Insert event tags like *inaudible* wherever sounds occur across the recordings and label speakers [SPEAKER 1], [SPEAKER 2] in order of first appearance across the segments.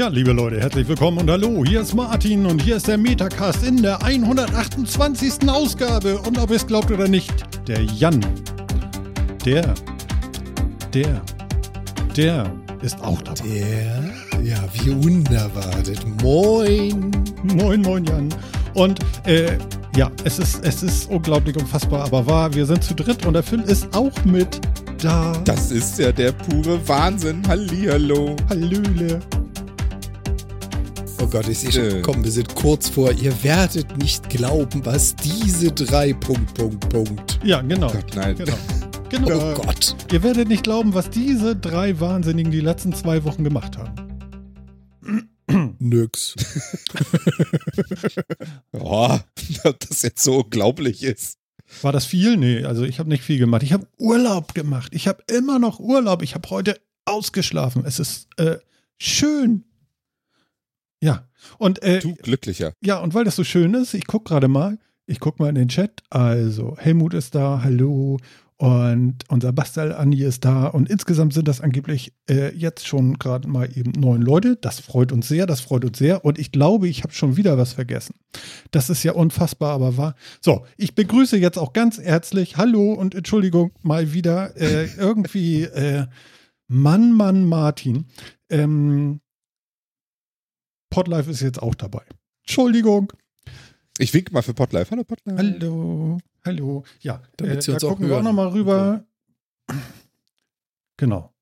[SPEAKER 1] Tja, liebe Leute, herzlich willkommen und hallo, hier ist Martin und hier ist der Metacast in der 128. Ausgabe. Und ob ihr es glaubt oder nicht, der Jan, der, der, der ist auch dabei.
[SPEAKER 2] Der, ja, wie unerwartet. Moin.
[SPEAKER 1] Moin, moin, Jan. Und, äh, ja, es ist, es ist unglaublich unfassbar, aber wahr. Wir sind zu dritt und der Phil ist auch mit da.
[SPEAKER 3] Das ist ja der pure Wahnsinn. Hallihallo.
[SPEAKER 1] Hallöle.
[SPEAKER 2] Oh Gott, ich sehe schon, komm, wir sind kurz vor. Ihr werdet nicht glauben, was diese drei Punkt, Punkt, Punkt.
[SPEAKER 1] Ja, genau.
[SPEAKER 3] Gott, nein.
[SPEAKER 1] Genau. *laughs* genau.
[SPEAKER 2] Oh Gott.
[SPEAKER 1] Ihr werdet nicht glauben, was diese drei Wahnsinnigen die letzten zwei Wochen gemacht haben.
[SPEAKER 2] Nix. *laughs* *laughs*
[SPEAKER 3] oh, ob das jetzt so unglaublich ist.
[SPEAKER 1] War das viel? Nee, also ich habe nicht viel gemacht. Ich habe Urlaub gemacht. Ich habe immer noch Urlaub. Ich habe heute ausgeschlafen. Es ist äh, schön. Ja. Und äh,
[SPEAKER 3] Du glücklicher.
[SPEAKER 1] ja, und weil das so schön ist, ich gucke gerade mal. Ich gucke mal in den Chat. Also, Helmut ist da, hallo. Und unser Bastel Andi ist da. Und insgesamt sind das angeblich äh, jetzt schon gerade mal eben neun Leute. Das freut uns sehr, das freut uns sehr. Und ich glaube, ich habe schon wieder was vergessen. Das ist ja unfassbar, aber wahr. So, ich begrüße jetzt auch ganz herzlich, hallo und Entschuldigung mal wieder, äh, irgendwie äh, Mann, Mann, Martin. Ähm, Podlife ist jetzt auch dabei. Entschuldigung.
[SPEAKER 3] Ich wink mal für Potlife. Hallo Potlife.
[SPEAKER 1] Hallo, hallo. Ja,
[SPEAKER 2] Damit
[SPEAKER 1] äh,
[SPEAKER 2] sie
[SPEAKER 1] da
[SPEAKER 2] uns auch
[SPEAKER 1] gucken wir auch
[SPEAKER 2] hören.
[SPEAKER 1] nochmal rüber. Genau.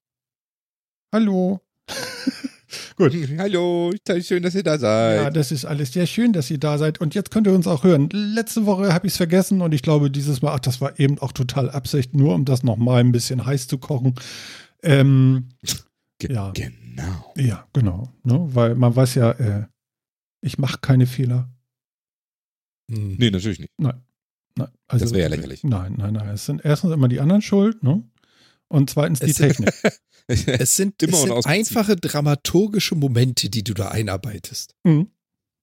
[SPEAKER 1] Hallo. *laughs* Gut.
[SPEAKER 3] Hallo, schön, dass ihr da seid.
[SPEAKER 1] Ja, das ist alles sehr schön, dass ihr da seid. Und jetzt könnt ihr uns auch hören. Letzte Woche habe ich es vergessen und ich glaube, dieses Mal, ach, das war eben auch total Absicht, nur um das nochmal ein bisschen heiß zu kochen. Ähm,
[SPEAKER 3] Ge-
[SPEAKER 1] ja.
[SPEAKER 3] Genau.
[SPEAKER 1] ja, genau. Ne? Weil man weiß ja, äh, ich mache keine Fehler.
[SPEAKER 2] Hm.
[SPEAKER 3] Nee, natürlich nicht.
[SPEAKER 1] Nein. Also,
[SPEAKER 3] Das wäre ja lächerlich.
[SPEAKER 1] Nein, nein, nein. Es sind erstens immer die anderen schuld, ne? Und zweitens die
[SPEAKER 2] Es-
[SPEAKER 1] Technik. *laughs*
[SPEAKER 2] Es sind,
[SPEAKER 3] Immer
[SPEAKER 2] es sind einfache dramaturgische Momente, die du da einarbeitest.
[SPEAKER 1] Mhm.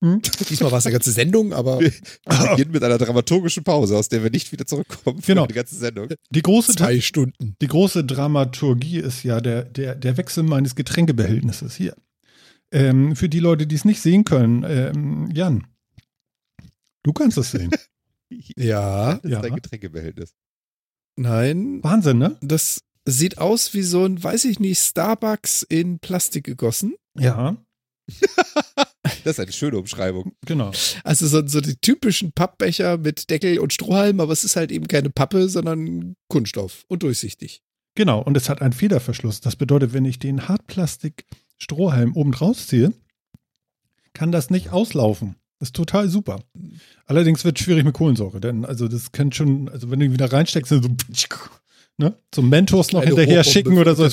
[SPEAKER 1] Mhm. *laughs*
[SPEAKER 2] Diesmal war es eine ganze Sendung, aber
[SPEAKER 3] Wir *laughs* beginnen mit einer dramaturgischen Pause, aus der wir nicht wieder zurückkommen. für
[SPEAKER 1] Genau.
[SPEAKER 3] Die ganze Sendung.
[SPEAKER 1] Die große,
[SPEAKER 2] zwei Stunden.
[SPEAKER 1] die große Dramaturgie ist ja der, der, der Wechsel meines Getränkebehältnisses hier. Ähm, für die Leute, die es nicht sehen können, ähm, Jan, du kannst es sehen. *laughs*
[SPEAKER 2] Ja,
[SPEAKER 3] Das
[SPEAKER 1] Ja.
[SPEAKER 3] ist dein Getränkebehältnis.
[SPEAKER 2] nein,
[SPEAKER 1] Wahnsinn, ne?
[SPEAKER 2] das sieht aus wie so ein, weiß ich nicht, Starbucks in Plastik gegossen.
[SPEAKER 1] Ja,
[SPEAKER 3] Das ist eine schöne Umschreibung.
[SPEAKER 1] genau.
[SPEAKER 2] Also so, so die typischen Pappbecher mit Deckel und Strohhalm, aber es ist halt eben keine Pappe, sondern Kunststoff und durchsichtig.
[SPEAKER 1] Genau, und es hat einen Federverschluss. Das bedeutet, wenn ich den Hartplastik-Strohhalm oben draus ziehe, kann das nicht auslaufen. Das ist total super. Allerdings wird es schwierig mit Kohlensäure, denn also das kann schon, also wenn du ihn wieder reinsteckst, dann so, ne, zum Mentos noch
[SPEAKER 2] Kleine
[SPEAKER 1] hinterher schicken oder so.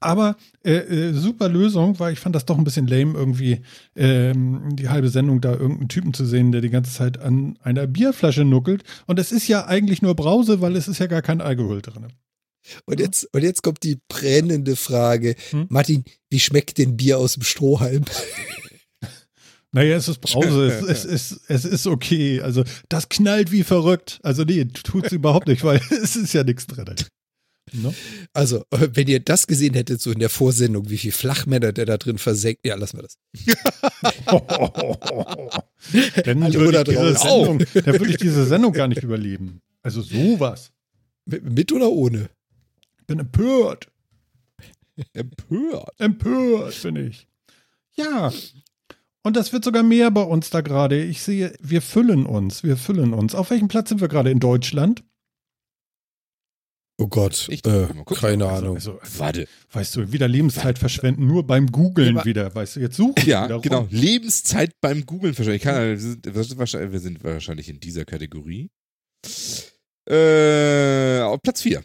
[SPEAKER 1] Aber äh, äh, super Lösung, weil ich fand das doch ein bisschen lame, irgendwie ähm, die halbe Sendung da irgendeinen Typen zu sehen, der die ganze Zeit an einer Bierflasche nuckelt. Und es ist ja eigentlich nur Brause, weil es ist ja gar kein Alkohol drin.
[SPEAKER 2] Und jetzt, und jetzt kommt die brennende Frage.
[SPEAKER 1] Hm?
[SPEAKER 2] Martin, wie schmeckt denn Bier aus dem Strohhalm?
[SPEAKER 1] Naja, es ist Brause, *laughs* es, es, ist, es ist okay. Also, das knallt wie verrückt. Also, nee, tut's überhaupt nicht, weil *laughs* es ist ja nichts drin. Ne?
[SPEAKER 2] Also, äh, wenn ihr das gesehen hättet, so in der Vorsendung, wie viel Flachmänner der da drin versenkt, ja, lassen wir das. *laughs*
[SPEAKER 1] Dann würde
[SPEAKER 2] da
[SPEAKER 1] ich, diese. Sendung, dann würde ich diese Sendung gar nicht überleben. Also, sowas.
[SPEAKER 2] Mit, mit oder ohne?
[SPEAKER 1] Ich bin empört.
[SPEAKER 3] Empört.
[SPEAKER 1] Empört bin ich. Ja. Und das wird sogar mehr bei uns da gerade. Ich sehe, wir füllen uns, wir füllen uns. Auf welchem Platz sind wir gerade in Deutschland?
[SPEAKER 2] Oh Gott,
[SPEAKER 3] Ich-
[SPEAKER 2] äh, keine
[SPEAKER 1] Also,
[SPEAKER 2] Ahnung.
[SPEAKER 1] also,
[SPEAKER 3] Warte.
[SPEAKER 1] weißt du, wieder Lebenszeit verschwenden, nur beim Googlen
[SPEAKER 2] Ja,
[SPEAKER 1] wieder. Weißt du, jetzt suchen wir
[SPEAKER 3] Ja,
[SPEAKER 1] wieder
[SPEAKER 3] genau.
[SPEAKER 1] rum.
[SPEAKER 3] Lebenszeit beim Googlen wahrscheinlich. Kann, wir, sind, wir, sind wahrscheinlich, wir sind wahrscheinlich in dieser Kategorie. Äh, auf Platz 4.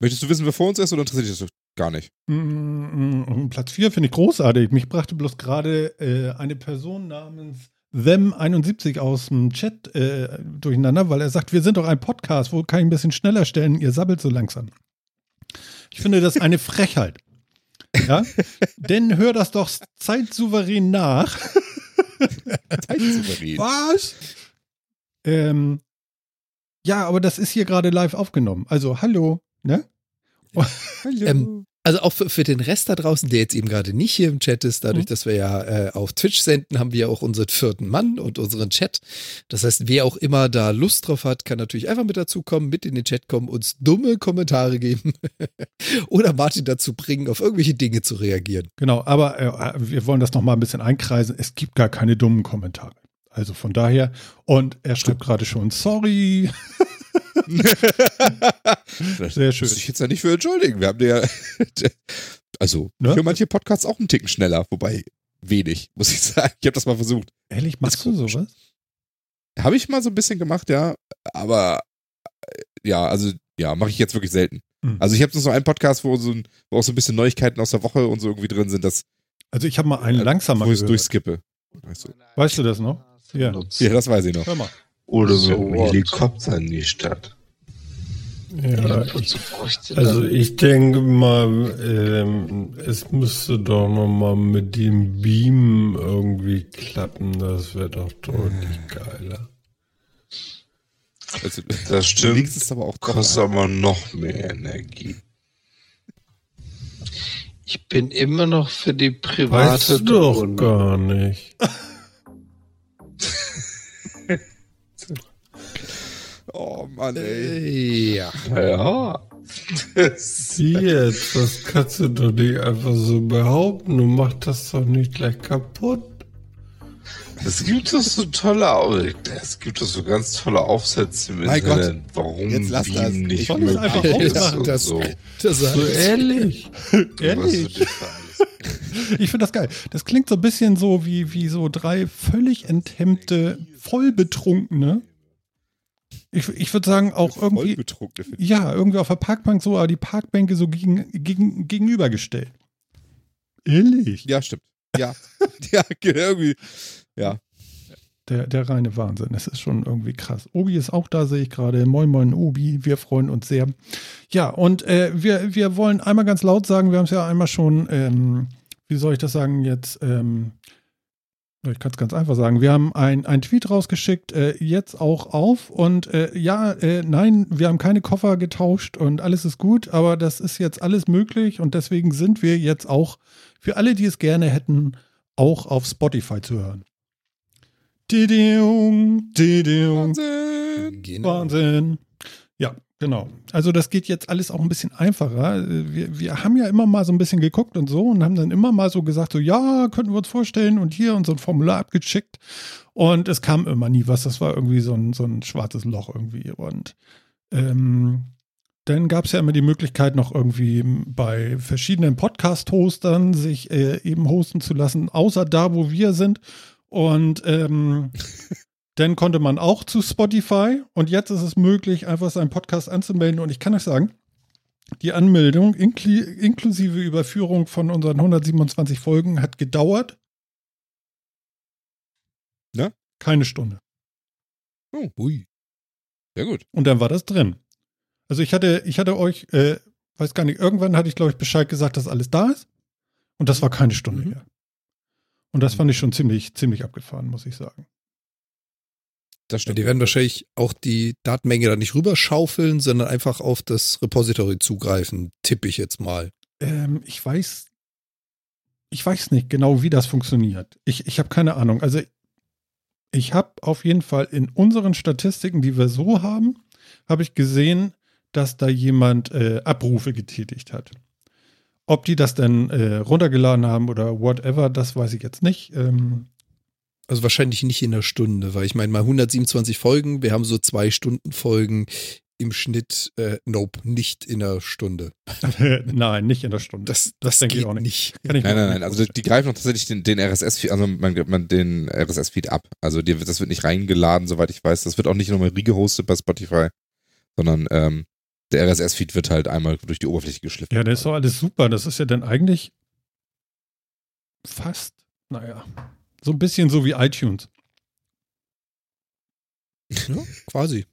[SPEAKER 3] Möchtest du wissen, wer vor uns ist oder interessiert dich das gar nicht?
[SPEAKER 1] Mm, mm, Platz 4 finde ich großartig. Mich brachte bloß gerade äh, eine Person namens Them71 aus dem Chat äh, durcheinander, weil er sagt, wir sind doch ein Podcast, wo kann ich ein bisschen schneller stellen, ihr sabbelt so langsam. Ich finde das eine Frechheit. *laughs* Ja? Denn hör das doch zeitsouverän nach. *laughs*
[SPEAKER 3] Zeitsouverän.
[SPEAKER 1] Was? Ähm, ja, aber das ist hier gerade live aufgenommen. Also, hallo, ne? *laughs*
[SPEAKER 3] Hallo.
[SPEAKER 2] Ähm, Also auch für, für den Rest da draußen, der jetzt eben gerade nicht hier im Chat ist, dadurch,
[SPEAKER 1] Mhm.
[SPEAKER 2] dass wir ja äh, auf Twitch senden, haben wir auch unseren vierten Mann und unseren Chat. Das heißt, wer auch immer da Lust drauf hat, kann natürlich einfach mit dazukommen, mit in den Chat kommen, uns dumme Kommentare geben *laughs* oder Martin dazu bringen, auf irgendwelche Dinge zu reagieren.
[SPEAKER 1] Genau, aber äh, wir wollen das noch mal ein bisschen einkreisen. Es gibt gar keine dummen Kommentare. Also von daher, und er schreibt gerade schon, sorry. *laughs* *laughs* Sehr schön.
[SPEAKER 3] Muss ich jetzt ja nicht für entschuldigen. Wir haben ja, *laughs* also
[SPEAKER 1] Ne?
[SPEAKER 3] für manche Podcasts auch einen Ticken schneller, wobei wenig, muss ich sagen. Ich habe das mal versucht.
[SPEAKER 1] Ehrlich, machst du sowas?
[SPEAKER 3] Habe ich mal so ein bisschen gemacht, ja, aber äh, ja, also ja, mache ich jetzt wirklich selten.
[SPEAKER 1] Hm.
[SPEAKER 3] Also ich habe noch so einen Podcast, wo, so ein, wo auch so ein bisschen Neuigkeiten aus der Woche und so irgendwie drin sind, dass
[SPEAKER 1] Also ich habe mal einen
[SPEAKER 3] äh,
[SPEAKER 1] langsamer
[SPEAKER 3] wo ich es durchskippe. Weißt du?
[SPEAKER 1] Weißt du das noch? Ja.
[SPEAKER 3] Ja, das weiß ich noch.
[SPEAKER 1] Hör mal.
[SPEAKER 4] Oder
[SPEAKER 5] So
[SPEAKER 4] mit dem? Helikopter in die Stadt.
[SPEAKER 5] Ja, ich, also ich denke mal, ähm, es müsste doch noch mal mit dem Beam irgendwie klappen. Das wäre doch deutlich geiler.
[SPEAKER 3] Also,
[SPEAKER 4] Das *laughs* stimmt.
[SPEAKER 3] Ist aber auch.
[SPEAKER 4] Kostet aber noch mehr Energie.
[SPEAKER 6] Ich bin immer noch für die private
[SPEAKER 5] Weißt du doch gar nicht. *laughs*
[SPEAKER 3] Oh Mann, ey.
[SPEAKER 2] Ja.
[SPEAKER 4] Ja.
[SPEAKER 5] Wie jetzt? Das kannst du doch nicht einfach so behaupten. Du machst das doch nicht gleich kaputt.
[SPEAKER 4] es gibt doch so tolle Es gibt doch so ganz tolle Aufsätze im
[SPEAKER 3] Mein
[SPEAKER 4] Internet,
[SPEAKER 3] Gott.
[SPEAKER 4] warum
[SPEAKER 3] Jetzt lass das.
[SPEAKER 4] nicht
[SPEAKER 3] Ich
[SPEAKER 1] wollte es
[SPEAKER 4] möglich
[SPEAKER 1] einfach
[SPEAKER 4] ist
[SPEAKER 2] das-
[SPEAKER 4] so.
[SPEAKER 2] Das
[SPEAKER 5] So ehrlich. *laughs*
[SPEAKER 1] Ehrlich. Ich finde das geil. Das klingt so ein bisschen so wie, wie so drei völlig enthemmte, vollbetrunkene. Ich, ich würde sagen, auch irgendwie, ja, irgendwie auf der Parkbank so, aber die Parkbänke so gegen, gegen, gegenübergestellt. Ehrlich?
[SPEAKER 3] Ja, stimmt. Ja. *laughs* ja, irgendwie. Ja.
[SPEAKER 1] Der, der reine Wahnsinn. Das ist schon irgendwie krass. Obi ist auch da, sehe ich gerade. Moin, moin, Obi. Wir freuen uns sehr. Ja, und äh, wir, wir wollen einmal ganz laut sagen, wir haben es ja einmal schon, ähm, wie soll ich das sagen, jetzt, ähm, ich kann es ganz einfach sagen, wir haben ein, ein Tweet rausgeschickt, äh, jetzt auch auf und äh, ja, äh, nein, wir haben keine Koffer getauscht und alles ist gut, aber das ist jetzt alles möglich und deswegen sind wir jetzt auch für alle, die es gerne hätten, auch auf Spotify zu hören. Didiung, Didiung.
[SPEAKER 3] Wahnsinn.
[SPEAKER 2] Genau.
[SPEAKER 1] Wahnsinn. Genau. Also das geht jetzt alles auch ein bisschen einfacher. Wir, wir haben ja immer mal so ein bisschen geguckt und so und haben dann immer mal so gesagt, so ja, könnten wir uns vorstellen und hier und so ein Formular abgeschickt. Und es kam immer nie was. Das war irgendwie so ein, so ein schwarzes Loch irgendwie. Und ähm, dann gab es ja immer die Möglichkeit, noch irgendwie bei verschiedenen Podcast-Hostern sich äh, eben hosten zu lassen, außer da, wo wir sind. Und ähm, *laughs* dann konnte man auch zu Spotify und jetzt ist es möglich, einfach seinen Podcast anzumelden. Und ich kann euch sagen, die Anmeldung inkli inklusive Überführung von unseren 127 Folgen hat gedauert.
[SPEAKER 3] Ne?
[SPEAKER 1] Keine Stunde.
[SPEAKER 2] Ui.
[SPEAKER 3] Sehr gut.
[SPEAKER 1] Und dann war das drin. Also ich hatte, ich hatte euch, äh, weiß gar nicht, irgendwann hatte ich, glaube ich, Bescheid gesagt, dass alles da ist. Und das war keine Stunde
[SPEAKER 2] Mhm.
[SPEAKER 1] her. Und das fand ich schon ziemlich, ziemlich abgefahren, muss ich sagen.
[SPEAKER 3] Das
[SPEAKER 2] Ja,
[SPEAKER 3] stimmt.
[SPEAKER 2] die werden wahrscheinlich auch die Datenmenge da nicht rüberschaufeln, sondern einfach auf das Repository zugreifen, tippe ich jetzt mal.
[SPEAKER 1] Ähm, ich weiß, ich weiß nicht genau, wie das funktioniert. Ich, ich habe keine Ahnung. Also ich habe auf jeden Fall in unseren Statistiken, die wir so haben, habe ich gesehen, dass da jemand äh, Abrufe getätigt hat. Ob die das denn äh, runtergeladen haben oder whatever, das weiß ich jetzt nicht. Ähm,
[SPEAKER 2] Also wahrscheinlich nicht in einer Stunde, weil ich meine mal 127 Folgen, wir haben so zwei Stunden Folgen im Schnitt. Äh, nope, nicht in einer Stunde. *laughs*
[SPEAKER 1] nein, nicht in der Stunde.
[SPEAKER 2] Das,
[SPEAKER 1] Das
[SPEAKER 2] das,
[SPEAKER 1] denke ich auch nicht.
[SPEAKER 2] nicht.
[SPEAKER 1] Kann ich
[SPEAKER 3] Nein, nein, nein. Also die greifen auch tatsächlich den, den RSS-Feed, also man, man den RSS-Feed ab. Also die, das wird nicht reingeladen, soweit ich weiß. Das wird auch nicht nochmal regehostet bei Spotify, sondern ähm, der RSS-Feed wird halt einmal durch die Oberfläche geschliffen.
[SPEAKER 1] Ja, das ist doch alles super. Das ist ja dann eigentlich fast, naja, so ein bisschen so wie iTunes.
[SPEAKER 2] Ja, quasi.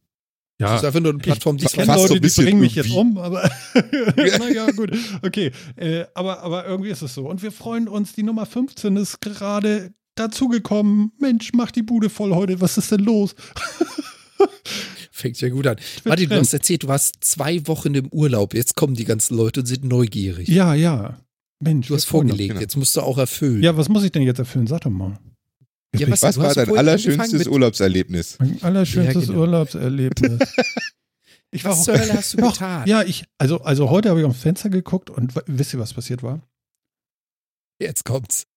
[SPEAKER 1] Ja,
[SPEAKER 2] Das ist einfach nur eine Plattform, die
[SPEAKER 1] ich
[SPEAKER 2] es
[SPEAKER 1] kenne
[SPEAKER 3] so
[SPEAKER 1] Leute,
[SPEAKER 3] ein
[SPEAKER 1] die bringen mich jetzt um, aber *laughs* *laughs* naja, gut. Okay, äh, aber, aber irgendwie ist es so. Und wir freuen uns, die Nummer 15 ist gerade dazugekommen. Mensch, mach die Bude voll heute, was ist denn los? *laughs*
[SPEAKER 2] Fängt ja gut an. Martin, du hast erzählt, du warst zwei Wochen im Urlaub. Jetzt kommen die ganzen Leute und sind neugierig.
[SPEAKER 1] Ja, ja. Mensch.
[SPEAKER 2] Du hast vorgelegt,
[SPEAKER 3] genau.
[SPEAKER 2] jetzt musst du auch erfüllen.
[SPEAKER 1] noch. Ja, was muss ich denn jetzt erfüllen? Sag doch mal.
[SPEAKER 2] Ja, was-
[SPEAKER 3] Was war dein allerschönstes Urlaubserlebnis?
[SPEAKER 1] Mein allerschönstes
[SPEAKER 2] Ja, genau.
[SPEAKER 1] Urlaubserlebnis. *laughs* Ich war
[SPEAKER 2] Was
[SPEAKER 1] auch-
[SPEAKER 2] zur Hölle hast du *laughs*
[SPEAKER 1] Doch,
[SPEAKER 2] getan?
[SPEAKER 1] Ja, ich, also, also heute habe ich aufs Fenster geguckt und wisst ihr, was passiert war?
[SPEAKER 2] Jetzt kommt's.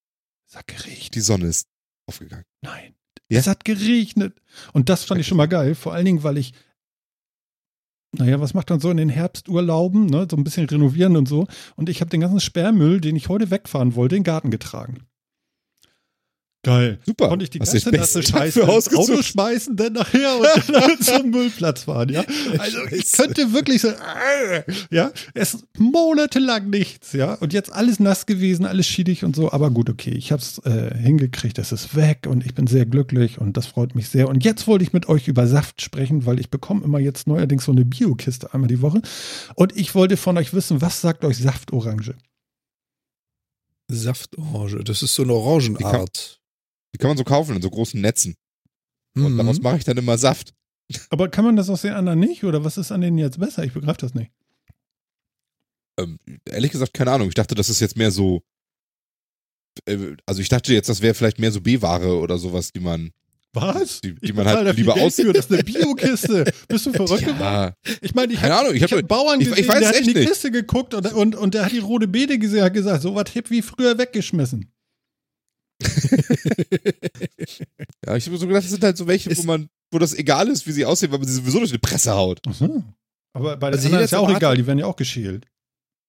[SPEAKER 1] Es hat geregnet.
[SPEAKER 3] Die Sonne ist aufgegangen.
[SPEAKER 1] Nein.
[SPEAKER 3] Ja?
[SPEAKER 1] Es hat geregnet. Und das fand ich schon mal geil. Vor allen Dingen, weil ich, naja, was macht man so in den Herbsturlauben? Ne? So ein bisschen renovieren und so. Und ich habe den ganzen Sperrmüll, den ich heute wegfahren wollte, in den Garten getragen. Geil.
[SPEAKER 3] Super.
[SPEAKER 1] Konnte ich die
[SPEAKER 3] Hast
[SPEAKER 1] ganze
[SPEAKER 3] Tag
[SPEAKER 1] Scheiße
[SPEAKER 3] für
[SPEAKER 1] ins. Auto schmeißen, dann nachher und dann *laughs* zum Müllplatz fahren, ja. *laughs* Also ich könnte wirklich so, äh, ja, es ist monatelang nichts, ja. Und jetzt alles nass gewesen, alles schiedig und so. Aber gut, okay, ich habe es äh, hingekriegt, es ist weg und ich bin sehr glücklich und das freut mich sehr. Und jetzt wollte ich mit euch über Saft sprechen, weil ich bekomme immer jetzt neuerdings so eine Biokiste einmal die Woche. Und ich wollte von euch wissen, was sagt euch Saftorange?
[SPEAKER 2] Saftorange, das ist so eine Orangenart.
[SPEAKER 3] Die kann man so kaufen in so großen Netzen. Und
[SPEAKER 2] Mhm.
[SPEAKER 3] daraus mache ich dann immer Saft.
[SPEAKER 1] Aber kann man das aus den anderen nicht? Oder was ist an denen jetzt besser? Ich begreife das nicht.
[SPEAKER 3] Ähm, ehrlich gesagt, keine Ahnung. Ich dachte, das ist jetzt mehr so. äh, Also ich dachte jetzt, das wäre vielleicht mehr so B-Ware oder sowas, die man,
[SPEAKER 1] Was?
[SPEAKER 3] die, die
[SPEAKER 1] Ich
[SPEAKER 3] man halt
[SPEAKER 1] da
[SPEAKER 3] lieber
[SPEAKER 1] Geld
[SPEAKER 3] aus.
[SPEAKER 1] für. Das ist eine Biokiste. Bist du verrückt *laughs* geworden?
[SPEAKER 3] Ja,
[SPEAKER 1] Ich meine, ich
[SPEAKER 3] Keine
[SPEAKER 1] habe
[SPEAKER 3] Ahnung, ich
[SPEAKER 1] ich
[SPEAKER 3] hab-
[SPEAKER 1] hab Bauern
[SPEAKER 3] ich- ich
[SPEAKER 1] gesehen,
[SPEAKER 3] weiß
[SPEAKER 1] der hat in die
[SPEAKER 3] nicht.
[SPEAKER 1] Kiste geguckt und, und, und der hat die rote Beete gesehen, hat gesagt, so was hip wie früher weggeschmissen. *laughs*
[SPEAKER 3] ja, ich habe so gedacht, das sind halt so welche, wo
[SPEAKER 2] Ist-
[SPEAKER 3] man, wo das egal ist, wie sie aussehen, weil man sie sowieso durch eine Presse haut.
[SPEAKER 1] So. Aber bei den
[SPEAKER 2] Also
[SPEAKER 1] anderen ist ja auch
[SPEAKER 2] erwartet-
[SPEAKER 1] egal, die werden ja auch geschält.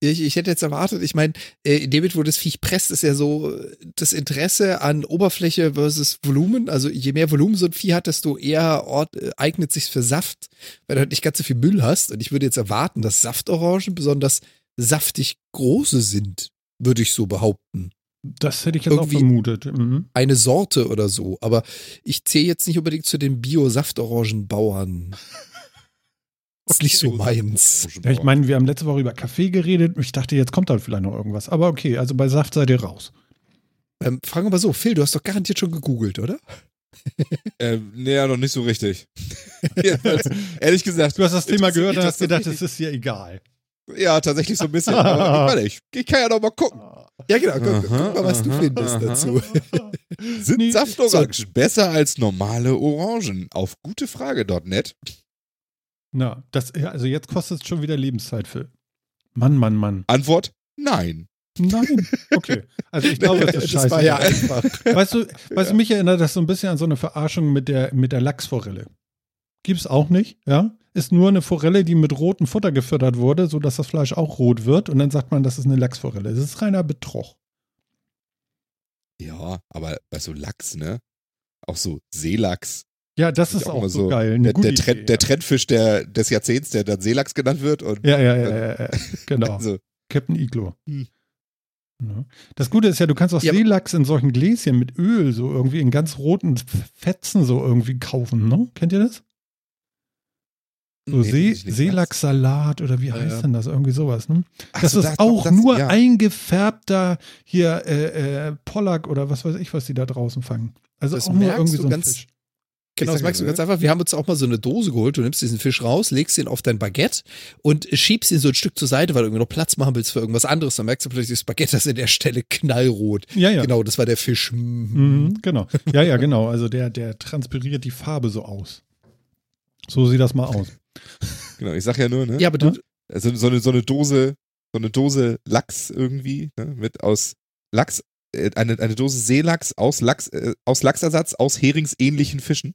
[SPEAKER 2] Ich, ich hätte jetzt erwartet, ich meine, äh, in dem Moment, wo das Viech presst, ist ja so äh, das Interesse an Oberfläche versus Volumen. Also je mehr Volumen so ein Vieh hat, desto eher Ort, äh, eignet sich für Saft, weil du halt nicht ganz so viel Müll hast. Und ich würde jetzt erwarten, dass Saftorangen besonders saftig große sind, würde ich so behaupten.
[SPEAKER 1] Das hätte ich jetzt
[SPEAKER 2] Irgendwie-
[SPEAKER 1] auch vermutet. Mhm.
[SPEAKER 2] Eine Sorte oder so. Aber ich zähle jetzt nicht unbedingt zu den Bio-Saftorangenbauern. Ist nicht so meins.
[SPEAKER 1] Ja, ich meine, wir haben letzte Woche über Kaffee geredet. Ich dachte, jetzt kommt da vielleicht noch irgendwas. Aber okay, also bei Saft seid ihr raus.
[SPEAKER 2] Ähm, fragen wir mal so, Phil, du hast doch garantiert schon gegoogelt, oder?
[SPEAKER 3] Ähm, nee, ja, noch nicht so richtig. *laughs* Ehrlich gesagt.
[SPEAKER 1] Du hast das Thema gehört und hast gedacht, das ist dir egal.
[SPEAKER 3] Ja, tatsächlich so ein bisschen. Aber *laughs* ich, meine, ich, ich kann ja noch mal gucken.
[SPEAKER 2] Ja, genau. Guck, guck mal, was du findest
[SPEAKER 3] aha.
[SPEAKER 2] dazu. *laughs*
[SPEAKER 3] Sind
[SPEAKER 1] Nee,
[SPEAKER 3] Saftorangen besser als normale Orangen? Auf gutefrage.net.
[SPEAKER 1] Na, das, ja, also jetzt kostet es schon wieder Lebenszeit für. Mann, Mann, Mann.
[SPEAKER 3] Antwort: Nein.
[SPEAKER 1] Nein. Okay. Also ich *laughs* glaube, das ist scheiße.
[SPEAKER 2] Das war ja einfach.
[SPEAKER 1] Weißt du, weißt du, mich erinnert das so ein bisschen an so eine Verarschung mit der, mit der Lachsforelle. Gibt's auch nicht, ja? Ist nur eine Forelle, die mit rotem Futter gefüttert wurde, sodass das Fleisch auch rot wird und dann sagt man, das ist eine Lachsforelle. Das ist reiner Betrug.
[SPEAKER 3] Ja, aber bei so Lachs, ne? Auch so Seelachs.
[SPEAKER 1] Ja, das
[SPEAKER 3] Ist auch
[SPEAKER 1] auch so geil.
[SPEAKER 3] Der, der, Trend,
[SPEAKER 1] Idee,
[SPEAKER 3] der Trendfisch der, des Jahrzehnts, der dann Seelachs genannt wird. Und
[SPEAKER 1] ja. Ja, ja, ja, ja. *laughs* Genau.
[SPEAKER 3] also,
[SPEAKER 1] Captain Iglo.
[SPEAKER 3] Hm.
[SPEAKER 1] Das Gute ist ja, du kannst auch
[SPEAKER 2] Ja,
[SPEAKER 1] Seelachs in solchen Gläschen mit Öl so irgendwie in ganz roten Fetzen so irgendwie kaufen, ne? Kennt ihr das? So
[SPEAKER 3] Nee,
[SPEAKER 1] See, Seelachssalat oder wie heißt
[SPEAKER 2] ja.
[SPEAKER 1] denn das? Irgendwie sowas, ne?
[SPEAKER 3] ach
[SPEAKER 1] Das
[SPEAKER 3] so,
[SPEAKER 1] ist
[SPEAKER 3] doch,
[SPEAKER 1] auch
[SPEAKER 3] das-
[SPEAKER 1] nur
[SPEAKER 3] ja.
[SPEAKER 1] eingefärbter hier äh, äh, Pollack oder was weiß ich, was die da draußen fangen. Also
[SPEAKER 2] Das
[SPEAKER 1] auch nur irgendwie so ein
[SPEAKER 2] ganz-
[SPEAKER 1] Fisch.
[SPEAKER 2] Genau, das merkst du ganz einfach. Wir haben uns auch mal so eine Dose geholt. Du nimmst diesen Fisch raus, legst ihn auf dein Baguette und schiebst ihn so ein Stück zur Seite, weil du irgendwie noch Platz machen willst für irgendwas anderes. Dann merkst du plötzlich, das Baguette ist an der Stelle knallrot.
[SPEAKER 1] Ja, ja.
[SPEAKER 2] Genau, das war der Fisch. Mhm,
[SPEAKER 1] genau. Ja, ja, genau. Also der, der transpiriert die Farbe so aus. So sieht das mal aus.
[SPEAKER 3] Genau, ich sag ja nur, ne?
[SPEAKER 2] Ja, aber du,
[SPEAKER 3] Also so eine, so eine Dose, so eine Dose Lachs irgendwie, ne? Mit aus Lachs, äh, eine, eine Dose Seelachs aus Lachs, äh, aus Lachsersatz aus heringsähnlichen Fischen.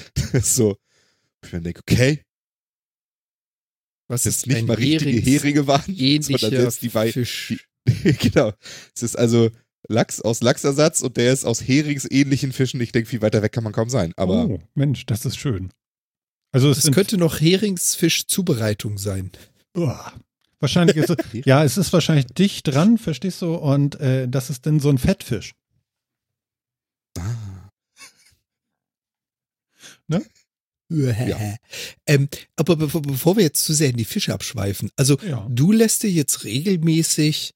[SPEAKER 3] *laughs* so. Ich mir denke, okay,
[SPEAKER 2] was
[SPEAKER 3] das
[SPEAKER 2] ist
[SPEAKER 3] nicht mal richtige
[SPEAKER 2] Herings-
[SPEAKER 3] Heringe waren, sondern jetzt die Wei
[SPEAKER 2] Fisch? *laughs*
[SPEAKER 3] genau. Es ist also Lachs aus Lachsersatz und der ist aus heringsähnlichen Fischen. Ich denke, viel weiter weg kann man kaum sein. Aber
[SPEAKER 1] oh, Mensch, das ist schön. Also es sind,
[SPEAKER 2] könnte noch Heringsfisch-Zubereitung sein.
[SPEAKER 1] Uah. wahrscheinlich ist es, *laughs* ja, es ist wahrscheinlich dicht dran, verstehst du? Und äh, das ist dann so ein Fettfisch.
[SPEAKER 3] ah,
[SPEAKER 2] Ähm, aber bevor, bevor wir jetzt zu sehr in die Fische abschweifen, also
[SPEAKER 1] Ja.
[SPEAKER 2] du lässt dir jetzt regelmäßig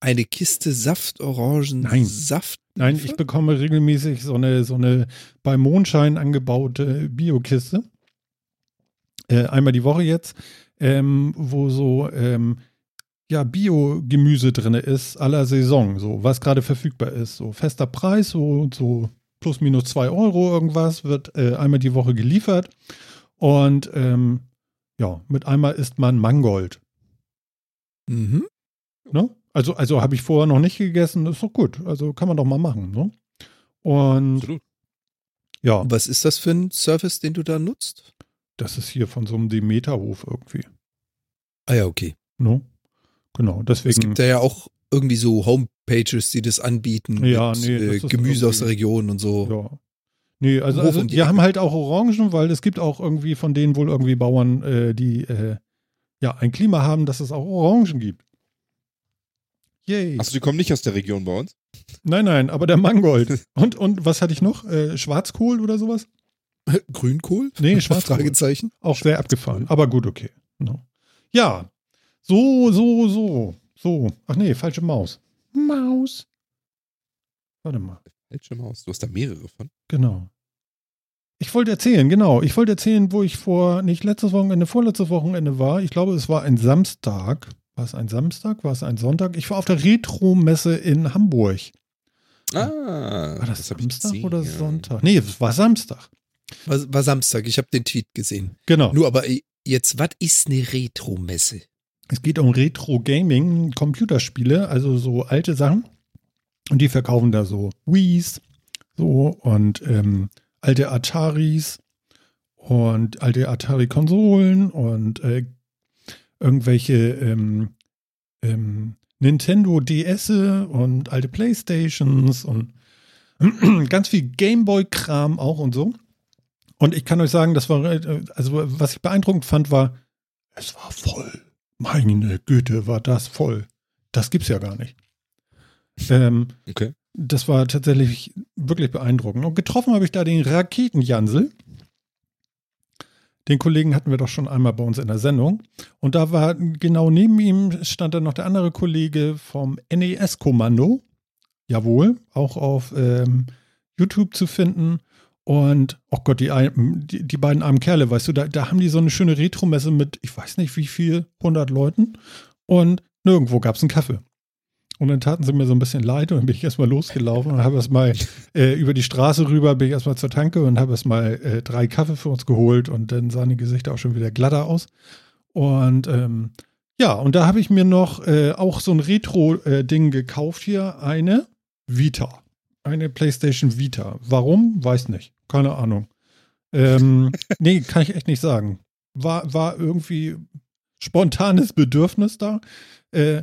[SPEAKER 2] eine Kiste Saftorangen
[SPEAKER 1] Nein.
[SPEAKER 2] Saft.
[SPEAKER 1] Nein, ich bekomme regelmäßig so eine, so eine bei Mondschein angebaute Biokiste. Äh, einmal die Woche jetzt, ähm, wo so ähm, ja, Bio-Gemüse drin ist, aller Saison, so, was gerade verfügbar ist. So fester Preis, so, so plus minus zwei Euro irgendwas, wird äh, einmal die Woche geliefert. Und ähm, ja, mit einmal isst man Mangold.
[SPEAKER 2] Mhm.
[SPEAKER 1] Ne? Also, also habe ich vorher noch nicht gegessen, ist doch gut. Also kann man doch mal machen. Ne? Und
[SPEAKER 3] Absolut.
[SPEAKER 1] ja,
[SPEAKER 2] Was ist das für ein Service, den du da nutzt?
[SPEAKER 1] Das ist hier von so einem Demeterhof irgendwie.
[SPEAKER 2] Ah ja, okay.
[SPEAKER 1] Ne? Genau,
[SPEAKER 2] Es
[SPEAKER 1] deswegen.
[SPEAKER 2] gibt da ja auch irgendwie so Homepages, die das anbieten.
[SPEAKER 1] Ja,
[SPEAKER 2] mit,
[SPEAKER 1] nee, das
[SPEAKER 2] äh,
[SPEAKER 1] ist
[SPEAKER 2] Gemüse aus der Region und so.
[SPEAKER 1] Ja. Nee, also, also
[SPEAKER 2] die
[SPEAKER 1] wir
[SPEAKER 2] Ecke.
[SPEAKER 1] haben halt auch Orangen, weil es gibt auch irgendwie von denen wohl irgendwie Bauern, äh, die äh, ja ein Klima haben, dass es auch Orangen gibt. Yay.
[SPEAKER 3] Achso, die kommen nicht aus der Region bei uns?
[SPEAKER 1] Nein, nein, aber der Mangold. *laughs* Und, und was hatte ich noch? Äh, Schwarzkohl oder sowas? *laughs*
[SPEAKER 2] Grünkohl?
[SPEAKER 1] Nee, *laughs* Schwarzkohl.
[SPEAKER 2] Fragezeichen.
[SPEAKER 1] Auch sehr abgefahren. Aber gut, okay. No. Ja. So, so, so. So. Ach nee, falsche Maus. Maus. Warte mal.
[SPEAKER 3] Falsche Maus. Du hast da mehrere von.
[SPEAKER 1] Genau. Ich wollte erzählen, genau. Ich wollte erzählen, wo ich vor, nicht letztes Wochenende, vorletztes Wochenende war. Ich glaube, es war ein Samstag. War es ein Samstag? War es ein Sonntag? Ich war auf der Retro-Messe in Hamburg.
[SPEAKER 3] Ah,
[SPEAKER 1] War das,
[SPEAKER 3] ich
[SPEAKER 1] Samstag
[SPEAKER 3] gesehen,
[SPEAKER 1] oder
[SPEAKER 3] ja.
[SPEAKER 1] Sonntag? Nee, es war Samstag.
[SPEAKER 2] War, war Samstag, ich habe den Tweet gesehen.
[SPEAKER 1] Genau.
[SPEAKER 2] Nur aber äh, jetzt, was ist eine Retro-Messe?
[SPEAKER 1] Es geht um Retro-Gaming, Computerspiele, also so alte Sachen. Und die verkaufen da so Wii's, so und ähm, alte Ataris und alte Atari-Konsolen und äh, irgendwelche ähm, ähm, Nintendo DS und alte Playstations und *clears throat* ganz viel Gameboy-Kram auch und so. Und ich kann euch sagen, das war, äh, also was ich beeindruckend fand, war, es war voll. Meine Güte, war das voll. Das gibt's ja gar nicht. Ähm,
[SPEAKER 3] Okay.
[SPEAKER 1] das war tatsächlich wirklich beeindruckend. Und getroffen habe ich da den Raketenjansel. Den Kollegen hatten wir doch schon einmal bei uns in der Sendung. Und da war genau neben ihm stand dann noch der andere Kollege vom NES-Kommando. Jawohl, auch auf ähm, YouTube zu finden. Und, oh Gott, die, die, die beiden armen Kerle, weißt du, da, da haben die so eine schöne Retro-Messe mit, ich weiß nicht wie viel, 100 Leuten. Und nirgendwo gab es einen Kaffee. Und dann taten sie mir so ein bisschen leid und dann bin ich erstmal losgelaufen und habe erstmal äh, über die Straße rüber, bin ich erstmal zur Tanke und habe erstmal äh, drei Kaffee für uns geholt und dann sahen die Gesichter auch schon wieder glatter aus. Und ähm, ja, und da habe ich mir noch äh, auch so ein Retro-Ding gekauft hier, eine Vita. Eine PlayStation Vita. Warum? Weiß nicht. Keine Ahnung. Ähm, *laughs* nee, kann ich echt nicht sagen. War, war irgendwie spontanes Bedürfnis da. Äh,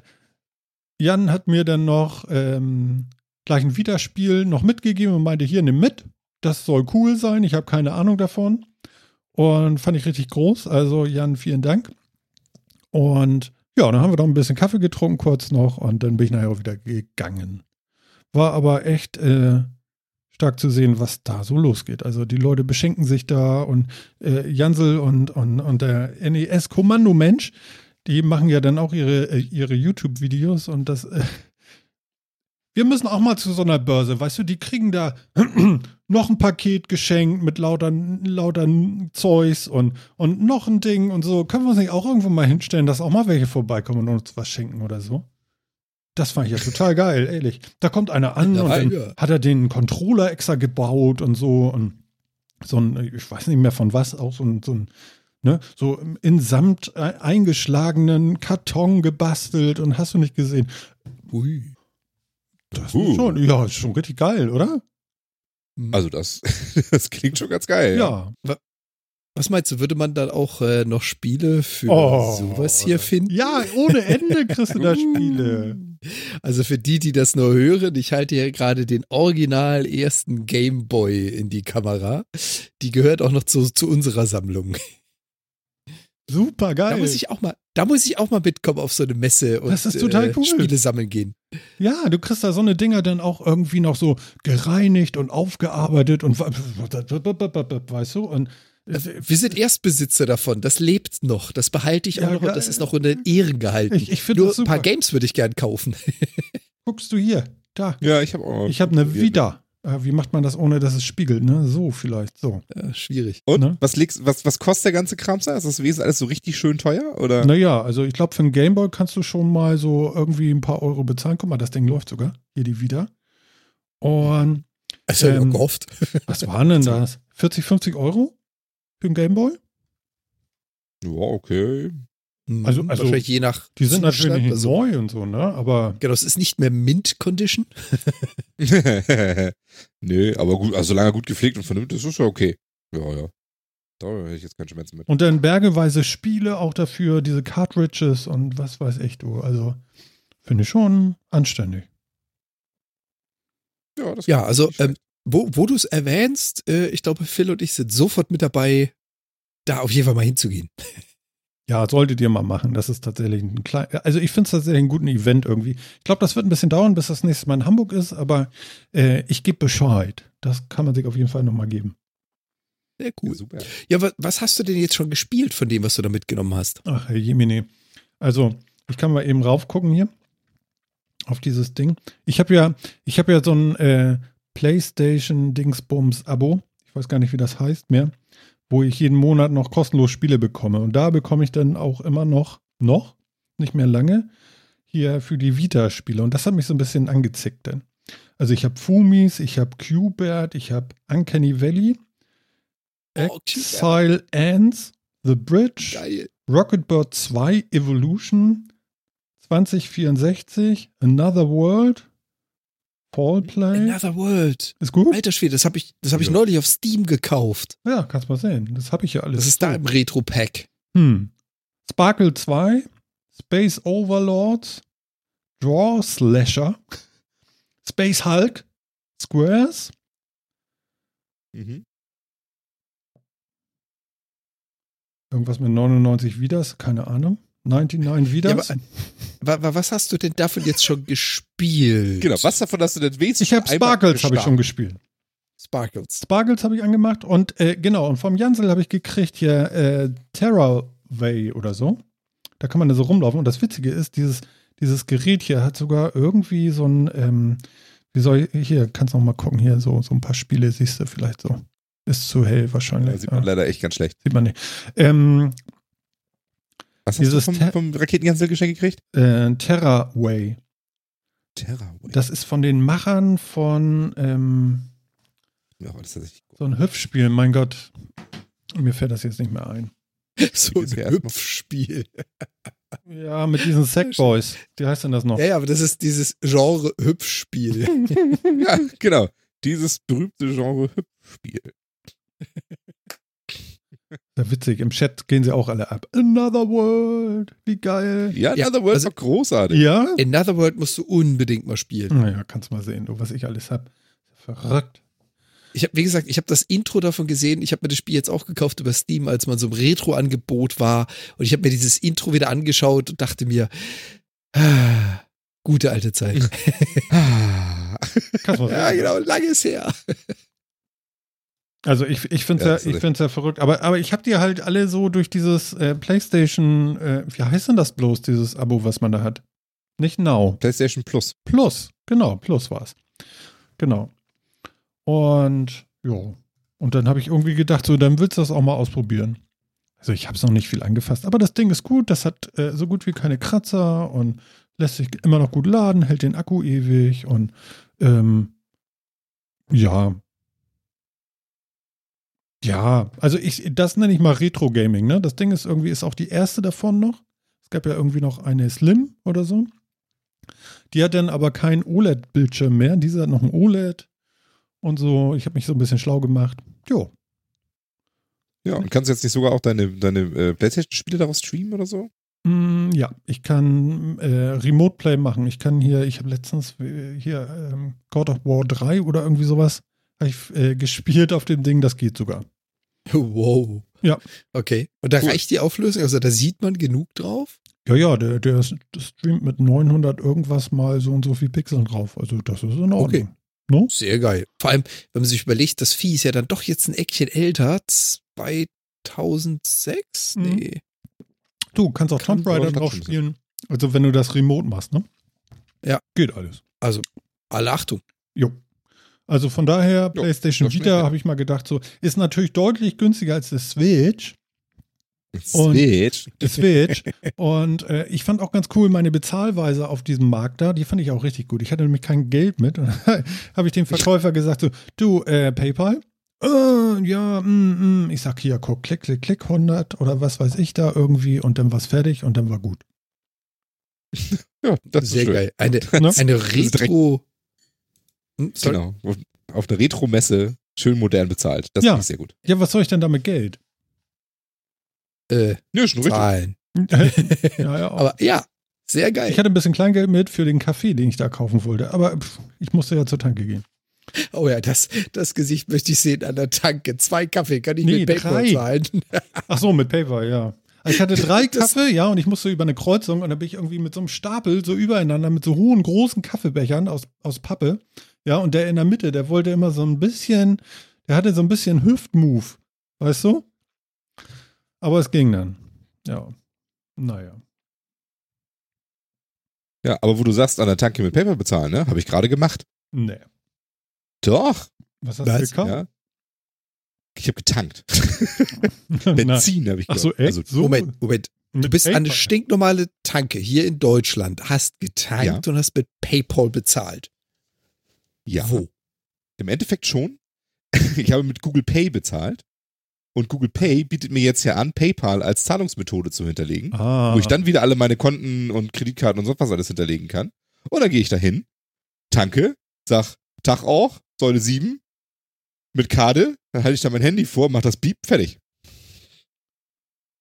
[SPEAKER 1] Jan hat mir dann noch ähm, gleich ein Vita-Spiel noch mitgegeben und meinte, hier, nimm mit. Das soll cool sein. Ich habe keine Ahnung davon. Und fand ich richtig groß. Also, Jan, vielen Dank. Und ja, dann haben wir noch ein bisschen Kaffee getrunken kurz noch und dann bin ich nachher auch wieder gegangen. War aber echt äh, stark zu sehen, was da so losgeht. Also die Leute beschenken sich da und äh, Jansel und, und, und der NES-Kommandomensch, die machen ja dann auch ihre, äh, ihre YouTube-Videos und das. Äh, wir müssen auch mal zu so einer Börse, weißt du, die kriegen da *clears throat* noch ein Paket geschenkt mit lauter, lauter Zeugs und, und noch ein Ding und so. Können wir uns nicht auch irgendwo mal hinstellen, dass auch mal welche vorbeikommen und uns was schenken oder so? Das fand ich ja total geil, ehrlich. Da kommt einer an
[SPEAKER 2] Ja,
[SPEAKER 1] und dann
[SPEAKER 2] ja.
[SPEAKER 1] hat er den Controller extra gebaut und so und so ein, ich weiß nicht mehr von was, auch so ein, so ein ne, so in Samt äh, eingeschlagenen Karton gebastelt und hast du nicht gesehen.
[SPEAKER 2] Ui.
[SPEAKER 1] Das
[SPEAKER 3] Uh.
[SPEAKER 1] ist schon, ja, ist schon richtig geil, oder?
[SPEAKER 3] Also das, *laughs* das klingt schon ganz geil.
[SPEAKER 1] Ja.
[SPEAKER 2] Was meinst du, würde man dann auch äh, noch Spiele für
[SPEAKER 1] Oh,
[SPEAKER 2] sowas hier finden?
[SPEAKER 1] Ja, ohne Ende kriegst du da *laughs* Spiele.
[SPEAKER 2] Also für die, die das nur hören, ich halte hier gerade den original ersten Game Boy in die Kamera. Die gehört auch noch zu, zu unserer Sammlung.
[SPEAKER 1] Super geil.
[SPEAKER 2] Da muss ich auch mal, da muss ich auch mal mitkommen auf so eine Messe und
[SPEAKER 1] Das ist total
[SPEAKER 2] äh,
[SPEAKER 1] cool.
[SPEAKER 2] Spiele sammeln gehen.
[SPEAKER 1] Ja, du kriegst da so eine Dinger dann auch irgendwie noch so gereinigt und aufgearbeitet und *laughs* weißt du und
[SPEAKER 2] wir sind Erstbesitzer davon. Das lebt noch. Das behalte ich auch
[SPEAKER 1] Ja,
[SPEAKER 2] noch
[SPEAKER 1] geil.
[SPEAKER 2] und das ist noch in den Ehren gehalten.
[SPEAKER 1] Ich- ich
[SPEAKER 2] Nur
[SPEAKER 1] das
[SPEAKER 2] ein paar. Games würde ich gern kaufen. *laughs*
[SPEAKER 1] guckst du hier, da.
[SPEAKER 3] Ja, ich habe auch.
[SPEAKER 1] Ich habe eine
[SPEAKER 3] probiert.
[SPEAKER 1] Vita. Äh, wie macht man das, ohne dass es spiegelt, ne? So vielleicht, so.
[SPEAKER 2] Ja, schwierig.
[SPEAKER 3] Und
[SPEAKER 1] Ne?
[SPEAKER 3] was, legst, was, was kostet der ganze Kram da? Ist das Wesen alles so richtig schön teuer? Oder?
[SPEAKER 1] Naja, also ich glaube, für einen Gameboy kannst du schon mal so irgendwie ein paar Euro bezahlen. Guck mal, das Ding läuft sogar. Hier die wieder. Und
[SPEAKER 2] ich
[SPEAKER 1] Ähm,
[SPEAKER 2] gehofft.
[SPEAKER 1] was waren denn *laughs* das? 40, 50 Euro für einen Gameboy?
[SPEAKER 3] Ja, okay.
[SPEAKER 1] Also-
[SPEAKER 2] Hm,
[SPEAKER 1] also,
[SPEAKER 2] Wahrscheinlich je nach.
[SPEAKER 1] Die sind
[SPEAKER 2] Zustand,
[SPEAKER 1] natürlich
[SPEAKER 2] also,
[SPEAKER 1] neu und so, ne? Aber
[SPEAKER 2] Genau, es ist nicht mehr Mint-Condition. *laughs*
[SPEAKER 3] Nö, aber gut, also solange er gut gepflegt und vernünftig ist, ist ja okay. Ja, ja. Da hätte ich jetzt keinen Schmerz mit.
[SPEAKER 1] und dann bergeweise Spiele auch dafür, diese Cartridges und was weiß ich du. Also finde ich schon anständig.
[SPEAKER 3] Ja, das
[SPEAKER 2] Ja, also, ähm, wo, wo du es erwähnst, äh, ich glaube, Phil und ich sind sofort mit dabei, da auf jeden Fall mal hinzugehen.
[SPEAKER 1] Ja, solltet ihr mal machen. Das ist tatsächlich ein klein. Also ich finde es tatsächlich ein guten Event irgendwie. Ich glaube, das wird ein bisschen dauern, bis das nächste Mal in Hamburg ist, aber äh, ich gebe Bescheid. Das kann man sich auf jeden Fall nochmal geben.
[SPEAKER 2] Sehr
[SPEAKER 3] Ja,
[SPEAKER 2] cool.
[SPEAKER 3] super.
[SPEAKER 2] Ja, wa was hast du denn jetzt schon gespielt von dem, was du da mitgenommen hast?
[SPEAKER 1] Ach, Herr Jemine. Also, ich kann mal eben raufgucken hier auf dieses Ding. Ich habe ja, ich habe ja so ein äh, PlayStation Dingsbums Abo. Ich weiß gar nicht, wie das heißt mehr, wo ich jeden Monat noch kostenlos Spiele bekomme. Und da bekomme ich dann auch immer noch, noch, nicht mehr lange, hier für die Vita-Spiele. Und das hat mich so ein bisschen angezickt dann. Also ich habe Fumis, ich habe Qbert, ich habe Uncanny Valley,
[SPEAKER 2] Oh.
[SPEAKER 1] Exile Ants, The Bridge,
[SPEAKER 2] Geil.
[SPEAKER 1] Rocket Bird 2 Evolution 2064, Another World, Fall Play.
[SPEAKER 2] Another World.
[SPEAKER 1] Ist gut?
[SPEAKER 2] Alter Schwede, das habe ich, das hab ich
[SPEAKER 3] Ja.
[SPEAKER 2] neulich auf Steam gekauft.
[SPEAKER 1] Ja, kannst mal sehen. Das habe ich ja alles.
[SPEAKER 2] Das ist da im Retro-Pack.
[SPEAKER 1] Hm. Sparkle 2, Space Overlords, Draw Slasher, Space Hulk, Squares,
[SPEAKER 3] Mhm.
[SPEAKER 1] irgendwas mit 99 Viders, keine Ahnung. 99 Viders.
[SPEAKER 2] Ja, Wa- wa- Was hast du denn davon jetzt schon gespielt?
[SPEAKER 3] Genau, was davon hast du denn wesentlich
[SPEAKER 1] ich habe Sparkles habe ich schon gespielt.
[SPEAKER 2] Sparkles.
[SPEAKER 1] Sparkles habe ich angemacht und äh, genau, und vom Jansel habe ich gekriegt hier äh, Terraway oder so. Da kann man da so rumlaufen. Und das Witzige ist, dieses, dieses Gerät hier hat sogar irgendwie so ein, ähm, wie soll ich, hier, kannst du noch mal gucken, hier so, so ein paar Spiele siehst du vielleicht so. Ist zu hell wahrscheinlich.
[SPEAKER 3] Da sieht man
[SPEAKER 1] Ja,
[SPEAKER 3] leider echt ganz schlecht.
[SPEAKER 1] sieht man nicht. Ähm,
[SPEAKER 3] Was hast
[SPEAKER 1] Dieses
[SPEAKER 3] du
[SPEAKER 1] Ter-
[SPEAKER 3] vom, vom Raketengansel geschenkt gekriegt?
[SPEAKER 1] äh, Terraway.
[SPEAKER 3] Terraway.
[SPEAKER 1] Das ist von den Machern von ähm,
[SPEAKER 3] ja, aber das ist tatsächlich gut.
[SPEAKER 1] so ein Hüpfspiel. Mein Gott, mir fällt das jetzt nicht mehr ein. *laughs*
[SPEAKER 2] So ein Hüpfspiel. *laughs*
[SPEAKER 1] Ja, mit diesen Sackboys. Wie heißt denn das noch?
[SPEAKER 2] Ja, ja, aber das ist dieses Genre Hüpfspiel. *laughs*
[SPEAKER 3] ja, genau. Dieses berühmte Genre Hüpfspiel.
[SPEAKER 1] Ja, witzig. Im Chat gehen sie auch alle ab. Another World. Wie geil.
[SPEAKER 3] Ja,
[SPEAKER 2] Ja,
[SPEAKER 3] Another World
[SPEAKER 2] also-
[SPEAKER 3] war großartig.
[SPEAKER 1] Ja?
[SPEAKER 2] Another World musst du unbedingt mal spielen.
[SPEAKER 1] Naja, kannst mal sehen, du, was ich alles hab. Verrückt.
[SPEAKER 2] Ich habe, wie gesagt, ich habe das Intro davon gesehen. Ich habe mir das Spiel jetzt auch gekauft über Steam, als man so im Retro-Angebot war. Und ich habe mir dieses Intro wieder angeschaut und dachte mir, ah, gute alte Zeit.
[SPEAKER 3] Ah. *laughs* *laughs*
[SPEAKER 1] Kannst mal sehen.
[SPEAKER 2] ja, genau, lange ist her.
[SPEAKER 1] Also ich, ich finde es
[SPEAKER 3] Ja,
[SPEAKER 1] ja, ich ja verrückt. Aber, aber ich habe die halt alle so durch dieses äh, PlayStation, äh, wie heißt denn das bloß, dieses Abo, was man da hat? Nicht Now.
[SPEAKER 3] PlayStation Plus.
[SPEAKER 1] Plus, genau, Plus war's. Genau. Und ja, und dann habe ich irgendwie gedacht, so, dann willst du das auch mal ausprobieren. Also ich habe es noch nicht viel angefasst, aber das Ding ist gut, das hat äh, so gut wie keine Kratzer und lässt sich immer noch gut laden, hält den Akku ewig und ähm, ja. Ja, also ich, das nenne ich mal Retro-Gaming, ne? Das Ding ist irgendwie, ist auch die erste davon noch. Es gab ja irgendwie noch eine Slim oder so. Die hat dann aber kein OLED-Bildschirm mehr. Diese hat noch ein OLED und so. Ich habe mich so ein bisschen schlau gemacht. Jo.
[SPEAKER 3] Ja, und kannst du jetzt nicht sogar auch deine, deine äh, PlayStation-Spiele daraus streamen oder so?
[SPEAKER 1] Mm, ja, ich kann äh, Remote Play machen. Ich kann hier, ich habe letztens äh, hier ähm, God of War 3 oder irgendwie sowas habe ich äh, gespielt auf dem Ding. Das geht sogar.
[SPEAKER 2] Wow.
[SPEAKER 1] Ja.
[SPEAKER 2] Okay. Und da reicht die Auflösung? Also da sieht man genug drauf?
[SPEAKER 1] Ja, ja, der, der, streamt mit 900 irgendwas mal so und so viel Pixeln drauf. Also das ist in Ordnung.
[SPEAKER 2] Okay.
[SPEAKER 1] No?
[SPEAKER 2] Sehr geil. Vor allem, wenn man sich überlegt, das Vieh ist ja dann doch jetzt ein Eckchen älter. 2006?
[SPEAKER 1] Mhm.
[SPEAKER 2] Nee.
[SPEAKER 1] Du kannst auch
[SPEAKER 3] Kann
[SPEAKER 1] Tomb Raider drauf spielen. Also wenn du das Remote machst, ne?
[SPEAKER 2] Ja.
[SPEAKER 1] Geht alles.
[SPEAKER 2] Also, alle Achtung.
[SPEAKER 1] Jo. Also von daher,
[SPEAKER 3] Jo,
[SPEAKER 1] PlayStation Vita habe ich mal gedacht, so ist natürlich deutlich günstiger als das Switch. Und-
[SPEAKER 3] Switch.
[SPEAKER 1] Die Switch. Und äh, ich fand auch ganz cool meine Bezahlweise auf diesem Markt da. Die fand ich auch richtig gut. Ich hatte nämlich kein Geld mit. Und *laughs* habe ich dem Verkäufer gesagt: so, Du, äh, PayPal? Äh, ja, mm, mm. ich sag hier, guck, klick, klick, klick, 100 oder was weiß ich da irgendwie und dann war's fertig und dann war gut.
[SPEAKER 3] Ja, das ist
[SPEAKER 2] Sehr
[SPEAKER 3] schön.
[SPEAKER 2] geil. Eine,
[SPEAKER 1] Ne?
[SPEAKER 2] eine
[SPEAKER 3] ist
[SPEAKER 2] Retro. Hm, sorry.
[SPEAKER 3] Genau. Auf- einer Retro-Messe schön modern bezahlt. Das
[SPEAKER 1] Ja.
[SPEAKER 3] finde ich sehr gut.
[SPEAKER 1] Ja, was soll ich denn da mit Geld?
[SPEAKER 2] Äh,
[SPEAKER 3] Nö, schon richtig.
[SPEAKER 2] Zahlen. *laughs*
[SPEAKER 1] ja, ja, auch.
[SPEAKER 2] Aber ja, sehr geil.
[SPEAKER 1] Ich hatte ein bisschen Kleingeld mit für den Kaffee, den ich da kaufen wollte. Aber pff, ich musste ja zur Tanke gehen.
[SPEAKER 2] Oh ja, das, das Gesicht möchte ich sehen an der Tanke. Zwei Kaffee, kann ich
[SPEAKER 1] Nee,
[SPEAKER 2] mit PayPal
[SPEAKER 1] drei.
[SPEAKER 2] zahlen?
[SPEAKER 1] Ach so, mit PayPal, ja. Also Ich hatte *laughs* drei Kaffee, ja, und ich musste über eine Kreuzung und da bin ich irgendwie mit so einem Stapel so übereinander mit so hohen, großen Kaffeebechern aus, aus Pappe. Ja, und der in der Mitte, der wollte immer so ein bisschen, der hatte so ein bisschen Hüftmove, weißt du? Aber es ging dann. Ja. Naja.
[SPEAKER 3] Ja, aber wo du sagst, an der Tanke mit PayPal bezahlen, ne? Habe ich gerade gemacht.
[SPEAKER 1] Nee.
[SPEAKER 3] Doch.
[SPEAKER 1] Was hast
[SPEAKER 2] Was?
[SPEAKER 1] du gekauft?
[SPEAKER 3] Ja. Ich habe getankt. *laughs* Benzin habe ich
[SPEAKER 1] Ach so,
[SPEAKER 3] gekauft.
[SPEAKER 1] echt?
[SPEAKER 3] Also,
[SPEAKER 1] so?
[SPEAKER 2] Moment, Moment. Du bist an eine
[SPEAKER 1] PayPal?
[SPEAKER 2] stinknormale Tanke hier in Deutschland, hast getankt und hast mit PayPal bezahlt.
[SPEAKER 3] Ja.
[SPEAKER 2] Wo?
[SPEAKER 3] Im Endeffekt schon. *laughs* Ich habe mit Google Pay bezahlt. Und Google Pay bietet mir jetzt ja an, PayPal als Zahlungsmethode zu hinterlegen,
[SPEAKER 1] Ah,
[SPEAKER 3] wo ich dann wieder alle meine Konten und Kreditkarten und sonst was alles hinterlegen kann. Und dann gehe ich dahin, tanke, sag Tag auch, Säule 7, mit Karte, dann halte ich da mein Handy vor, mach das Beep, fertig.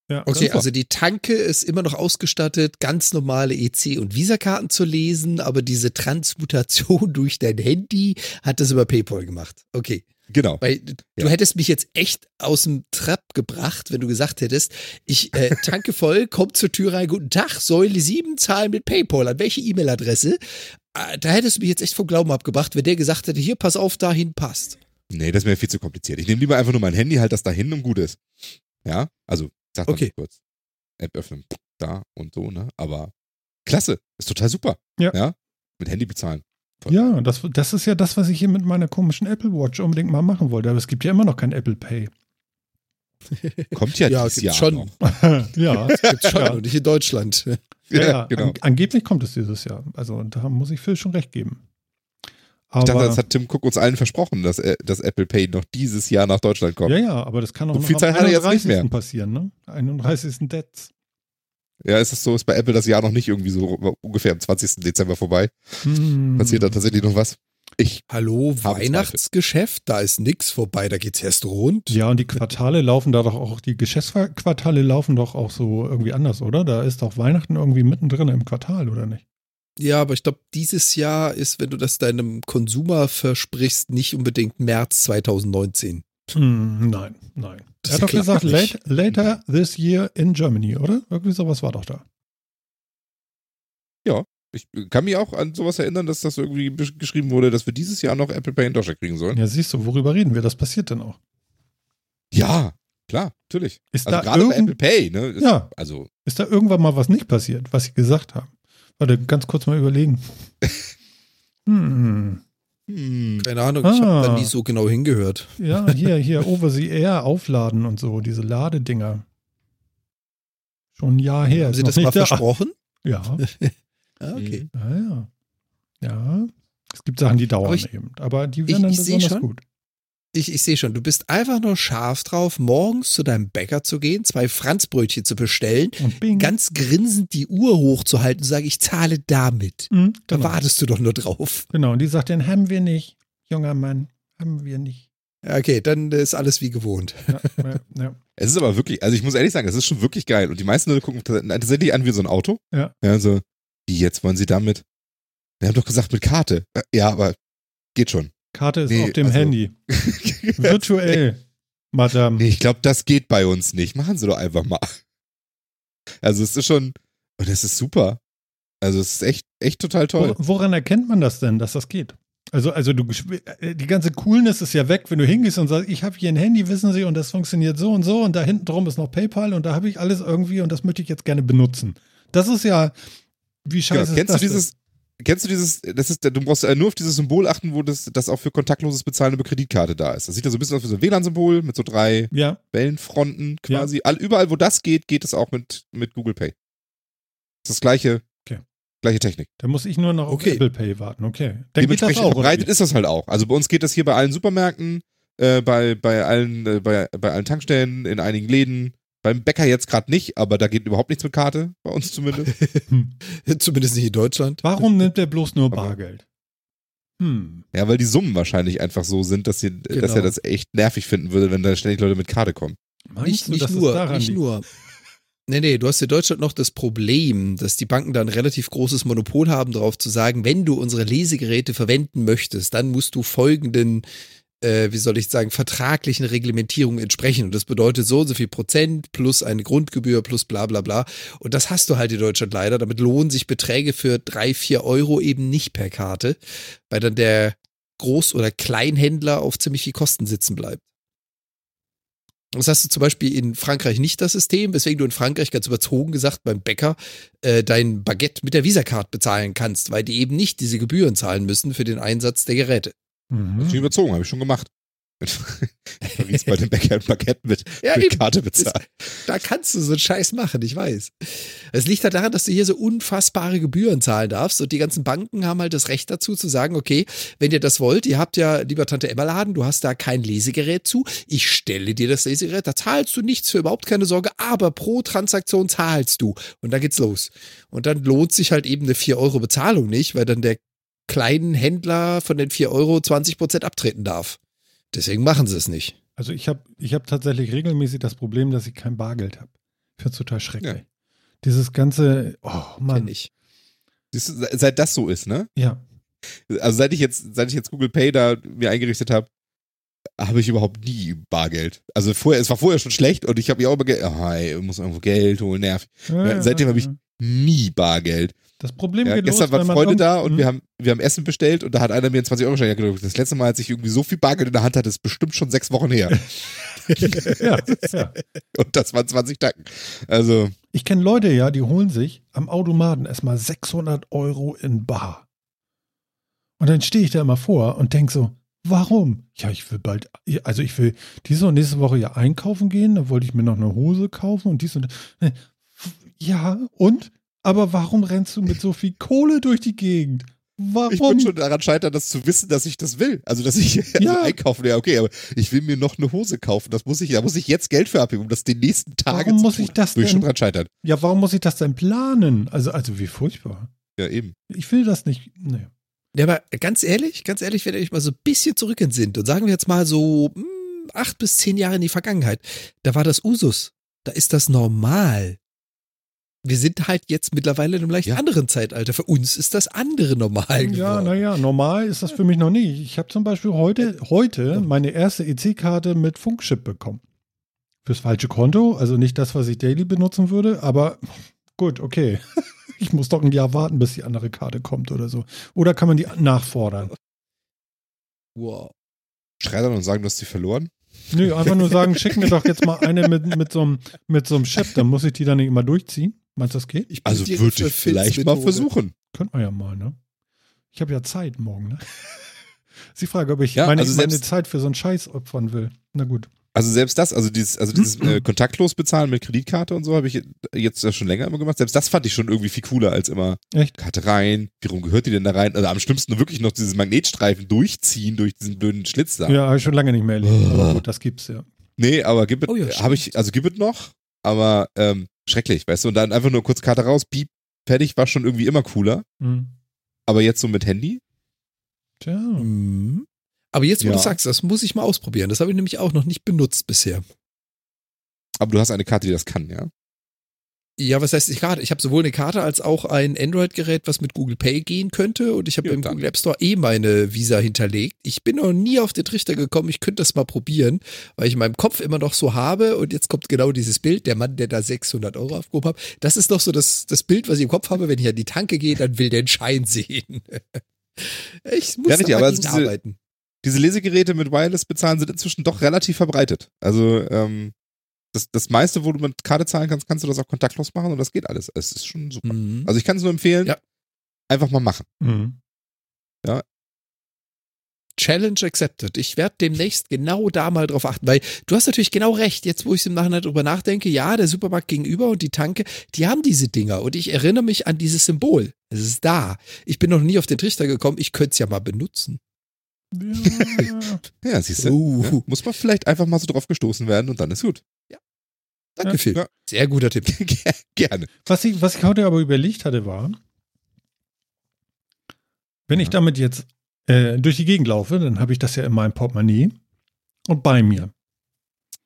[SPEAKER 1] Ja,
[SPEAKER 2] Okay, also die Tanke ist immer noch ausgestattet, ganz normale EC- und Visa-Karten zu lesen, aber diese Transmutation *laughs* durch dein Handy hat das über PayPal gemacht. Okay.
[SPEAKER 3] Genau.
[SPEAKER 2] Weil du
[SPEAKER 3] Ja.
[SPEAKER 2] hättest mich jetzt echt aus dem Trab gebracht, wenn du gesagt hättest, ich äh, tanke voll, *laughs* komm zur Tür rein, guten Tag, Säule 7, zahlen mit PayPal. An welche E-Mail-Adresse? Äh, da hättest du mich jetzt echt vom Glauben abgebracht, wenn der gesagt hätte, hier, pass auf, dahin passt.
[SPEAKER 3] Nee, das mir viel zu kompliziert. Ich nehme lieber einfach nur mein Handy, halt das da hin und gut ist. Ja, also, sag mal
[SPEAKER 2] Okay.
[SPEAKER 3] kurz. App öffnen, da und so, ne? Aber klasse, ist total super.
[SPEAKER 1] Ja.
[SPEAKER 3] ja? Mit Handy bezahlen.
[SPEAKER 1] Ja, das, das ist ja das, was ich hier mit meiner komischen Apple Watch unbedingt mal machen wollte. Aber es gibt ja immer noch kein Apple Pay. *laughs*
[SPEAKER 3] Kommt ja,
[SPEAKER 2] Ja,
[SPEAKER 3] dieses Jahr
[SPEAKER 2] schon.
[SPEAKER 3] noch. *laughs*
[SPEAKER 1] ja,
[SPEAKER 2] Gibt's schon,
[SPEAKER 1] Ja.
[SPEAKER 2] und nicht in Deutschland.
[SPEAKER 1] ja, ja. *laughs*
[SPEAKER 3] genau.
[SPEAKER 1] An, angeblich kommt es dieses Jahr. Also da muss ich Phil schon recht geben.
[SPEAKER 3] Ich
[SPEAKER 1] Aber,
[SPEAKER 3] dachte, das hat Tim Cook uns allen versprochen, dass, dass Apple Pay noch dieses Jahr nach Deutschland kommt.
[SPEAKER 1] ja,
[SPEAKER 3] Ja,
[SPEAKER 1] ja, aber das kann auch
[SPEAKER 3] So
[SPEAKER 1] noch
[SPEAKER 3] viel
[SPEAKER 1] am
[SPEAKER 3] Zeit hat er jetzt nicht mehr.
[SPEAKER 1] passieren, ne? 31. Dez.
[SPEAKER 3] ist es so, ist bei Apple das Jahr noch nicht irgendwie so ungefähr am 20. Dezember vorbei.
[SPEAKER 1] Hm.
[SPEAKER 3] Passiert da tatsächlich noch was? Ich,
[SPEAKER 2] Hallo, Weihnachtsgeschäft, da ist nix vorbei, da geht's erst rund.
[SPEAKER 1] Ja, und die Quartale laufen da doch auch, die Geschäftsquartale laufen doch auch so irgendwie anders, oder? Da ist doch Weihnachten irgendwie mittendrin im Quartal, oder nicht?
[SPEAKER 2] Ja, aber ich glaube, dieses Jahr ist, wenn du das deinem Konsumer versprichst, nicht unbedingt März 2019.
[SPEAKER 1] Hm, nein, nein.
[SPEAKER 2] Das
[SPEAKER 1] er hat doch gesagt, late, later this year in Germany, oder? Irgendwie sowas war doch da.
[SPEAKER 3] ich kann mich auch an sowas erinnern, dass das irgendwie geschrieben wurde, dass wir dieses Jahr noch Apple Pay in Deutschland kriegen sollen.
[SPEAKER 1] Ja, siehst du, worüber reden wir? Das passiert dann auch.
[SPEAKER 3] Ja, klar, natürlich.
[SPEAKER 1] Ist
[SPEAKER 3] Also
[SPEAKER 1] da
[SPEAKER 3] gerade bei Apple Pay, ne? Ist,
[SPEAKER 1] Ja.
[SPEAKER 3] Also,
[SPEAKER 1] Ist da irgendwann mal was nicht passiert, was sie gesagt haben? Warte, ganz kurz mal überlegen. *laughs* Hm.
[SPEAKER 3] hm,
[SPEAKER 2] Keine Ahnung, ich habe
[SPEAKER 1] Ah.
[SPEAKER 2] da nie so genau hingehört.
[SPEAKER 1] Ja, hier, hier, Over the Air aufladen und so, diese Ladedinger. Schon ein Jahr her.
[SPEAKER 2] Haben Sie das mal
[SPEAKER 1] nicht da.
[SPEAKER 2] versprochen? *laughs*
[SPEAKER 1] Ja, *laughs*
[SPEAKER 2] Ah, okay.
[SPEAKER 1] ja, ja. Ja, es gibt Sachen, die dauern
[SPEAKER 2] Aber ich-
[SPEAKER 1] eben, aber die
[SPEAKER 2] ich-
[SPEAKER 1] werden dann
[SPEAKER 2] ich
[SPEAKER 1] besonders
[SPEAKER 2] schon.
[SPEAKER 1] gut.
[SPEAKER 2] Ich, ich sehe schon, du bist einfach nur scharf drauf, morgens zu deinem Bäcker zu gehen, zwei Franzbrötchen zu bestellen, ganz grinsend die Uhr hochzuhalten und sagen, ich zahle damit.
[SPEAKER 1] Hm,
[SPEAKER 2] Da
[SPEAKER 1] genau.
[SPEAKER 2] wartest du doch nur drauf.
[SPEAKER 1] Genau, und die sagt dann, haben wir nicht, junger Mann, haben wir nicht.
[SPEAKER 2] Ja, Okay, dann ist alles wie gewohnt.
[SPEAKER 1] Ja, ja, ja. *laughs*
[SPEAKER 3] es ist aber wirklich, also ich muss ehrlich sagen, es ist schon wirklich geil. Und die meisten Leute gucken tats- tatsächlich an wie so ein Auto.
[SPEAKER 1] Ja.
[SPEAKER 3] Ja, so, wie jetzt wollen sie damit? Wir haben doch gesagt mit Karte. Äh, Ja, aber geht schon.
[SPEAKER 1] Karte ist
[SPEAKER 3] Nee,
[SPEAKER 1] auf dem
[SPEAKER 3] also-
[SPEAKER 1] Handy. *laughs* Virtuell, Madame.
[SPEAKER 3] Nee, ich glaube, das geht bei uns nicht. Machen Sie doch einfach mal. Also es ist schon, und es ist super. Also es ist echt, echt total toll.
[SPEAKER 1] Wor- Woran erkennt man das denn, dass das geht? Also, also du, äh, die ganze Coolness ist ja weg, wenn du hingehst und sagst, ich habe hier ein Handy, wissen Sie, und das funktioniert so und so, und da hinten drum ist noch PayPal und da habe ich alles irgendwie und das möchte ich jetzt gerne benutzen. Das ist ja, wie
[SPEAKER 3] Genau.
[SPEAKER 1] scheiße ist
[SPEAKER 3] Kennst
[SPEAKER 1] das
[SPEAKER 3] du dieses, kennst du dieses, das ist, du brauchst nur auf dieses Symbol achten, wo das, das auch für kontaktloses Bezahlen über Kreditkarte da ist. Das sieht ja so ein bisschen aus wie so ein WLAN-Symbol mit so drei
[SPEAKER 1] Ja,
[SPEAKER 3] Wellenfronten quasi. All, überall, wo das geht, geht es auch mit, mit Google Pay. Das ist das gleiche,
[SPEAKER 1] Okay.
[SPEAKER 3] gleiche Technik.
[SPEAKER 1] da muss ich nur noch
[SPEAKER 2] Okay.
[SPEAKER 1] auf Apple Pay warten. Okay. Dann geht das
[SPEAKER 3] Dementsprechend
[SPEAKER 1] auch. oder
[SPEAKER 3] verbreitet ist das halt auch. Also bei uns geht das hier bei allen Supermärkten, äh, bei, bei, allen, äh, bei, bei allen Tankstellen, in einigen Läden. Beim Bäcker jetzt gerade nicht, aber da geht überhaupt nichts mit Karte, bei uns zumindest. *laughs*
[SPEAKER 2] Zumindest nicht in Deutschland.
[SPEAKER 1] Warum nimmt der bloß nur Bargeld? Hm.
[SPEAKER 3] ja, weil die Summen wahrscheinlich einfach so sind, dass, sie, dass
[SPEAKER 2] Genau.
[SPEAKER 3] er das echt nervig finden würde, wenn da ständig Leute mit Karte kommen.
[SPEAKER 1] Meinst
[SPEAKER 2] Nicht,
[SPEAKER 1] du,
[SPEAKER 2] nicht
[SPEAKER 1] dass es
[SPEAKER 2] nur,
[SPEAKER 1] daran
[SPEAKER 2] nicht
[SPEAKER 1] liegt?
[SPEAKER 2] nur. Nee, nee, du hast in Deutschland noch das Problem, dass die Banken da ein relativ großes Monopol haben, darauf zu sagen, wenn du unsere Lesegeräte verwenden möchtest, dann musst du folgenden, äh, wie soll ich sagen, vertraglichen Reglementierungen entsprechen. Und das bedeutet so und so viel Prozent plus eine Grundgebühr plus bla bla bla. Und das hast du halt in Deutschland leider. Damit lohnen sich Beträge für drei, vier Euro eben nicht per Karte, weil dann der Groß- oder Kleinhändler auf ziemlich viel Kosten sitzen bleibt. Das hast du zum Beispiel in Frankreich nicht das System, weswegen du in Frankreich ganz überzogen gesagt beim Bäcker äh, dein Baguette mit der Visa-Card bezahlen kannst, weil die eben nicht diese Gebühren zahlen müssen für den Einsatz der Geräte.
[SPEAKER 3] Das ist
[SPEAKER 1] Mhm.
[SPEAKER 3] überzogen, habe ich schon gemacht. *laughs* Paris bei dem Bäcker ein Baguette mit,
[SPEAKER 2] Ja,
[SPEAKER 3] mit. Karte bezahlt.
[SPEAKER 2] Da kannst du so einen Scheiß machen, ich weiß. Es liegt halt daran, dass du hier so unfassbare Gebühren zahlen darfst und die ganzen Banken haben halt das Recht dazu zu sagen, okay, wenn ihr das wollt, ihr habt ja, lieber Tante Emma Laden, du hast da kein Lesegerät zu, ich stelle dir das Lesegerät, da zahlst du nichts für überhaupt keine Sorge, aber pro Transaktion zahlst du und dann geht's los. Und dann lohnt sich halt eben eine 4 Euro Bezahlung nicht, weil dann der kleinen Händler von den 4 Euro 20 Prozent abtreten darf. Deswegen machen sie es nicht.
[SPEAKER 1] Also ich habe ich hab tatsächlich regelmäßig das Problem, dass ich kein Bargeld habe. Ich finde es total schrecklich.
[SPEAKER 3] Ja.
[SPEAKER 1] Dieses ganze, oh Mann.
[SPEAKER 2] Ich.
[SPEAKER 3] Siehst du, Seit das so ist, ne?
[SPEAKER 1] Ja,
[SPEAKER 3] Also seit ich jetzt, seit ich jetzt Google Pay da mir eingerichtet habe, habe ich überhaupt nie Bargeld. Also vorher, es war vorher schon schlecht und ich habe ja auch immer Geld, oh, ey, muss irgendwo Geld holen, nervig. Ja, seitdem habe ich nie Bargeld.
[SPEAKER 1] Das Problem
[SPEAKER 3] Ja,
[SPEAKER 1] geht
[SPEAKER 3] gestern
[SPEAKER 1] los,
[SPEAKER 3] waren Freunde da und
[SPEAKER 1] Hm?
[SPEAKER 3] wir haben, wir haben Essen bestellt und da hat einer mir einen 20 euro schein gedrückt. Das letzte Mal, als ich irgendwie so viel Bargeld in der Hand hatte, ist bestimmt schon sechs Wochen her. *laughs*
[SPEAKER 1] ja, ja. *laughs*
[SPEAKER 3] und das waren 20 Tacken. Also,
[SPEAKER 1] Ich kenne Leute ja, die holen sich am Automaten erstmal 600 Euro in Bar. Und dann stehe ich da immer vor und denke so, warum? Ja, ich will bald, also ich will diese und nächste Woche ja einkaufen gehen, da wollte ich mir noch eine Hose kaufen und dies und das. Ja, und? Aber warum rennst du mit so viel Kohle durch die Gegend? Warum?
[SPEAKER 3] ich bin schon daran scheitern, das zu wissen, dass ich das will. Also, dass ich *laughs* also
[SPEAKER 1] Ja.
[SPEAKER 3] einkaufen, ja, okay, aber ich will mir noch eine Hose kaufen. Das muss ich, da muss ich jetzt Geld für abheben, um das den nächsten Tagen
[SPEAKER 1] Warum
[SPEAKER 3] zu
[SPEAKER 1] muss
[SPEAKER 3] tun.
[SPEAKER 1] ich das
[SPEAKER 3] Bin ich schon
[SPEAKER 1] denn-
[SPEAKER 3] dran scheitern.
[SPEAKER 1] ja, warum muss ich das denn planen? Also, also wie furchtbar.
[SPEAKER 3] Ja, eben.
[SPEAKER 1] Ich will das nicht. Nee.
[SPEAKER 2] Ja, aber ganz ehrlich, ganz ehrlich, wenn ihr euch mal so ein bisschen zurück sind und sagen wir jetzt mal so hm, acht bis zehn Jahre in die Vergangenheit, da war das Usus. Da ist das normal. Wir sind halt jetzt mittlerweile in einem leicht
[SPEAKER 3] Ja.
[SPEAKER 2] anderen Zeitalter. Für uns ist das andere normal
[SPEAKER 1] Ja, naja, normal ist das für mich noch nicht. Ich habe zum Beispiel heute, heute meine erste EC-Karte mit Funkchip bekommen. Fürs falsche Konto, also nicht das, was ich daily benutzen würde, aber gut, okay. *laughs* Ich muss doch ein Jahr warten, bis die andere Karte kommt oder so. Oder kann man die nachfordern?
[SPEAKER 2] Wow.
[SPEAKER 3] Schreddern und sagen, du hast sie verloren.
[SPEAKER 1] Nö, einfach nur sagen, *laughs* schick mir doch jetzt mal eine mit, mit, so, einem, mit so einem Chip, dann muss ich die dann nicht immer durchziehen. Meinst du, das geht?
[SPEAKER 2] Ich
[SPEAKER 3] Also würde ich vielleicht mal versuchen.
[SPEAKER 1] Könnte man ja mal, ne? Ich habe ja Zeit morgen, ne? *laughs* Sie fragt, ob ich
[SPEAKER 3] Ja,
[SPEAKER 1] meine,
[SPEAKER 3] also
[SPEAKER 1] meine Zeit für so einen Scheiß opfern will. Na gut.
[SPEAKER 3] Also selbst das, also dieses, also dieses *clears throat* äh, kontaktlos bezahlen mit Kreditkarte und so habe ich jetzt ja schon länger immer gemacht. Selbst das fand ich schon irgendwie viel cooler als immer
[SPEAKER 1] Echt?
[SPEAKER 3] Karte rein. Wie rum gehört die denn da rein? Also am schlimmsten wirklich noch dieses Magnetstreifen durchziehen durch diesen blöden Schlitz da.
[SPEAKER 1] Ja, habe ich schon lange nicht mehr erlebt. Aber *sighs* gut, das gibt's ja.
[SPEAKER 3] Nee, aber gibt
[SPEAKER 2] Oh ja,
[SPEAKER 3] es, habe ich, also gibt es noch, aber ähm, schrecklich, weißt du? Und dann einfach nur kurz Karte raus, piep, fertig, war schon irgendwie immer cooler.
[SPEAKER 1] Hm.
[SPEAKER 3] Aber jetzt so mit Handy?
[SPEAKER 1] Tja.
[SPEAKER 2] Mhm. Aber jetzt, wo
[SPEAKER 3] Ja.
[SPEAKER 2] du sagst, das muss ich mal ausprobieren. Das habe ich nämlich auch noch nicht benutzt bisher.
[SPEAKER 3] Aber du hast eine Karte, die das kann, ja?
[SPEAKER 2] Ja, was heißt ich gerade? Ich habe sowohl eine Karte als auch ein Android-Gerät, was mit Google Pay gehen könnte. Und ich habe
[SPEAKER 3] Ja,
[SPEAKER 2] im
[SPEAKER 3] dann.
[SPEAKER 2] Google App Store eh meine Visa hinterlegt. Ich bin noch nie auf den Trichter gekommen, ich könnte das mal probieren, weil ich in meinem Kopf immer noch so habe. Und jetzt kommt genau dieses Bild, der Mann, der da 600 Euro aufgehoben hat. Das ist noch so das, das Bild, was ich im Kopf habe. Wenn ich an die Tanke gehe, dann will der einen Schein sehen. *laughs* Ich muss
[SPEAKER 3] Ja, richtig,
[SPEAKER 2] da
[SPEAKER 3] aber diese-
[SPEAKER 2] arbeiten.
[SPEAKER 3] Diese Lesegeräte mit Wireless bezahlen sind inzwischen doch relativ verbreitet. Also, ähm, das, das meiste, wo du mit Karte zahlen kannst, kannst du das auch kontaktlos machen und das geht alles. Es ist schon super.
[SPEAKER 2] Mhm.
[SPEAKER 3] Also ich kann es nur empfehlen.
[SPEAKER 2] Ja.
[SPEAKER 3] einfach mal machen.
[SPEAKER 1] Mhm.
[SPEAKER 2] Challenge accepted. Ich werde demnächst genau da mal drauf achten, weil du hast natürlich genau recht. Jetzt, wo ich im Nachhinein drüber nachdenke, ja, der Supermarkt gegenüber und die Tanke, die haben diese Dinger und ich erinnere mich an dieses Symbol. Es ist da. Ich bin noch nie auf den Trichter gekommen. Ich könnte es ja mal benutzen.
[SPEAKER 1] Ja. *laughs*
[SPEAKER 3] Ja, siehst du.
[SPEAKER 2] Uh.
[SPEAKER 3] Ja, muss man vielleicht einfach mal so drauf gestoßen werden und dann ist gut.
[SPEAKER 2] Danke,
[SPEAKER 1] Ja.
[SPEAKER 2] Phil.
[SPEAKER 3] Ja.
[SPEAKER 2] Sehr guter Tipp. *laughs*
[SPEAKER 3] Gerne.
[SPEAKER 1] Was ich, was ich heute aber überlegt hatte, war, wenn ich
[SPEAKER 3] Ja.
[SPEAKER 1] damit jetzt äh, durch die Gegend laufe, dann habe ich das ja in meinem Portemonnaie und bei mir.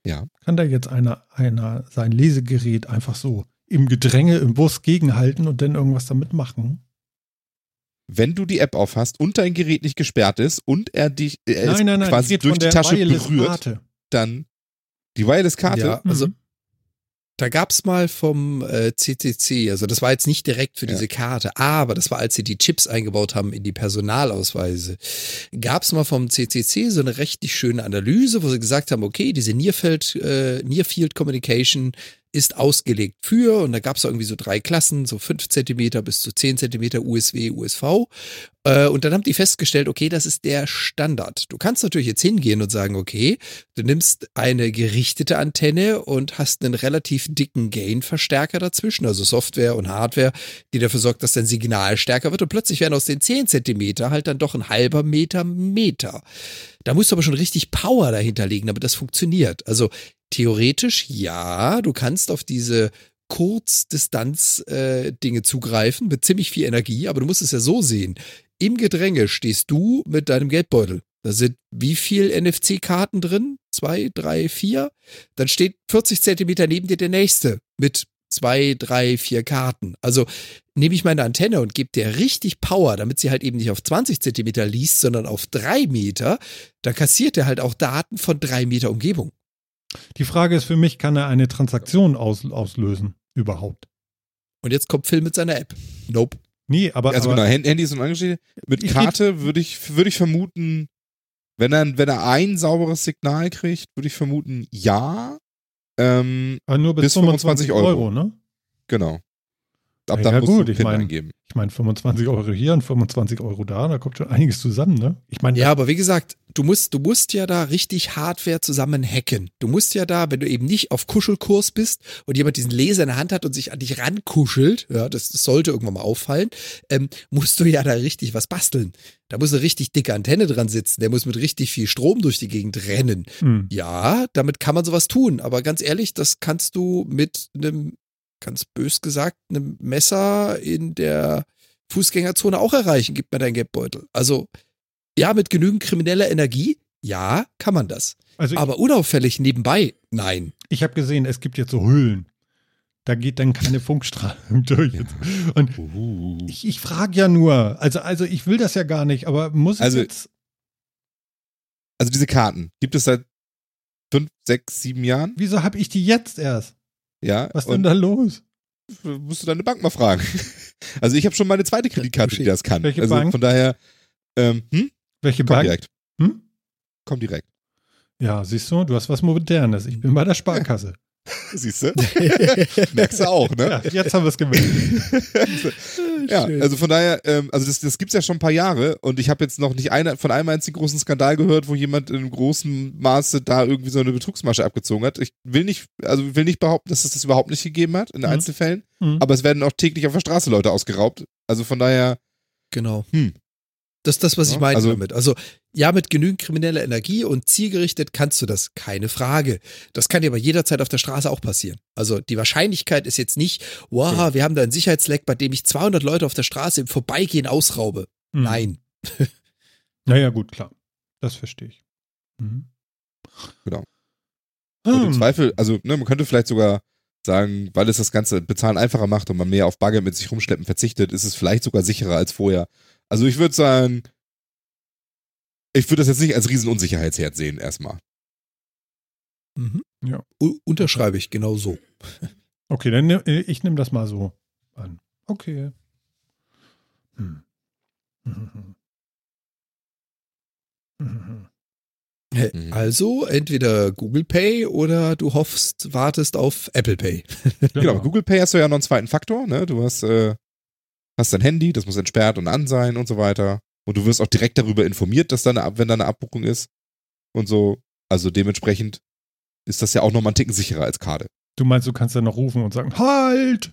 [SPEAKER 3] Ja.
[SPEAKER 1] Kann da jetzt einer, einer sein Lesegerät einfach so im Gedränge im Bus gegenhalten und dann irgendwas damit machen?
[SPEAKER 3] Wenn du die App aufhast und dein Gerät nicht gesperrt ist und er dich er
[SPEAKER 1] nein, nein, nein, ich
[SPEAKER 3] quasi durch die Tasche
[SPEAKER 1] Wireless
[SPEAKER 3] berührt,
[SPEAKER 1] Karte.
[SPEAKER 3] dann die Wireless-Karte.
[SPEAKER 2] Ja, also
[SPEAKER 1] Mhm.
[SPEAKER 2] Da gab's mal vom äh, CCC, also das war jetzt nicht direkt für
[SPEAKER 3] Ja.
[SPEAKER 2] diese Karte, aber das war, als sie die Chips eingebaut haben in die Personalausweise, gab's mal vom CCC so eine richtig schöne Analyse, wo sie gesagt haben, okay, diese Nearfield, äh, Nearfield Communication ist ausgelegt für, und da gab's irgendwie so drei Klassen, so fünf Zentimeter bis zu zehn Zentimeter USW, USV. Äh, und dann haben die festgestellt, okay, das ist der Standard. Du kannst natürlich jetzt hingehen und sagen, okay, du nimmst eine gerichtete Antenne und hast einen relativ dicken Gain-Verstärker dazwischen, also Software und Hardware, die dafür sorgt, dass dein Signal stärker wird und plötzlich werden aus den 10 Zentimeter halt dann doch ein halber Meter Meter. Da musst du aber schon richtig Power dahinter legen, damit das funktioniert. Also theoretisch ja, du kannst auf diese Kurzdistanz-Dinge zugreifen mit ziemlich viel Energie, aber du musst es ja so sehen. Im Gedränge stehst du mit deinem Geldbeutel. Da sind wie viel NFC-Karten drin? Zwei, drei, vier? Dann steht 40 Zentimeter neben dir der nächste mit zwei, drei, vier Karten. Also nehme ich meine Antenne und gebe der richtig Power, damit sie halt eben nicht auf 20 Zentimeter liest, sondern auf drei Meter, dann kassiert er halt auch Daten von drei Meter Umgebung.
[SPEAKER 1] Die Frage ist für mich, kann er eine Transaktion aus, auslösen? Überhaupt?
[SPEAKER 2] Und jetzt kommt Phil mit seiner App. Nope.
[SPEAKER 1] Nee, aber,
[SPEAKER 3] Also
[SPEAKER 1] aber
[SPEAKER 3] genau, Hand- Handy ist und angeschlossen. Mit Karte würde ich, würde ich vermuten, wenn er, wenn er ein sauberes Signal kriegt, würde ich vermuten, ja. Ähm,
[SPEAKER 1] aber nur bis,
[SPEAKER 3] bis
[SPEAKER 1] 25
[SPEAKER 3] 25
[SPEAKER 1] Euro,
[SPEAKER 3] Euro.
[SPEAKER 1] ne?
[SPEAKER 3] genau. Ab
[SPEAKER 1] Ja,
[SPEAKER 3] dann
[SPEAKER 1] gut, ich
[SPEAKER 3] PIN
[SPEAKER 1] mein-
[SPEAKER 3] eingeben.
[SPEAKER 1] Ich meine, 25 Euro hier und 25 Euro da, da kommt schon einiges zusammen, ne? Ich meine,
[SPEAKER 2] Ja, aber wie gesagt, du musst, du musst ja da richtig Hardware zusammen hacken. Du musst ja da, wenn du eben nicht auf Kuschelkurs bist und jemand diesen Laser in der Hand hat und sich an dich rankuschelt, ja, das, das sollte irgendwann mal auffallen, ähm, musst du ja da richtig was basteln. Da muss eine richtig dicke Antenne dran sitzen, der muss mit richtig viel Strom durch die Gegend rennen.
[SPEAKER 1] hm.
[SPEAKER 2] Ja, damit kann man sowas tun, aber ganz ehrlich, das kannst du mit einem, ganz bös gesagt, einem Messer in der Fußgängerzone auch erreichen. Gib mir deinen Geldbeutel. Also, ja, mit genügend krimineller Energie, ja, kann man das.
[SPEAKER 1] also
[SPEAKER 2] Aber unauffällig nebenbei, nein.
[SPEAKER 1] ich habe gesehen, es gibt jetzt so Hüllen. Da geht dann keine *laughs* Funkstrahlung durch. Und
[SPEAKER 3] Uh.
[SPEAKER 1] ich, ich frage ja nur, also, also ich will das ja gar nicht, aber muss ich
[SPEAKER 3] Also-
[SPEAKER 1] jetzt.
[SPEAKER 3] Also diese Karten gibt es seit fünf, sechs, sieben Jahren.
[SPEAKER 1] Wieso habe ich die jetzt erst?
[SPEAKER 3] Ja.
[SPEAKER 1] Was denn da los?
[SPEAKER 3] musst du deine Bank mal fragen. *laughs* Also ich habe schon meine zweite Kreditkarte, die das kann.
[SPEAKER 1] Welche
[SPEAKER 3] also
[SPEAKER 1] Bank?
[SPEAKER 3] von daher, ähm, hm?
[SPEAKER 1] Welche
[SPEAKER 3] komm
[SPEAKER 1] Bank?
[SPEAKER 3] direkt.
[SPEAKER 1] Hm?
[SPEAKER 3] Komm direkt.
[SPEAKER 1] Ja, siehst du, du hast was Modernes. Ich bin bei der Sparkasse. *laughs*
[SPEAKER 3] Siehst du? *laughs* Merkst du auch, ne?
[SPEAKER 1] Ja, jetzt haben wir es gemerkt. *laughs*
[SPEAKER 3] Ja, also von daher, ähm, also das, das gibt's ja schon ein paar Jahre und ich habe jetzt noch nicht eine, von einem einzigen großen Skandal gehört, wo jemand in großem Maße da irgendwie so eine Betrugsmasche abgezogen hat. Ich will nicht, also will nicht behaupten, dass es das überhaupt nicht gegeben hat in
[SPEAKER 1] Mhm.
[SPEAKER 3] Einzelfällen,
[SPEAKER 1] Mhm.
[SPEAKER 3] aber es werden auch täglich auf der Straße Leute ausgeraubt. Also von daher,
[SPEAKER 2] Genau.
[SPEAKER 3] Hm.
[SPEAKER 2] Das ist das, was ich
[SPEAKER 3] Ja,
[SPEAKER 2] meine
[SPEAKER 3] also-
[SPEAKER 2] damit. Also, ja, mit genügend krimineller Energie und zielgerichtet kannst du das, keine Frage. Das kann dir aber jederzeit auf der Straße auch passieren. Also, die Wahrscheinlichkeit ist jetzt nicht, wow,
[SPEAKER 3] Ja.
[SPEAKER 2] wir haben da einen Sicherheitsleck, bei dem ich 200 Leute auf der Straße im Vorbeigehen ausraube.
[SPEAKER 1] Hm.
[SPEAKER 2] Nein. *laughs*
[SPEAKER 1] Naja, gut, klar. Das verstehe ich. Mhm.
[SPEAKER 3] Genau. und im
[SPEAKER 1] Hm.
[SPEAKER 3] Zweifel, also ne, man könnte vielleicht sogar sagen, weil es das ganze Bezahlen einfacher macht und man mehr auf Bagger mit sich rumschleppen verzichtet, ist es vielleicht sogar sicherer als vorher. Also ich würde sagen, ich würde das jetzt nicht als Riesenunsicherheitsherd sehen erstmal.
[SPEAKER 2] Mhm.
[SPEAKER 1] Ja.
[SPEAKER 2] U unterschreibe ich genau so.
[SPEAKER 1] Okay, dann äh, ich nehme das mal so an. Okay. Hm. *laughs* Mhm. Mhm.
[SPEAKER 3] Mhm.
[SPEAKER 2] Also, entweder Google Pay oder du hoffst, wartest auf Apple Pay. *laughs*
[SPEAKER 3] Genau, Google Pay hast du ja noch einen zweiten Faktor, ne? Du hast, äh, hast dein Handy, das muss entsperrt und an sein und so weiter. Und du wirst auch direkt darüber informiert, dass da eine, wenn da eine Abbuchung ist und so. Also dementsprechend ist das ja auch nochmal einen Ticken sicherer als Karte.
[SPEAKER 1] Du meinst, du kannst dann noch rufen und sagen, halt!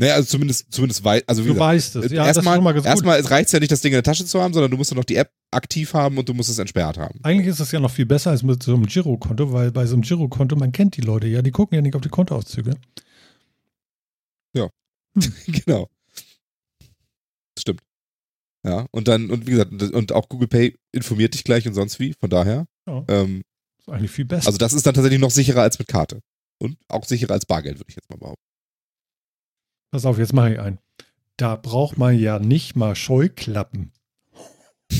[SPEAKER 3] Naja, also zumindest, zumindest wei also wie
[SPEAKER 1] Du
[SPEAKER 3] gesagt,
[SPEAKER 1] weißt es. Ja, das ist
[SPEAKER 3] erstmal,
[SPEAKER 1] gut.
[SPEAKER 3] erstmal reicht es ja nicht, das Ding in der Tasche zu haben, sondern du musst dann noch die App aktiv haben und du musst es entsperrt haben.
[SPEAKER 1] Eigentlich ist es ja noch viel besser als mit so einem Girokonto, weil bei so einem Girokonto, man kennt die Leute ja, die gucken ja nicht auf die Kontoauszüge. *laughs*
[SPEAKER 3] genau. Stimmt. Ja, und dann, und wie gesagt, und auch Google Pay informiert dich gleich und sonst wie, von daher.
[SPEAKER 1] Ja.
[SPEAKER 3] Ähm,
[SPEAKER 1] ist eigentlich viel besser.
[SPEAKER 3] also das ist dann tatsächlich noch sicherer als mit Karte. Und auch sicherer als Bargeld, würde ich jetzt mal behaupten.
[SPEAKER 1] Pass auf, jetzt mache ich einen. Da braucht man ja nicht mal Scheuklappen. *laughs*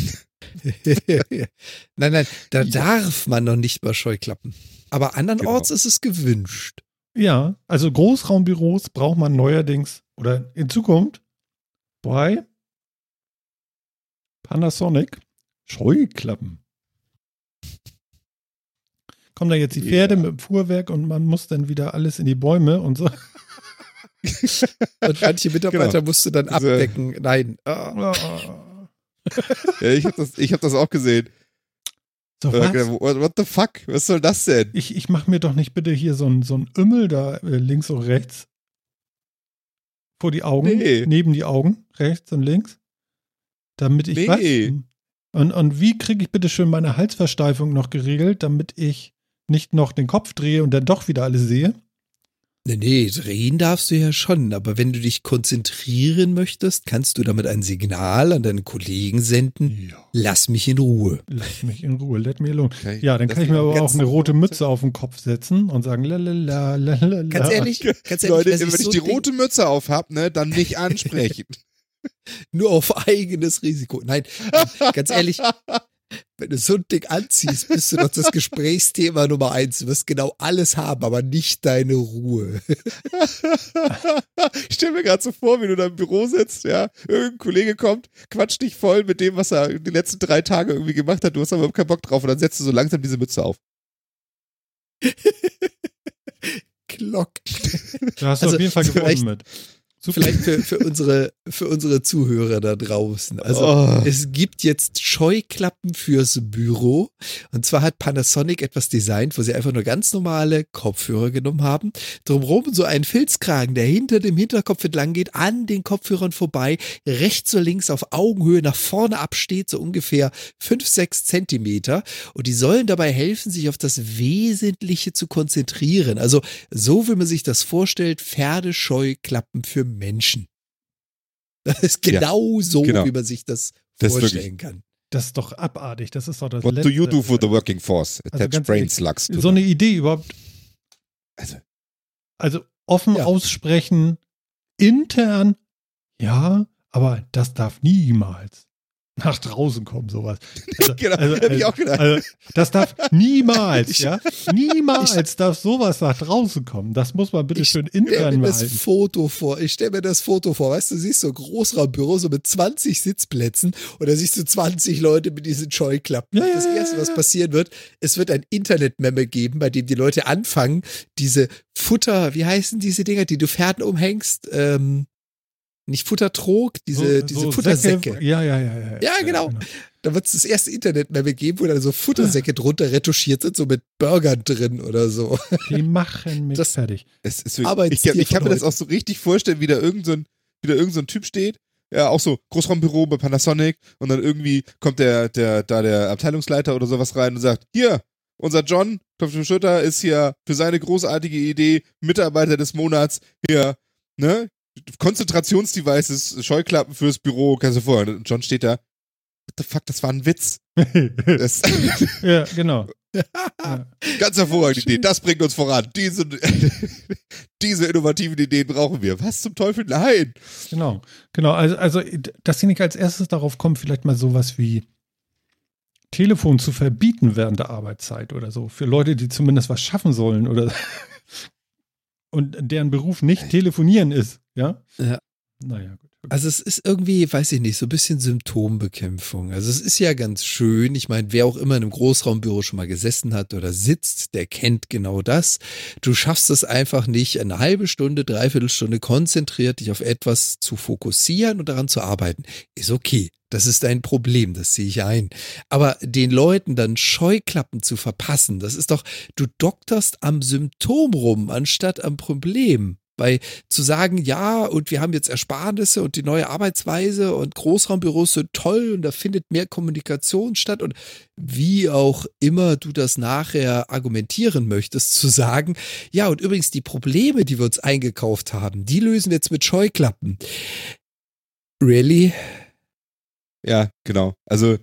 [SPEAKER 2] nein, nein, da darf man noch nicht mal Scheuklappen. Aber andernorts ist es gewünscht.
[SPEAKER 1] Ja, also Großraumbüros braucht man neuerdings oder in Zukunft bei Panasonic Scheuklappen. Kommen da jetzt die Pferde mit dem Fuhrwerk und man muss dann wieder alles in die Bäume und so. *laughs*
[SPEAKER 2] Und manche Mitarbeiter
[SPEAKER 3] Genau.
[SPEAKER 2] musst du dann abdecken. Nein.
[SPEAKER 3] Ja, *laughs* ich habe das, ich hab das auch gesehen. Äh,
[SPEAKER 1] was?
[SPEAKER 3] genau, What, the fuck? Was soll das denn?
[SPEAKER 1] Ich, ich mache mir doch nicht bitte hier so ein, so ein Ümmel da äh, links und rechts vor die Augen,
[SPEAKER 3] Nee.
[SPEAKER 1] neben die Augen, rechts und links, damit ich
[SPEAKER 3] Nee.
[SPEAKER 1] was? Und, und wie kriege ich bitte schön meine Halsversteifung noch geregelt, damit ich nicht noch den Kopf drehe und dann doch wieder alles sehe?
[SPEAKER 2] Nee, nee, drehen darfst du ja schon, aber wenn du dich konzentrieren möchtest, kannst du damit ein Signal an deine Kollegen senden.
[SPEAKER 1] Ja.
[SPEAKER 2] Lass mich in Ruhe.
[SPEAKER 1] Lass mich in Ruhe, let me alone.
[SPEAKER 3] Okay,
[SPEAKER 1] Ja, dann
[SPEAKER 3] das
[SPEAKER 1] kann ich mir aber auch eine rote Mütze auf den Kopf setzen und sagen, lalala, lalala.
[SPEAKER 2] Ganz ehrlich, ganz ehrlich,
[SPEAKER 3] Leute, wenn ich
[SPEAKER 2] so
[SPEAKER 3] die
[SPEAKER 2] Ding-
[SPEAKER 3] rote Mütze auf hab, ne, dann nicht *laughs* ansprechen.
[SPEAKER 2] nur auf eigenes Risiko. Nein, ganz ehrlich, wenn du so ein Ding anziehst, bist du doch das Gesprächsthema Nummer eins. Du wirst genau alles haben, aber nicht deine Ruhe. *laughs*
[SPEAKER 3] ich stelle mir gerade so vor, wie du da im Büro sitzt, ja, irgendein Kollege kommt, quatscht dich voll mit dem, was er die letzten drei Tage irgendwie gemacht hat, du hast aber keinen Bock drauf und dann setzt du so langsam diese Mütze auf. *laughs*
[SPEAKER 2] Glock.
[SPEAKER 1] Da hast du
[SPEAKER 2] Also,
[SPEAKER 1] auf jeden Fall gewonnen mit. Super.
[SPEAKER 2] Vielleicht für, für, unsere, für unsere Zuhörer da draußen. Also
[SPEAKER 3] Oh.
[SPEAKER 2] es gibt jetzt Scheuklappen fürs Büro. Und zwar hat Panasonic etwas designt, wo sie einfach nur ganz normale Kopfhörer genommen haben. Drumherum so einen Filzkragen, der hinter dem Hinterkopf entlang geht, an den Kopfhörern vorbei, rechts oder links auf Augenhöhe nach vorne absteht, so ungefähr fünf sechs Zentimeter. Und die sollen dabei helfen, sich auf das Wesentliche zu konzentrieren. Also so, wie man sich das vorstellt, Pferdescheuklappen für Menschen. *laughs* Das ist
[SPEAKER 3] Ja,
[SPEAKER 2] genau so,
[SPEAKER 3] genau.
[SPEAKER 2] wie man sich das,
[SPEAKER 3] Das
[SPEAKER 2] vorstellen kann.
[SPEAKER 1] Das ist doch abartig. Das ist doch das
[SPEAKER 3] What do you do for the
[SPEAKER 1] Letzte.
[SPEAKER 3] working force?
[SPEAKER 1] Also
[SPEAKER 3] Attach
[SPEAKER 1] ganz
[SPEAKER 3] brain slugs. to
[SPEAKER 1] So
[SPEAKER 3] them.
[SPEAKER 1] eine Idee überhaupt.
[SPEAKER 3] Also-
[SPEAKER 1] Also offen
[SPEAKER 2] Ja.
[SPEAKER 1] aussprechen, intern, ja, aber das darf niemals nach draußen kommen, sowas. Also, *laughs*
[SPEAKER 3] Genau,
[SPEAKER 1] also,
[SPEAKER 3] hätte ich auch gedacht.
[SPEAKER 1] Also, das darf *laughs* niemals, ja, *laughs* niemals darf sowas nach draußen kommen. Das muss man bitte
[SPEAKER 2] Ich
[SPEAKER 1] schön intern
[SPEAKER 2] mir das
[SPEAKER 1] behalten.
[SPEAKER 2] Foto vor. Ich stelle mir das Foto vor. Weißt du, du siehst so ein Großraumbüro so mit 20 Sitzplätzen und da siehst du 20 Leute mit diesen Scheuklappen.
[SPEAKER 1] Ja,
[SPEAKER 2] das erste, was passieren wird, es wird ein Internet-Memme geben, bei dem die Leute anfangen, diese Futter, wie heißen diese Dinger, die du Pferden umhängst? Ähm, nicht Futtertrog, diese,
[SPEAKER 1] So-
[SPEAKER 2] diese
[SPEAKER 1] so
[SPEAKER 2] Futtersäcke.
[SPEAKER 1] Säcke. Ja, ja, ja, ja.
[SPEAKER 2] Ja, genau. Da wird es das erste Internet-Memme geben, wo dann so Futtersäcke drunter retuschiert sind, so mit Burgern drin oder so.
[SPEAKER 1] Die machen mich
[SPEAKER 2] Das-
[SPEAKER 1] fertig.
[SPEAKER 3] Es ist
[SPEAKER 2] Arbeitstier
[SPEAKER 3] ich, ich kann mir das auch so richtig vorstellen, wie da irgend so ein, wie da irgend so ein Typ steht. Ja, auch so Großraumbüro bei Panasonic und dann irgendwie kommt der, der, da der Abteilungsleiter oder sowas rein und sagt, hier, unser John, Klopf Schulter, ist hier für seine großartige Idee Mitarbeiter des Monats hier, ne? Konzentrationsdevices, Scheuklappen fürs Büro, kannst du vorher. Und John steht da, what the fuck, das war ein Witz. *laughs* *laughs*
[SPEAKER 1] Ja, genau. Ja. *laughs*
[SPEAKER 3] Ganz hervorragende Idee. Das bringt uns voran. Diese, diese innovativen Ideen brauchen wir. Was zum Teufel? Nein.
[SPEAKER 1] Genau, genau. Also, also, dass sie nicht als erstes darauf kommen, vielleicht mal sowas wie Telefon zu verbieten während der Arbeitszeit oder so. Für Leute, die zumindest was schaffen sollen oder und deren Beruf nicht telefonieren ist, ja?
[SPEAKER 2] Ja.
[SPEAKER 1] Naja, gut.
[SPEAKER 2] Also es ist irgendwie, weiß ich nicht, so ein bisschen Symptombekämpfung. Also es ist ja ganz schön. Ich meine, wer auch immer in einem Großraumbüro schon mal gesessen hat oder sitzt, der kennt genau das. Du schaffst es einfach nicht, eine halbe Stunde, dreiviertel Stunde konzentriert dich auf etwas zu fokussieren und daran zu arbeiten. Ist okay. Das ist ein Problem, das sehe ich ein. Aber den Leuten dann Scheuklappen zu verpassen, das ist doch, du dokterst am Symptom rum, anstatt am Problem. Weil zu sagen, ja, und wir haben jetzt Ersparnisse und die neue Arbeitsweise und Großraumbüros sind toll und da findet mehr Kommunikation statt und wie auch immer du das nachher argumentieren möchtest, zu sagen, ja, und übrigens die Probleme, die wir uns eingekauft haben, die lösen wir jetzt mit Scheuklappen. Really?
[SPEAKER 3] Ja, genau. Also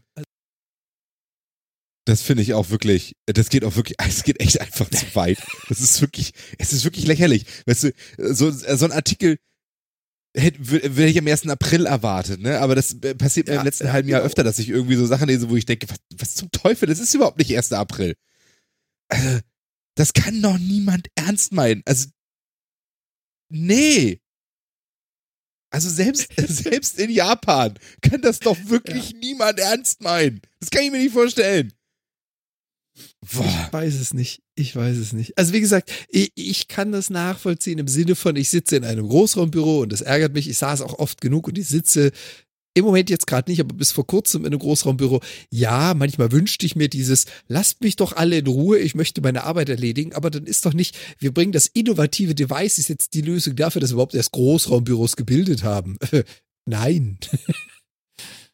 [SPEAKER 3] das finde ich auch wirklich, das geht auch wirklich, *laughs* es geht echt einfach zu weit. Das ist wirklich, es ist wirklich lächerlich. Weißt du, so, so ein Artikel hätte, hätte ich am 1. April erwartet, ne? Aber das passiert mir
[SPEAKER 2] Ja,
[SPEAKER 3] im letzten
[SPEAKER 2] ja,
[SPEAKER 3] halben Jahr
[SPEAKER 2] genau.
[SPEAKER 3] öfter, dass ich irgendwie so Sachen lese, wo ich denke, was, was zum Teufel, das ist überhaupt nicht 1. April. Also, das kann doch niemand ernst meinen. Also, nee. Also selbst, *laughs* selbst in Japan kann das doch wirklich niemand ernst meinen. Das kann ich mir nicht vorstellen. Boah.
[SPEAKER 2] Ich weiß es nicht. Ich weiß es nicht. Also wie gesagt, ich, ich kann das nachvollziehen im Sinne von, ich sitze in einem Großraumbüro und das ärgert mich. Ich saß auch oft genug und ich sitze im Moment jetzt gerade nicht, aber bis vor kurzem in einem Großraumbüro. Ja, manchmal wünschte ich mir dieses, lasst mich doch alle in Ruhe, ich möchte meine Arbeit erledigen, aber dann ist doch nicht, wir bringen das innovative Device, ist jetzt die Lösung dafür, dass wir überhaupt erst Großraumbüros gebildet haben. *laughs* Nein. *laughs*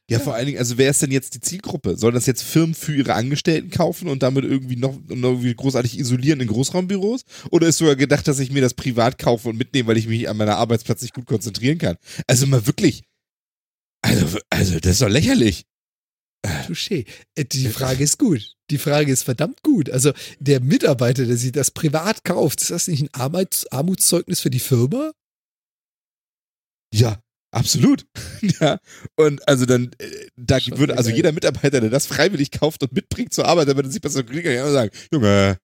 [SPEAKER 3] Ja, vor allen Dingen, also wer ist denn jetzt die Zielgruppe? Sollen das jetzt Firmen für ihre Angestellten kaufen und damit irgendwie noch, irgendwie großartig isolieren in Großraumbüros? Oder ist sogar gedacht, dass ich mir das privat kaufe und mitnehme, weil ich mich an meiner Arbeitsplatz nicht gut konzentrieren kann? Also mal wirklich. Also, also das ist doch lächerlich.
[SPEAKER 2] Touché. Äh, Die Frage ist gut. Die Frage ist verdammt gut. Also der Mitarbeiter, der sich das privat kauft, ist das nicht ein Armuts Armutszeugnis für die Firma?
[SPEAKER 3] Ja, absolut. *laughs* ja. Und also dann, äh, da
[SPEAKER 2] Schon
[SPEAKER 3] würde, also
[SPEAKER 2] geil.
[SPEAKER 3] jeder Mitarbeiter, der das freiwillig kauft und mitbringt zur Arbeit, damit er sich besser ja immer sagen, Junge,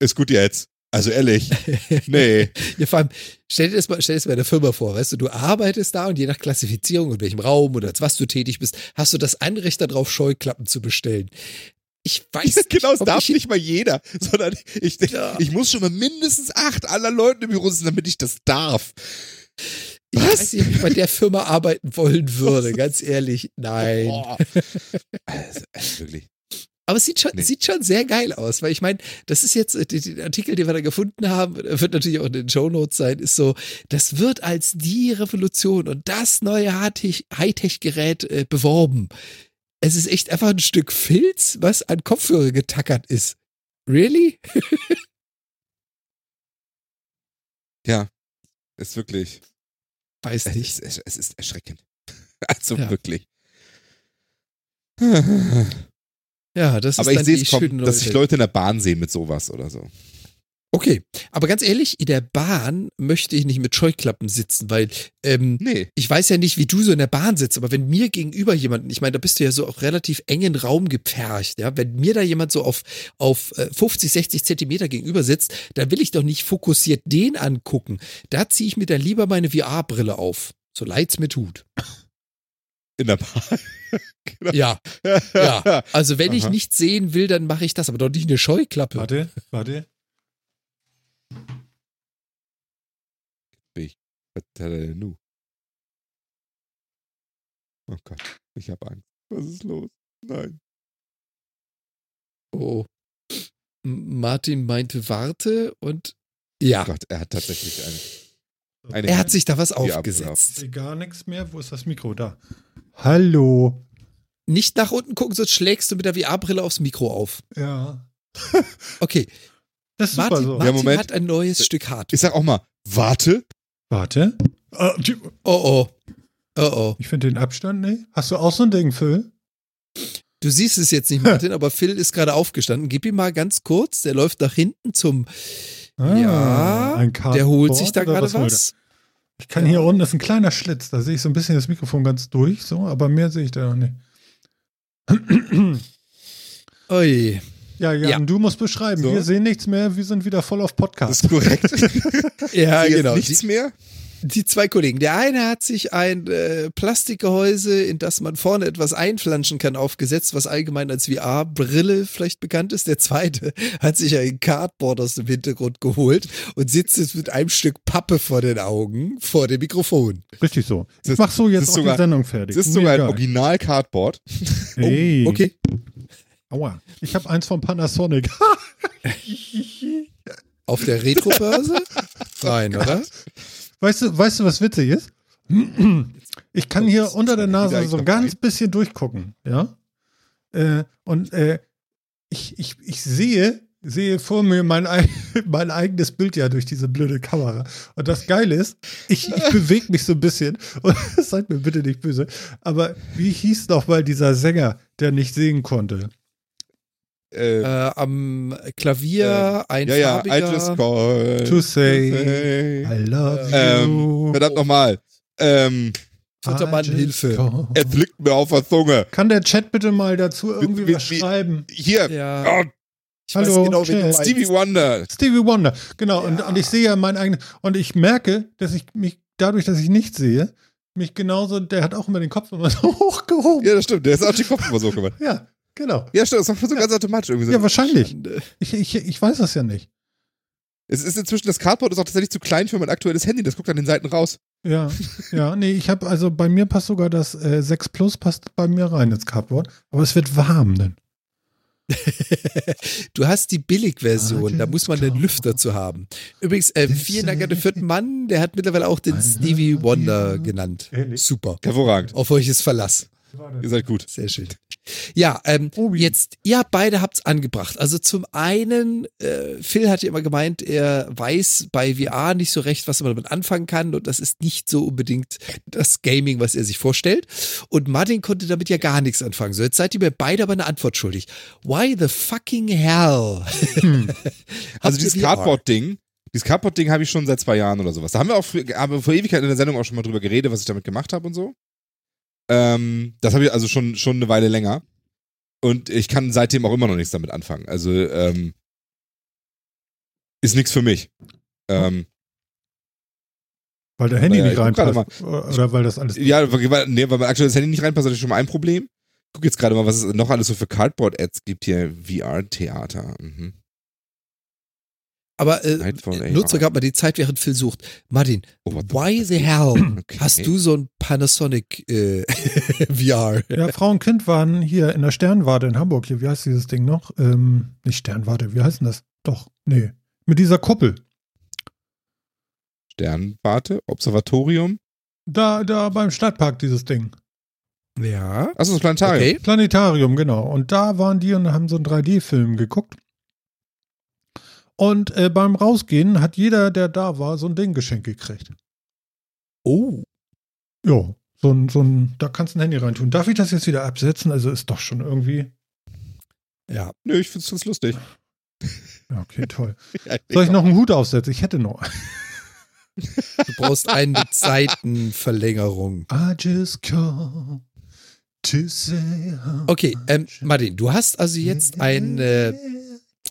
[SPEAKER 3] ist gut jetzt. Also ehrlich, *laughs* nee.
[SPEAKER 2] Ja, vor allem, stell dir das mal, stell dir das mal in der Firma vor, weißt du, du arbeitest da und je nach Klassifizierung, in welchem Raum oder als was du tätig bist, hast du das Anrecht darauf, Scheuklappen zu bestellen. Ich weiß *laughs* nicht,
[SPEAKER 3] genau, es
[SPEAKER 2] ob
[SPEAKER 3] darf
[SPEAKER 2] ich,
[SPEAKER 3] nicht mal jeder, sondern ich,
[SPEAKER 2] Ja.
[SPEAKER 3] ich muss schon mal mindestens acht aller Leute im Büro sitzen, damit ich das darf.
[SPEAKER 2] Ich
[SPEAKER 3] Was?
[SPEAKER 2] weiß nicht, ob ich bei der Firma arbeiten wollen würde, ganz ehrlich. Nein. *laughs*
[SPEAKER 3] Also, also wirklich.
[SPEAKER 2] Aber es sieht schon,
[SPEAKER 3] Nee.
[SPEAKER 2] sieht schon sehr geil aus, weil ich meine, das ist jetzt, äh, den Artikel, den wir da gefunden haben, äh, wird natürlich auch in den Shownotes sein, ist so, das wird als die Revolution und das neue Hightech- Hightech-Gerät äh, beworben. Es ist echt einfach ein Stück Filz, was an Kopfhörer getackert ist. Really? *laughs*
[SPEAKER 3] Ja, ist wirklich.
[SPEAKER 2] Weiß
[SPEAKER 3] Es
[SPEAKER 2] nicht.
[SPEAKER 3] ist, es ist erschreckend. *laughs* Also
[SPEAKER 2] Ja.
[SPEAKER 3] wirklich.
[SPEAKER 2] Ja, das
[SPEAKER 3] Aber
[SPEAKER 2] ist
[SPEAKER 3] ich
[SPEAKER 2] dann
[SPEAKER 3] sehe es kommen, dass sich
[SPEAKER 2] Welt.
[SPEAKER 3] Leute in der Bahn sehen mit sowas oder so.
[SPEAKER 2] Okay, aber ganz ehrlich, in der Bahn möchte ich nicht mit Scheuklappen sitzen, weil ähm,
[SPEAKER 3] Nee.
[SPEAKER 2] ich weiß ja nicht, wie du so in der Bahn sitzt, aber wenn mir gegenüber jemand, ich meine, da bist du ja so auf relativ engen Raum gepfercht, ja, wenn mir da jemand so auf, auf äh, 50, 60 Zentimeter gegenüber sitzt, dann will ich doch nicht fokussiert den angucken. Da ziehe ich mir dann lieber meine VR-Brille auf. So leid's mir tut.
[SPEAKER 3] In der Bahn. *laughs* Genau.
[SPEAKER 2] Ja, *laughs* ja. Also wenn ich
[SPEAKER 3] Aha.
[SPEAKER 2] nichts sehen will, dann mache ich das, aber doch nicht eine Scheuklappe.
[SPEAKER 1] Warte, warte.
[SPEAKER 3] Was hat er denn nu? Oh Gott, ich habe Angst. Was ist los? Nein.
[SPEAKER 2] Oh. Martin meinte, warte und ja,
[SPEAKER 3] Oh Gott, er hat tatsächlich eine. eine
[SPEAKER 2] er hat sich da was aufgesetzt.
[SPEAKER 1] Sehe gar nichts mehr. Wo ist das Mikro? Da. Hallo.
[SPEAKER 2] Nicht nach unten gucken, sonst schlägst du mit der VR-Brille aufs Mikro auf.
[SPEAKER 1] Ja.
[SPEAKER 2] Okay,
[SPEAKER 1] Das ist super
[SPEAKER 2] Martin,
[SPEAKER 1] so.
[SPEAKER 2] Martin
[SPEAKER 3] Moment.
[SPEAKER 2] hat ein neues Stück Hardware.
[SPEAKER 3] Ich sag auch mal, warte.
[SPEAKER 1] Warte. Tsch-
[SPEAKER 2] Oh oh. Oh oh.
[SPEAKER 1] ich finde den Abstand nicht. Hast du auch so ein Ding, Phil?
[SPEAKER 2] Du siehst es jetzt nicht, *laughs* Martin, aber Phil ist gerade aufgestanden. Gib ihm mal ganz kurz. Der läuft nach hinten zum.
[SPEAKER 1] Ah,
[SPEAKER 2] ja,
[SPEAKER 1] ein
[SPEAKER 2] der holt sich da gerade
[SPEAKER 1] er?
[SPEAKER 2] was.
[SPEAKER 1] Ich kann hier unten, das ist ein kleiner Schlitz, da sehe ich so ein bisschen das Mikrofon ganz durch, so, aber mehr sehe ich da noch nicht.
[SPEAKER 2] Ui.
[SPEAKER 1] Ja, Jan,
[SPEAKER 2] Ja.
[SPEAKER 1] du musst beschreiben.
[SPEAKER 3] So.
[SPEAKER 1] Wir sehen nichts mehr, wir sind wieder voll auf
[SPEAKER 3] Das
[SPEAKER 1] Podcast.
[SPEAKER 3] ist korrekt. *laughs*
[SPEAKER 2] Ja,
[SPEAKER 3] Jetzt
[SPEAKER 2] genau.
[SPEAKER 3] Nichts mehr?
[SPEAKER 2] die zwei Kollegen. Der eine hat sich ein äh, Plastikgehäuse, in das man vorne etwas einflanschen kann, aufgesetzt, was allgemein als VR-Brille vielleicht bekannt ist. Der zweite *laughs* hat sich ein Cardboard aus dem Hintergrund geholt und sitzt jetzt mit einem Stück Pappe vor den Augen vor dem Mikrofon.
[SPEAKER 1] Richtig so. Ich
[SPEAKER 3] Das-
[SPEAKER 1] mach so
[SPEAKER 3] das
[SPEAKER 1] jetzt auch
[SPEAKER 3] sogar-
[SPEAKER 1] die Sendung fertig.
[SPEAKER 3] Das ist sogar ein
[SPEAKER 1] egal.
[SPEAKER 3] Original-Cardboard.
[SPEAKER 2] Oh, okay.
[SPEAKER 1] Aua. Ich habe eins von Panasonic. *laughs*
[SPEAKER 2] Auf der Retro-Börse? Nein, oder?
[SPEAKER 1] Weißt du, weißt du, was witzig ist? Ich kann hier unter der Nase so ein ganz bisschen durchgucken, ja? Äh, und äh, ich, ich, ich sehe, sehe vor mir mein, ei- *laughs* mein eigenes Bild ja durch diese blöde Kamera. Und das Geile ist, ich, ich bewege mich so ein bisschen. *laughs* Und seid mir bitte nicht böse. Aber wie hieß noch mal dieser Sänger, der nicht singen konnte?
[SPEAKER 3] Äh,
[SPEAKER 2] Äh, am Klavier ein
[SPEAKER 3] ja, ja,
[SPEAKER 2] farbiger.
[SPEAKER 3] I just call
[SPEAKER 1] To say
[SPEAKER 3] say.
[SPEAKER 1] I love
[SPEAKER 3] Ähm,
[SPEAKER 1] you.
[SPEAKER 3] verdammt nochmal. Ähm,
[SPEAKER 2] Dritter Mann, Hilfe.
[SPEAKER 1] call-
[SPEAKER 3] es liegt mir auf der Zunge.
[SPEAKER 1] Kann der Chat bitte mal dazu irgendwie
[SPEAKER 3] wie-
[SPEAKER 1] was
[SPEAKER 3] wie-
[SPEAKER 1] schreiben?
[SPEAKER 3] Hier,
[SPEAKER 2] Ja.
[SPEAKER 3] oh,
[SPEAKER 2] Ich weiß
[SPEAKER 1] Hallo,
[SPEAKER 2] genau.
[SPEAKER 3] Stevie Wonder.
[SPEAKER 1] Stevie Wonder, genau. Und, und ich sehe ja mein eigenes. Und ich merke, dass ich mich, dadurch, dass ich nicht sehe, mich genauso, der hat auch immer den Kopf immer so *laughs* hochgehoben.
[SPEAKER 3] Ja, das stimmt. Der ist auch die Kopf immer so gemacht.
[SPEAKER 1] Ja, genau.
[SPEAKER 3] Ja, stimmt. Das macht man so ganz automatisch irgendwie so.
[SPEAKER 1] Ja, wahrscheinlich. Ich, ich, ich weiß das ja nicht.
[SPEAKER 3] Es ist inzwischen, das Cardboard ist auch tatsächlich zu klein für mein aktuelles Handy. Das guckt an den Seiten raus.
[SPEAKER 1] Ja, ja, nee, ich habe, also bei mir passt sogar das äh, 6 Plus passt bei mir rein ins Cardboard. Aber es wird warm dann. *laughs*
[SPEAKER 2] Du hast die
[SPEAKER 1] Ah,
[SPEAKER 2] Billigversion, da
[SPEAKER 1] den
[SPEAKER 2] muss man den. Lüfter zu haben. Übrigens, äh, vielen Dank an den vierten Mann, der hat mittlerweile auch den Stevie Wonder genannt.
[SPEAKER 1] Ehrlich?
[SPEAKER 2] Super.
[SPEAKER 3] Hervorragend.
[SPEAKER 2] Auf euch ist Verlass.
[SPEAKER 3] Ihr seid gut.
[SPEAKER 2] Sehr schön. Ja, ähm,
[SPEAKER 1] Obi.
[SPEAKER 2] jetzt, ja, beide habt's angebracht. Also zum einen, äh, Phil hat ja immer gemeint, er weiß bei VR nicht so recht, was man damit anfangen kann und das ist nicht so unbedingt das Gaming, was er sich vorstellt. Und Martin konnte damit ja gar nichts anfangen. So, jetzt seid ihr mir beide aber eine Antwort schuldig. Why the fucking hell?
[SPEAKER 1] Hm. *laughs*
[SPEAKER 3] Also
[SPEAKER 2] ihr
[SPEAKER 3] dieses? Cardboard-Ding, dieses Cardboard-Ding habe ich schon seit zwei Jahren oder sowas. Da haben wir auch haben wir vor Ewigkeit in der Sendung auch schon mal drüber geredet, was ich damit gemacht habe und so. Ähm, das habe ich also schon, schon eine Weile länger. Und ich kann seitdem auch immer noch nichts damit anfangen. Also, ähm, ist nichts für mich. Ähm,
[SPEAKER 1] Weil der Handy
[SPEAKER 3] Naja,
[SPEAKER 1] nicht
[SPEAKER 3] ich guck gerade
[SPEAKER 1] reinpasst. Oder weil das alles.
[SPEAKER 3] ja, weil, weil- nee, weil mein aktuelles Handy nicht reinpasst, hatte ich schon mal ein Problem. Ich guck jetzt gerade mal, was es noch alles so für Cardboard-Ads gibt hier. VR-Theater. Mhm.
[SPEAKER 2] Aber äh,
[SPEAKER 3] Nightfall AR.
[SPEAKER 2] nutze gerade mal die Zeit, während Phil sucht. Martin,
[SPEAKER 3] Oh,
[SPEAKER 2] why the hell *clears throat*
[SPEAKER 3] Okay.
[SPEAKER 2] hast du so ein Panasonic äh, *laughs* VR?
[SPEAKER 1] Ja, Frau und Kind waren hier in der Sternwarte in Hamburg. Hier, wie heißt dieses Ding noch? Ähm, nicht Sternwarte, wie heißt denn das? Doch, nee. Mit dieser Kuppel.
[SPEAKER 3] Sternwarte, Observatorium.
[SPEAKER 1] Da, da beim Stadtpark dieses Ding.
[SPEAKER 2] Ja.
[SPEAKER 3] Achso, das Planetarium.
[SPEAKER 2] Okay.
[SPEAKER 1] Planetarium, genau. Und da waren die und haben so einen 3D-Film geguckt. Und äh, beim Rausgehen hat jeder, der da war, so ein Ding geschenkt gekriegt.
[SPEAKER 2] Oh.
[SPEAKER 1] Ja, so ein, so ein, da kannst du ein Handy reintun. Darf ich das jetzt wieder absetzen? Also ist doch schon irgendwie.
[SPEAKER 2] Ja.
[SPEAKER 3] Nö, ich find's ganz lustig.
[SPEAKER 1] Okay, toll. *laughs* Soll ich noch einen Hut aufsetzen? Ich hätte noch. *laughs*
[SPEAKER 2] Du brauchst einen mit Seitenverlängerung.
[SPEAKER 1] I just call to say
[SPEAKER 2] Okay, ähm, Martin, du hast also jetzt eine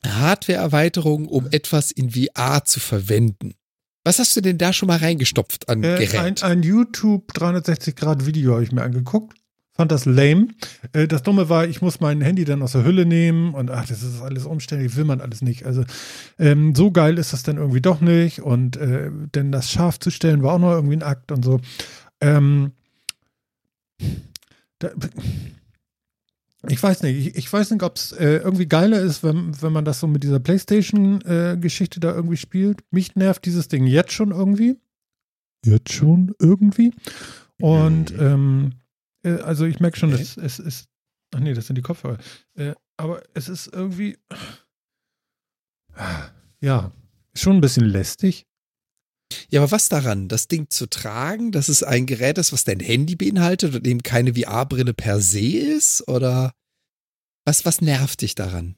[SPEAKER 2] Hardware-Erweiterung, um etwas in VR zu verwenden. Was hast du denn da schon mal reingestopft an
[SPEAKER 1] Äh, ein,
[SPEAKER 2] Gerät?
[SPEAKER 1] ein YouTube 360-Grad-Video habe ich mir angeguckt. Fand das lame. Äh, das Dumme war, ich muss mein Handy dann aus der Hülle nehmen und ach, das ist alles umständlich, will man alles nicht. Also ähm, so geil ist das dann irgendwie doch nicht. Und äh, denn das scharf zu stellen war auch noch irgendwie ein Akt und so. Ähm, da, ich weiß nicht, ich, ich weiß nicht, ob es äh, irgendwie geiler ist, wenn, wenn man das so mit dieser Playstation-Geschichte da irgendwie spielt. Mich nervt dieses Ding jetzt schon irgendwie. Jetzt schon irgendwie. Und ähm, äh, also ich merke schon, es, es ist. Ach nee, das sind die Kopfhörer. Äh, aber es ist irgendwie. Ja, schon ein bisschen lästig.
[SPEAKER 2] Ja, aber was daran? Das Ding zu tragen, dass es ein Gerät ist, was dein Handy beinhaltet und eben keine VR-Brille per se ist? Oder was, was nervt dich daran?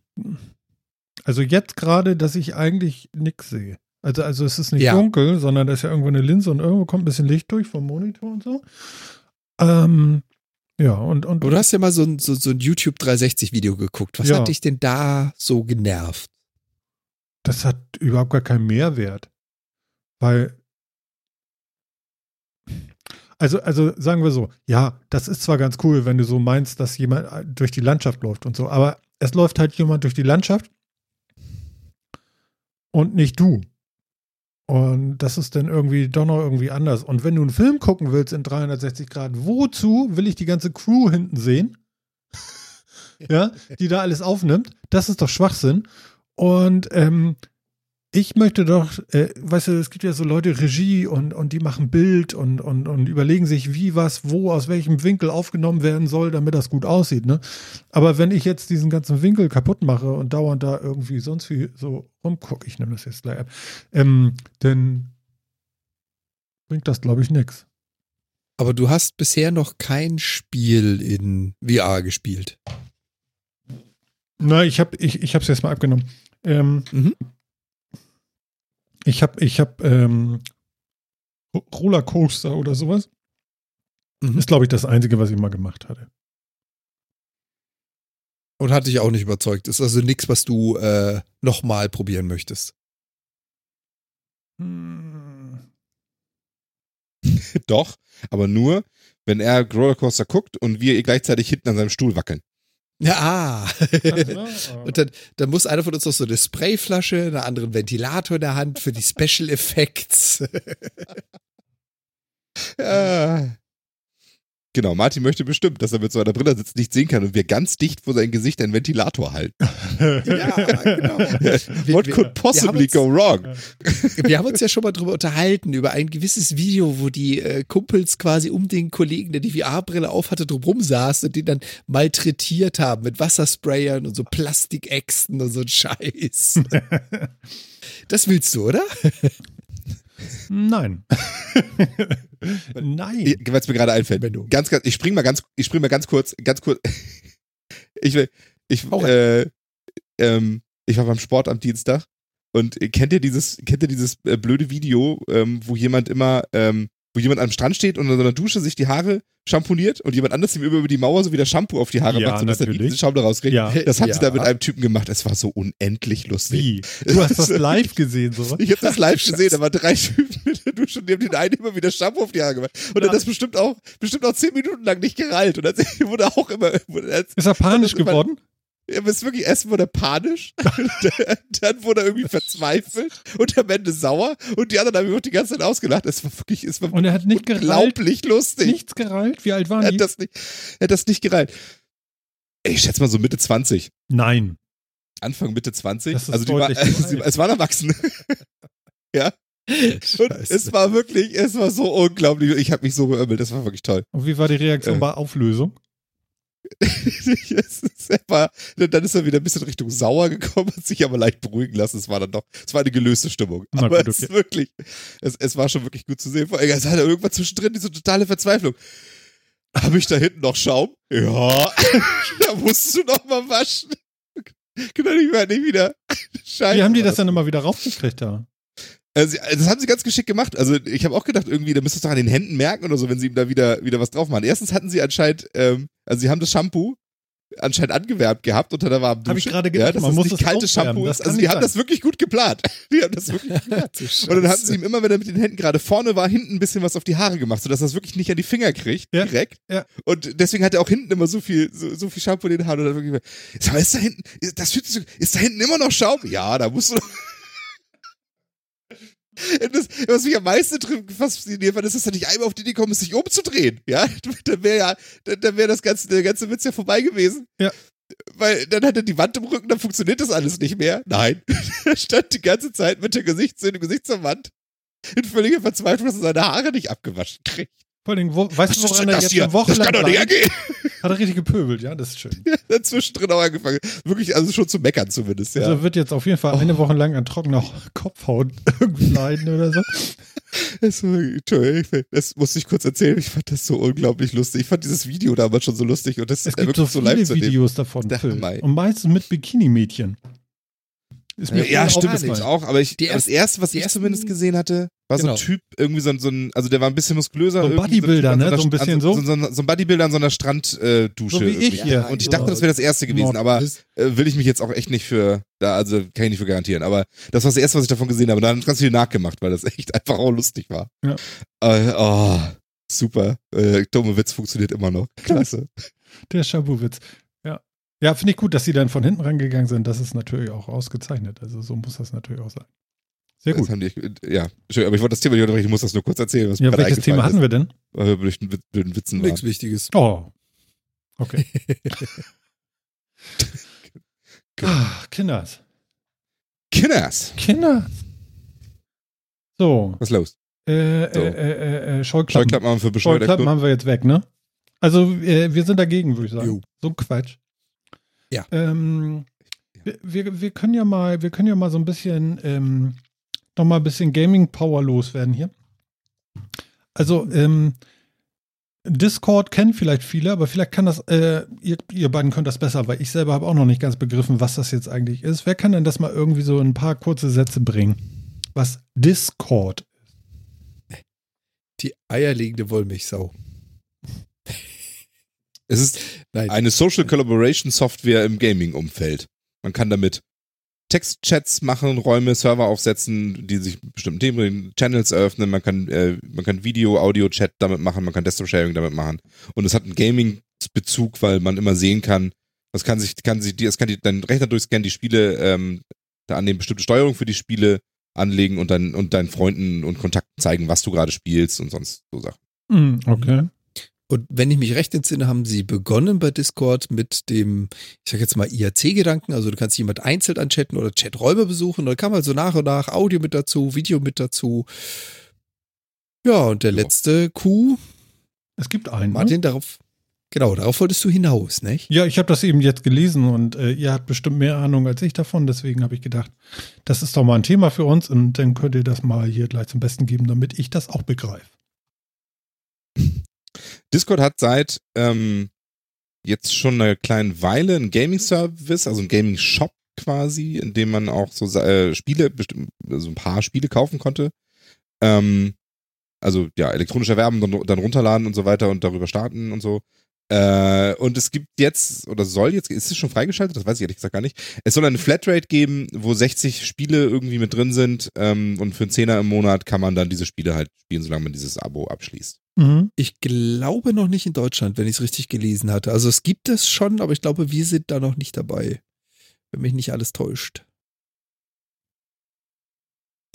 [SPEAKER 1] Also jetzt gerade, dass ich eigentlich nichts sehe. Also, also es ist nicht
[SPEAKER 2] Ja.
[SPEAKER 1] dunkel, sondern da ist ja irgendwo eine Linse und irgendwo kommt ein bisschen Licht durch vom Monitor und so. Ähm, ja, und, und
[SPEAKER 2] du hast ja mal so ein, so, so ein YouTube 360-Video geguckt. Was
[SPEAKER 1] Ja.
[SPEAKER 2] hat dich denn da so genervt?
[SPEAKER 1] das hat überhaupt gar keinen Mehrwert. Weil Also, also sagen wir so, ja, das ist zwar ganz cool, wenn du so meinst, dass jemand äh, durch die Landschaft läuft und so, aber es läuft halt jemand durch die Landschaft und nicht du. Und das ist dann irgendwie doch noch irgendwie anders. Und wenn du einen Film gucken willst in 360 Grad, wozu will ich die ganze Crew hinten sehen? *laughs* ja, die da alles aufnimmt. Das ist doch Schwachsinn. Und ähm, ich möchte doch, äh, weißt du, es gibt ja so Leute Regie und, und die machen Bild und, und, und überlegen sich, wie was, wo, aus welchem Winkel aufgenommen werden soll, damit das gut aussieht. Ne? Aber wenn ich jetzt diesen ganzen Winkel kaputt mache und dauernd da irgendwie sonst wie so rumgucke, ich nehme das jetzt gleich ab, ähm, dann bringt das, glaube ich, nichts.
[SPEAKER 2] Aber du hast bisher noch kein Spiel in VR gespielt.
[SPEAKER 1] Na, ich habe ich, ich es jetzt mal abgenommen. Ähm,
[SPEAKER 2] Mhm.
[SPEAKER 1] Ich habe ich hab, ähm, Rollercoaster oder sowas.
[SPEAKER 2] Mhm.
[SPEAKER 1] Ist, glaube ich, das Einzige, was ich mal gemacht hatte.
[SPEAKER 2] Und hat dich auch nicht überzeugt. Ist also nichts, was du äh, nochmal probieren möchtest.
[SPEAKER 1] Hm. *laughs*
[SPEAKER 3] Doch, aber nur, wenn er Rollercoaster guckt und wir gleichzeitig hinten an seinem Stuhl wackeln.
[SPEAKER 2] Ja, ah.
[SPEAKER 1] Also, *laughs*
[SPEAKER 2] Und dann, dann muss einer von uns noch so eine Sprayflasche, einen anderen Ventilator in der Hand für die Special Effects.
[SPEAKER 3] Ja. *laughs* Genau, Martin möchte bestimmt, dass er mit so einer Brille sitzt, nicht sehen kann und wir ganz dicht vor sein Gesicht einen Ventilator halten.
[SPEAKER 2] ja, genau. *laughs*
[SPEAKER 3] What
[SPEAKER 2] wir-
[SPEAKER 3] could possibly
[SPEAKER 2] haben
[SPEAKER 3] go wrong? *laughs*
[SPEAKER 2] Wir haben uns ja schon mal drüber unterhalten, über ein gewisses Video, wo die äh, Kumpels quasi um den Kollegen, der die VR-Brille aufhatte, drumrum saßen und den dann malträtiert haben mit Wassersprayern und so Plastikäxten und so ein Scheiß. *laughs* Das willst du, oder?
[SPEAKER 1] Nein. Nein.
[SPEAKER 3] Es mir gerade einfällt.
[SPEAKER 2] Benno.
[SPEAKER 3] Ganz, ganz, ich spring mal ganz, ich spring mal ganz kurz, ganz kurz. *laughs* Ich will, ich, äh, ähm, ich war beim Sport am Dienstag und kennt ihr dieses, kennt ihr dieses äh, blöde Video, ähm, wo jemand immer, ähm, wo jemand am Strand steht und in seiner Dusche sich die Haare schamponiert und jemand anders ihm über die Mauer so wieder Shampoo auf die Haare
[SPEAKER 1] Ja,
[SPEAKER 3] macht, sodass er diesen Schaum da rauskriegt.
[SPEAKER 1] Ja.
[SPEAKER 3] Das haben
[SPEAKER 2] Ja.
[SPEAKER 3] sie da mit einem Typen gemacht. Es war so unendlich lustig.
[SPEAKER 1] Wie? Du hast das live gesehen, so?
[SPEAKER 3] Ich habe das live *laughs* gesehen, da waren drei Typen mit der Dusche und die haben den einen immer wieder Shampoo auf die Haare gemacht. Und er hat das bestimmt auch, bestimmt auch zehn Minuten lang nicht gerallt. Und dann *laughs* wurde auch immer, wurde,
[SPEAKER 1] Ist er panisch *laughs*
[SPEAKER 3] ist immer-
[SPEAKER 1] geworden?
[SPEAKER 3] Er ist wirklich, erst wurde er panisch, *laughs* dann- wurde er irgendwie verzweifelt und am Ende sauer und die anderen haben ihn auch die ganze Zeit ausgelacht. Es war wirklich, es war
[SPEAKER 1] Und er hat nicht gerallt?
[SPEAKER 3] unglaublich lustig.
[SPEAKER 1] Nichts gerallt? Wie alt waren
[SPEAKER 3] Er
[SPEAKER 1] die?
[SPEAKER 3] hat das nicht, er hat das nicht gereilt. Ich schätze mal so Mitte 20.
[SPEAKER 1] Nein.
[SPEAKER 3] Anfang Mitte 20.
[SPEAKER 1] Das ist
[SPEAKER 3] also die war,
[SPEAKER 1] alt. *laughs*
[SPEAKER 3] es waren Erwachsene. *laughs* ja. Und es war wirklich, es war so unglaublich. Ich habe mich so beömmelt, das war wirklich toll.
[SPEAKER 1] Und wie war die Reaktion
[SPEAKER 3] Äh.
[SPEAKER 1] bei Auflösung? *laughs*
[SPEAKER 3] es er war, dann ist er wieder ein bisschen Richtung sauer gekommen, hat sich aber leicht beruhigen lassen. Es war dann doch, es war eine gelöste Stimmung.
[SPEAKER 1] Na
[SPEAKER 3] aber
[SPEAKER 1] gut,
[SPEAKER 3] es
[SPEAKER 1] okay.
[SPEAKER 3] ist wirklich, es, es war schon wirklich gut zu sehen. Vor allem, es hatte irgendwann zwischendrin diese totale Verzweiflung. Habe ich da hinten noch Schaum? Ja. *laughs* da musst du noch mal waschen. Genau, ich war nicht wieder. Scheiße.
[SPEAKER 1] Wie haben die das dann immer wieder raufgekriegt da?
[SPEAKER 3] Also, das haben sie ganz geschickt gemacht. Also ich habe auch gedacht, irgendwie, da müsstest du doch an den Händen merken oder so, wenn sie ihm da wieder, wieder was drauf machen. Erstens hatten sie anscheinend, ähm, also sie haben das Shampoo anscheinend angewärmt gehabt unter der warmen Dusche.
[SPEAKER 1] Hab ich gerade gedacht,
[SPEAKER 3] ja, dass
[SPEAKER 1] man
[SPEAKER 3] das
[SPEAKER 1] muss
[SPEAKER 3] nicht
[SPEAKER 1] es
[SPEAKER 3] kaltes. Shampoo
[SPEAKER 1] Das
[SPEAKER 3] Also die haben
[SPEAKER 1] sein.
[SPEAKER 3] das wirklich gut geplant. *laughs* Die haben das wirklich gut *laughs* geplant. Und dann hatten sie ihm immer, wenn er mit den Händen gerade vorne war, hinten ein bisschen was auf die Haare gemacht, sodass er es wirklich nicht an die Finger kriegt,
[SPEAKER 1] Ja,
[SPEAKER 3] direkt.
[SPEAKER 1] ja.
[SPEAKER 3] Und deswegen hat er auch hinten immer so viel, so, so viel Shampoo in den Haaren. Und dann wirklich, sag mal, ist da hinten, ist, das fühlt sich so, ist da hinten immer noch Schaum? Ja, da musst du noch. *laughs* Das, was mich am meisten fasziniert fand, ist, dass er nicht einmal auf die Idee gekommen ist, sich umzudrehen. Ja, *laughs* dann wäre ja, dann, dann wäre das ganze, der ganze Witz ja vorbei gewesen.
[SPEAKER 1] Ja.
[SPEAKER 3] Weil dann hat er die Wand im Rücken, dann funktioniert das alles nicht mehr. Nein. *laughs* er stand die ganze Zeit mit der Gesicht, dem Gesicht zur Wand. In völliger Verzweiflung, dass er seine Haare nicht abgewaschen kriegt.
[SPEAKER 1] Vor allem, wo, weißt du, woran er jetzt
[SPEAKER 3] hier?
[SPEAKER 1] eine Woche
[SPEAKER 3] Das
[SPEAKER 1] lang
[SPEAKER 3] kann doch nicht angehen.
[SPEAKER 1] Hat er richtig gepöbelt, ja, das ist schön. *laughs*
[SPEAKER 3] Dazwischen drin auch angefangen. Wirklich, also schon zu meckern zumindest, ja.
[SPEAKER 1] Also wird jetzt auf jeden Fall eine Woche lang an trockener Kopfhaut *laughs* leiden oder so.
[SPEAKER 3] Das, das musste ich kurz erzählen. Ich fand das so unglaublich lustig. Ich fand dieses Video damals schon so lustig und das
[SPEAKER 1] Es
[SPEAKER 3] ist
[SPEAKER 1] gibt so
[SPEAKER 3] wirklich so
[SPEAKER 1] viele
[SPEAKER 3] live zu nehmen.
[SPEAKER 1] Videos davon. Und meistens mit Bikini-Mädchen. Mir
[SPEAKER 3] Ja, stimmt, das gibt's auch. Aber ich,
[SPEAKER 2] Die
[SPEAKER 3] das
[SPEAKER 2] ersten-
[SPEAKER 3] erste, was ich
[SPEAKER 2] ersten-
[SPEAKER 3] zumindest gesehen hatte, war so
[SPEAKER 2] Genau.
[SPEAKER 3] ein Typ, irgendwie so ein, so ein, also der war ein bisschen muskulöser.
[SPEAKER 1] So ein Bodybuilder, ne?
[SPEAKER 3] einer
[SPEAKER 1] So ein bisschen
[SPEAKER 3] an
[SPEAKER 1] so.
[SPEAKER 3] So, so, so ein Bodybuilder an so einer Stranddusche. Äh,
[SPEAKER 1] So wie ich hier.
[SPEAKER 3] Und ich
[SPEAKER 1] So.
[SPEAKER 3] dachte, das wäre das erste gewesen, aber äh, will ich mich jetzt auch echt nicht für, da, also kann ich nicht für garantieren. Aber das war das erste, was ich davon gesehen habe. Dann haben ganz viel nachgemacht, weil das *laughs* echt einfach auch lustig war.
[SPEAKER 1] Ja.
[SPEAKER 3] Äh, oh. Super. Äh, dumme Witz funktioniert immer noch. *laughs* Klasse.
[SPEAKER 1] Der Schabuwitz. Ja. Finde ich gut, dass sie dann von hinten rangegangen sind. Das ist natürlich auch ausgezeichnet. Also so muss das natürlich auch sein. Sehr gut.
[SPEAKER 3] Das haben die, ja, schön, aber ich wollte das Thema nicht unterbrechen, ich muss das nur kurz erzählen. Was
[SPEAKER 1] Ja, welches Thema hatten
[SPEAKER 3] eingefallen
[SPEAKER 1] wir denn?
[SPEAKER 3] ist, Weil wir durch den, Wit- den Witzen waren.
[SPEAKER 2] Nichts Wichtiges.
[SPEAKER 1] Oh. Okay. *laughs* ah, Kinders.
[SPEAKER 3] Kinders!
[SPEAKER 1] Kinders. So.
[SPEAKER 3] Was ist los?
[SPEAKER 1] Äh,
[SPEAKER 3] So.
[SPEAKER 1] äh, äh, äh, Scheuklappen.
[SPEAKER 3] Scheuklappen haben wir für bescheuert
[SPEAKER 1] Scheuklappen haben wir jetzt weg, ne? Also, äh, wir sind dagegen, würde ich sagen.
[SPEAKER 2] Jo.
[SPEAKER 1] So ein Quatsch.
[SPEAKER 2] Ja.
[SPEAKER 1] Ähm, wir, wir, können ja mal, wir können ja mal so ein bisschen, ähm, noch mal ein bisschen Gaming-Power loswerden hier. Also, ähm, Discord kennen vielleicht viele, aber vielleicht kann das, äh, ihr, ihr beiden könnt das besser, weil ich selber habe auch noch nicht ganz begriffen, was das jetzt eigentlich ist. Wer kann denn das mal irgendwie so in ein paar kurze Sätze bringen? Was Discord
[SPEAKER 2] Die eierlegende Wollmilchsau.
[SPEAKER 3] Es ist
[SPEAKER 2] Nein.
[SPEAKER 3] eine Social Collaboration Software im Gaming-Umfeld. Man kann damit Textchats machen, Räume, Server aufsetzen, die sich bestimmten Themen bringen, Channels eröffnen, man kann, äh, man kann Video, Audio-Chat damit machen, man kann Desktop-Sharing damit machen. Und es hat einen Gaming-Bezug, weil man immer sehen kann, was kann sich, kann sich, es kann die, dein Rechner durchscannen, die Spiele, ähm, da annehmen, bestimmte Steuerung für die Spiele anlegen und dann, und deinen Freunden und Kontakten zeigen, was du gerade spielst und sonst so Sachen.
[SPEAKER 1] Hm, okay.
[SPEAKER 2] Und wenn ich mich recht entsinne, haben sie begonnen bei Discord mit dem, ich sag jetzt mal IRC-Gedanken. Also du kannst jemand einzeln anchatten oder Chaträume besuchen. Dann kam also nach und nach Audio mit dazu, Video mit dazu. Ja, und der
[SPEAKER 3] Ja.
[SPEAKER 2] letzte Coup,
[SPEAKER 1] Es gibt einen. Ne?
[SPEAKER 2] Martin, darauf, genau, darauf wolltest du hinaus, nicht?
[SPEAKER 1] Ja, ich habe das eben jetzt gelesen und äh, ihr habt bestimmt mehr Ahnung als ich davon. Deswegen habe ich gedacht, das ist doch mal ein Thema für uns und dann könnt ihr das mal hier gleich zum Besten geben, damit ich das auch begreife.
[SPEAKER 3] Discord hat seit ähm, jetzt schon eine kleine Weile einen Gaming-Service, also einen Gaming-Shop quasi, in dem man auch so äh, Spiele, also ein paar Spiele kaufen konnte. Ähm, also ja, elektronisch erwerben, dann, dann runterladen und so weiter und darüber starten und so. Äh, und es gibt jetzt, oder soll jetzt, ist es schon freigeschaltet? Das weiß ich ehrlich gesagt gar nicht. Es soll eine Flatrate geben, wo 60 Spiele irgendwie mit drin sind ähm, und für einen Zehner im Monat kann man dann diese Spiele halt spielen, solange man dieses Abo abschließt.
[SPEAKER 1] Mhm.
[SPEAKER 2] Ich glaube noch nicht in Deutschland, wenn ich es richtig gelesen hatte. Also es gibt es schon, aber ich glaube, wir sind da noch nicht dabei. Wenn mich nicht alles täuscht.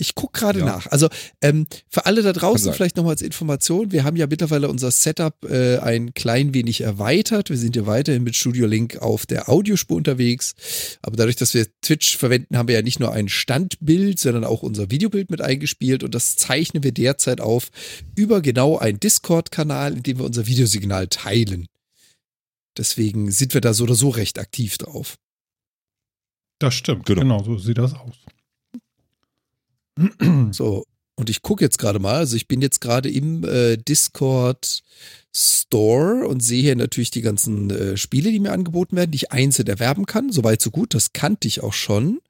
[SPEAKER 2] Ich gucke gerade
[SPEAKER 3] Ja.
[SPEAKER 2] nach. Also ähm, für alle da draußen vielleicht nochmal als Information. Wir haben ja mittlerweile unser Setup äh, ein klein wenig erweitert. Wir sind ja weiterhin mit Studio Link auf der Audiospur unterwegs. Aber dadurch, dass wir Twitch verwenden, haben wir ja nicht nur ein Standbild, sondern auch unser Videobild mit eingespielt. Und das zeichnen wir derzeit auf über genau einen Discord-Kanal, in dem wir unser Videosignal teilen. Deswegen sind wir da so oder so recht aktiv drauf.
[SPEAKER 1] Das stimmt.
[SPEAKER 3] Genau.
[SPEAKER 1] Genau. so sieht das aus.
[SPEAKER 2] So, und ich gucke jetzt gerade mal, also ich bin jetzt gerade im äh, Discord Store und sehe hier natürlich die ganzen äh, Spiele, die mir angeboten werden, die ich einzeln erwerben kann. Soweit, so gut, das kannte ich auch schon.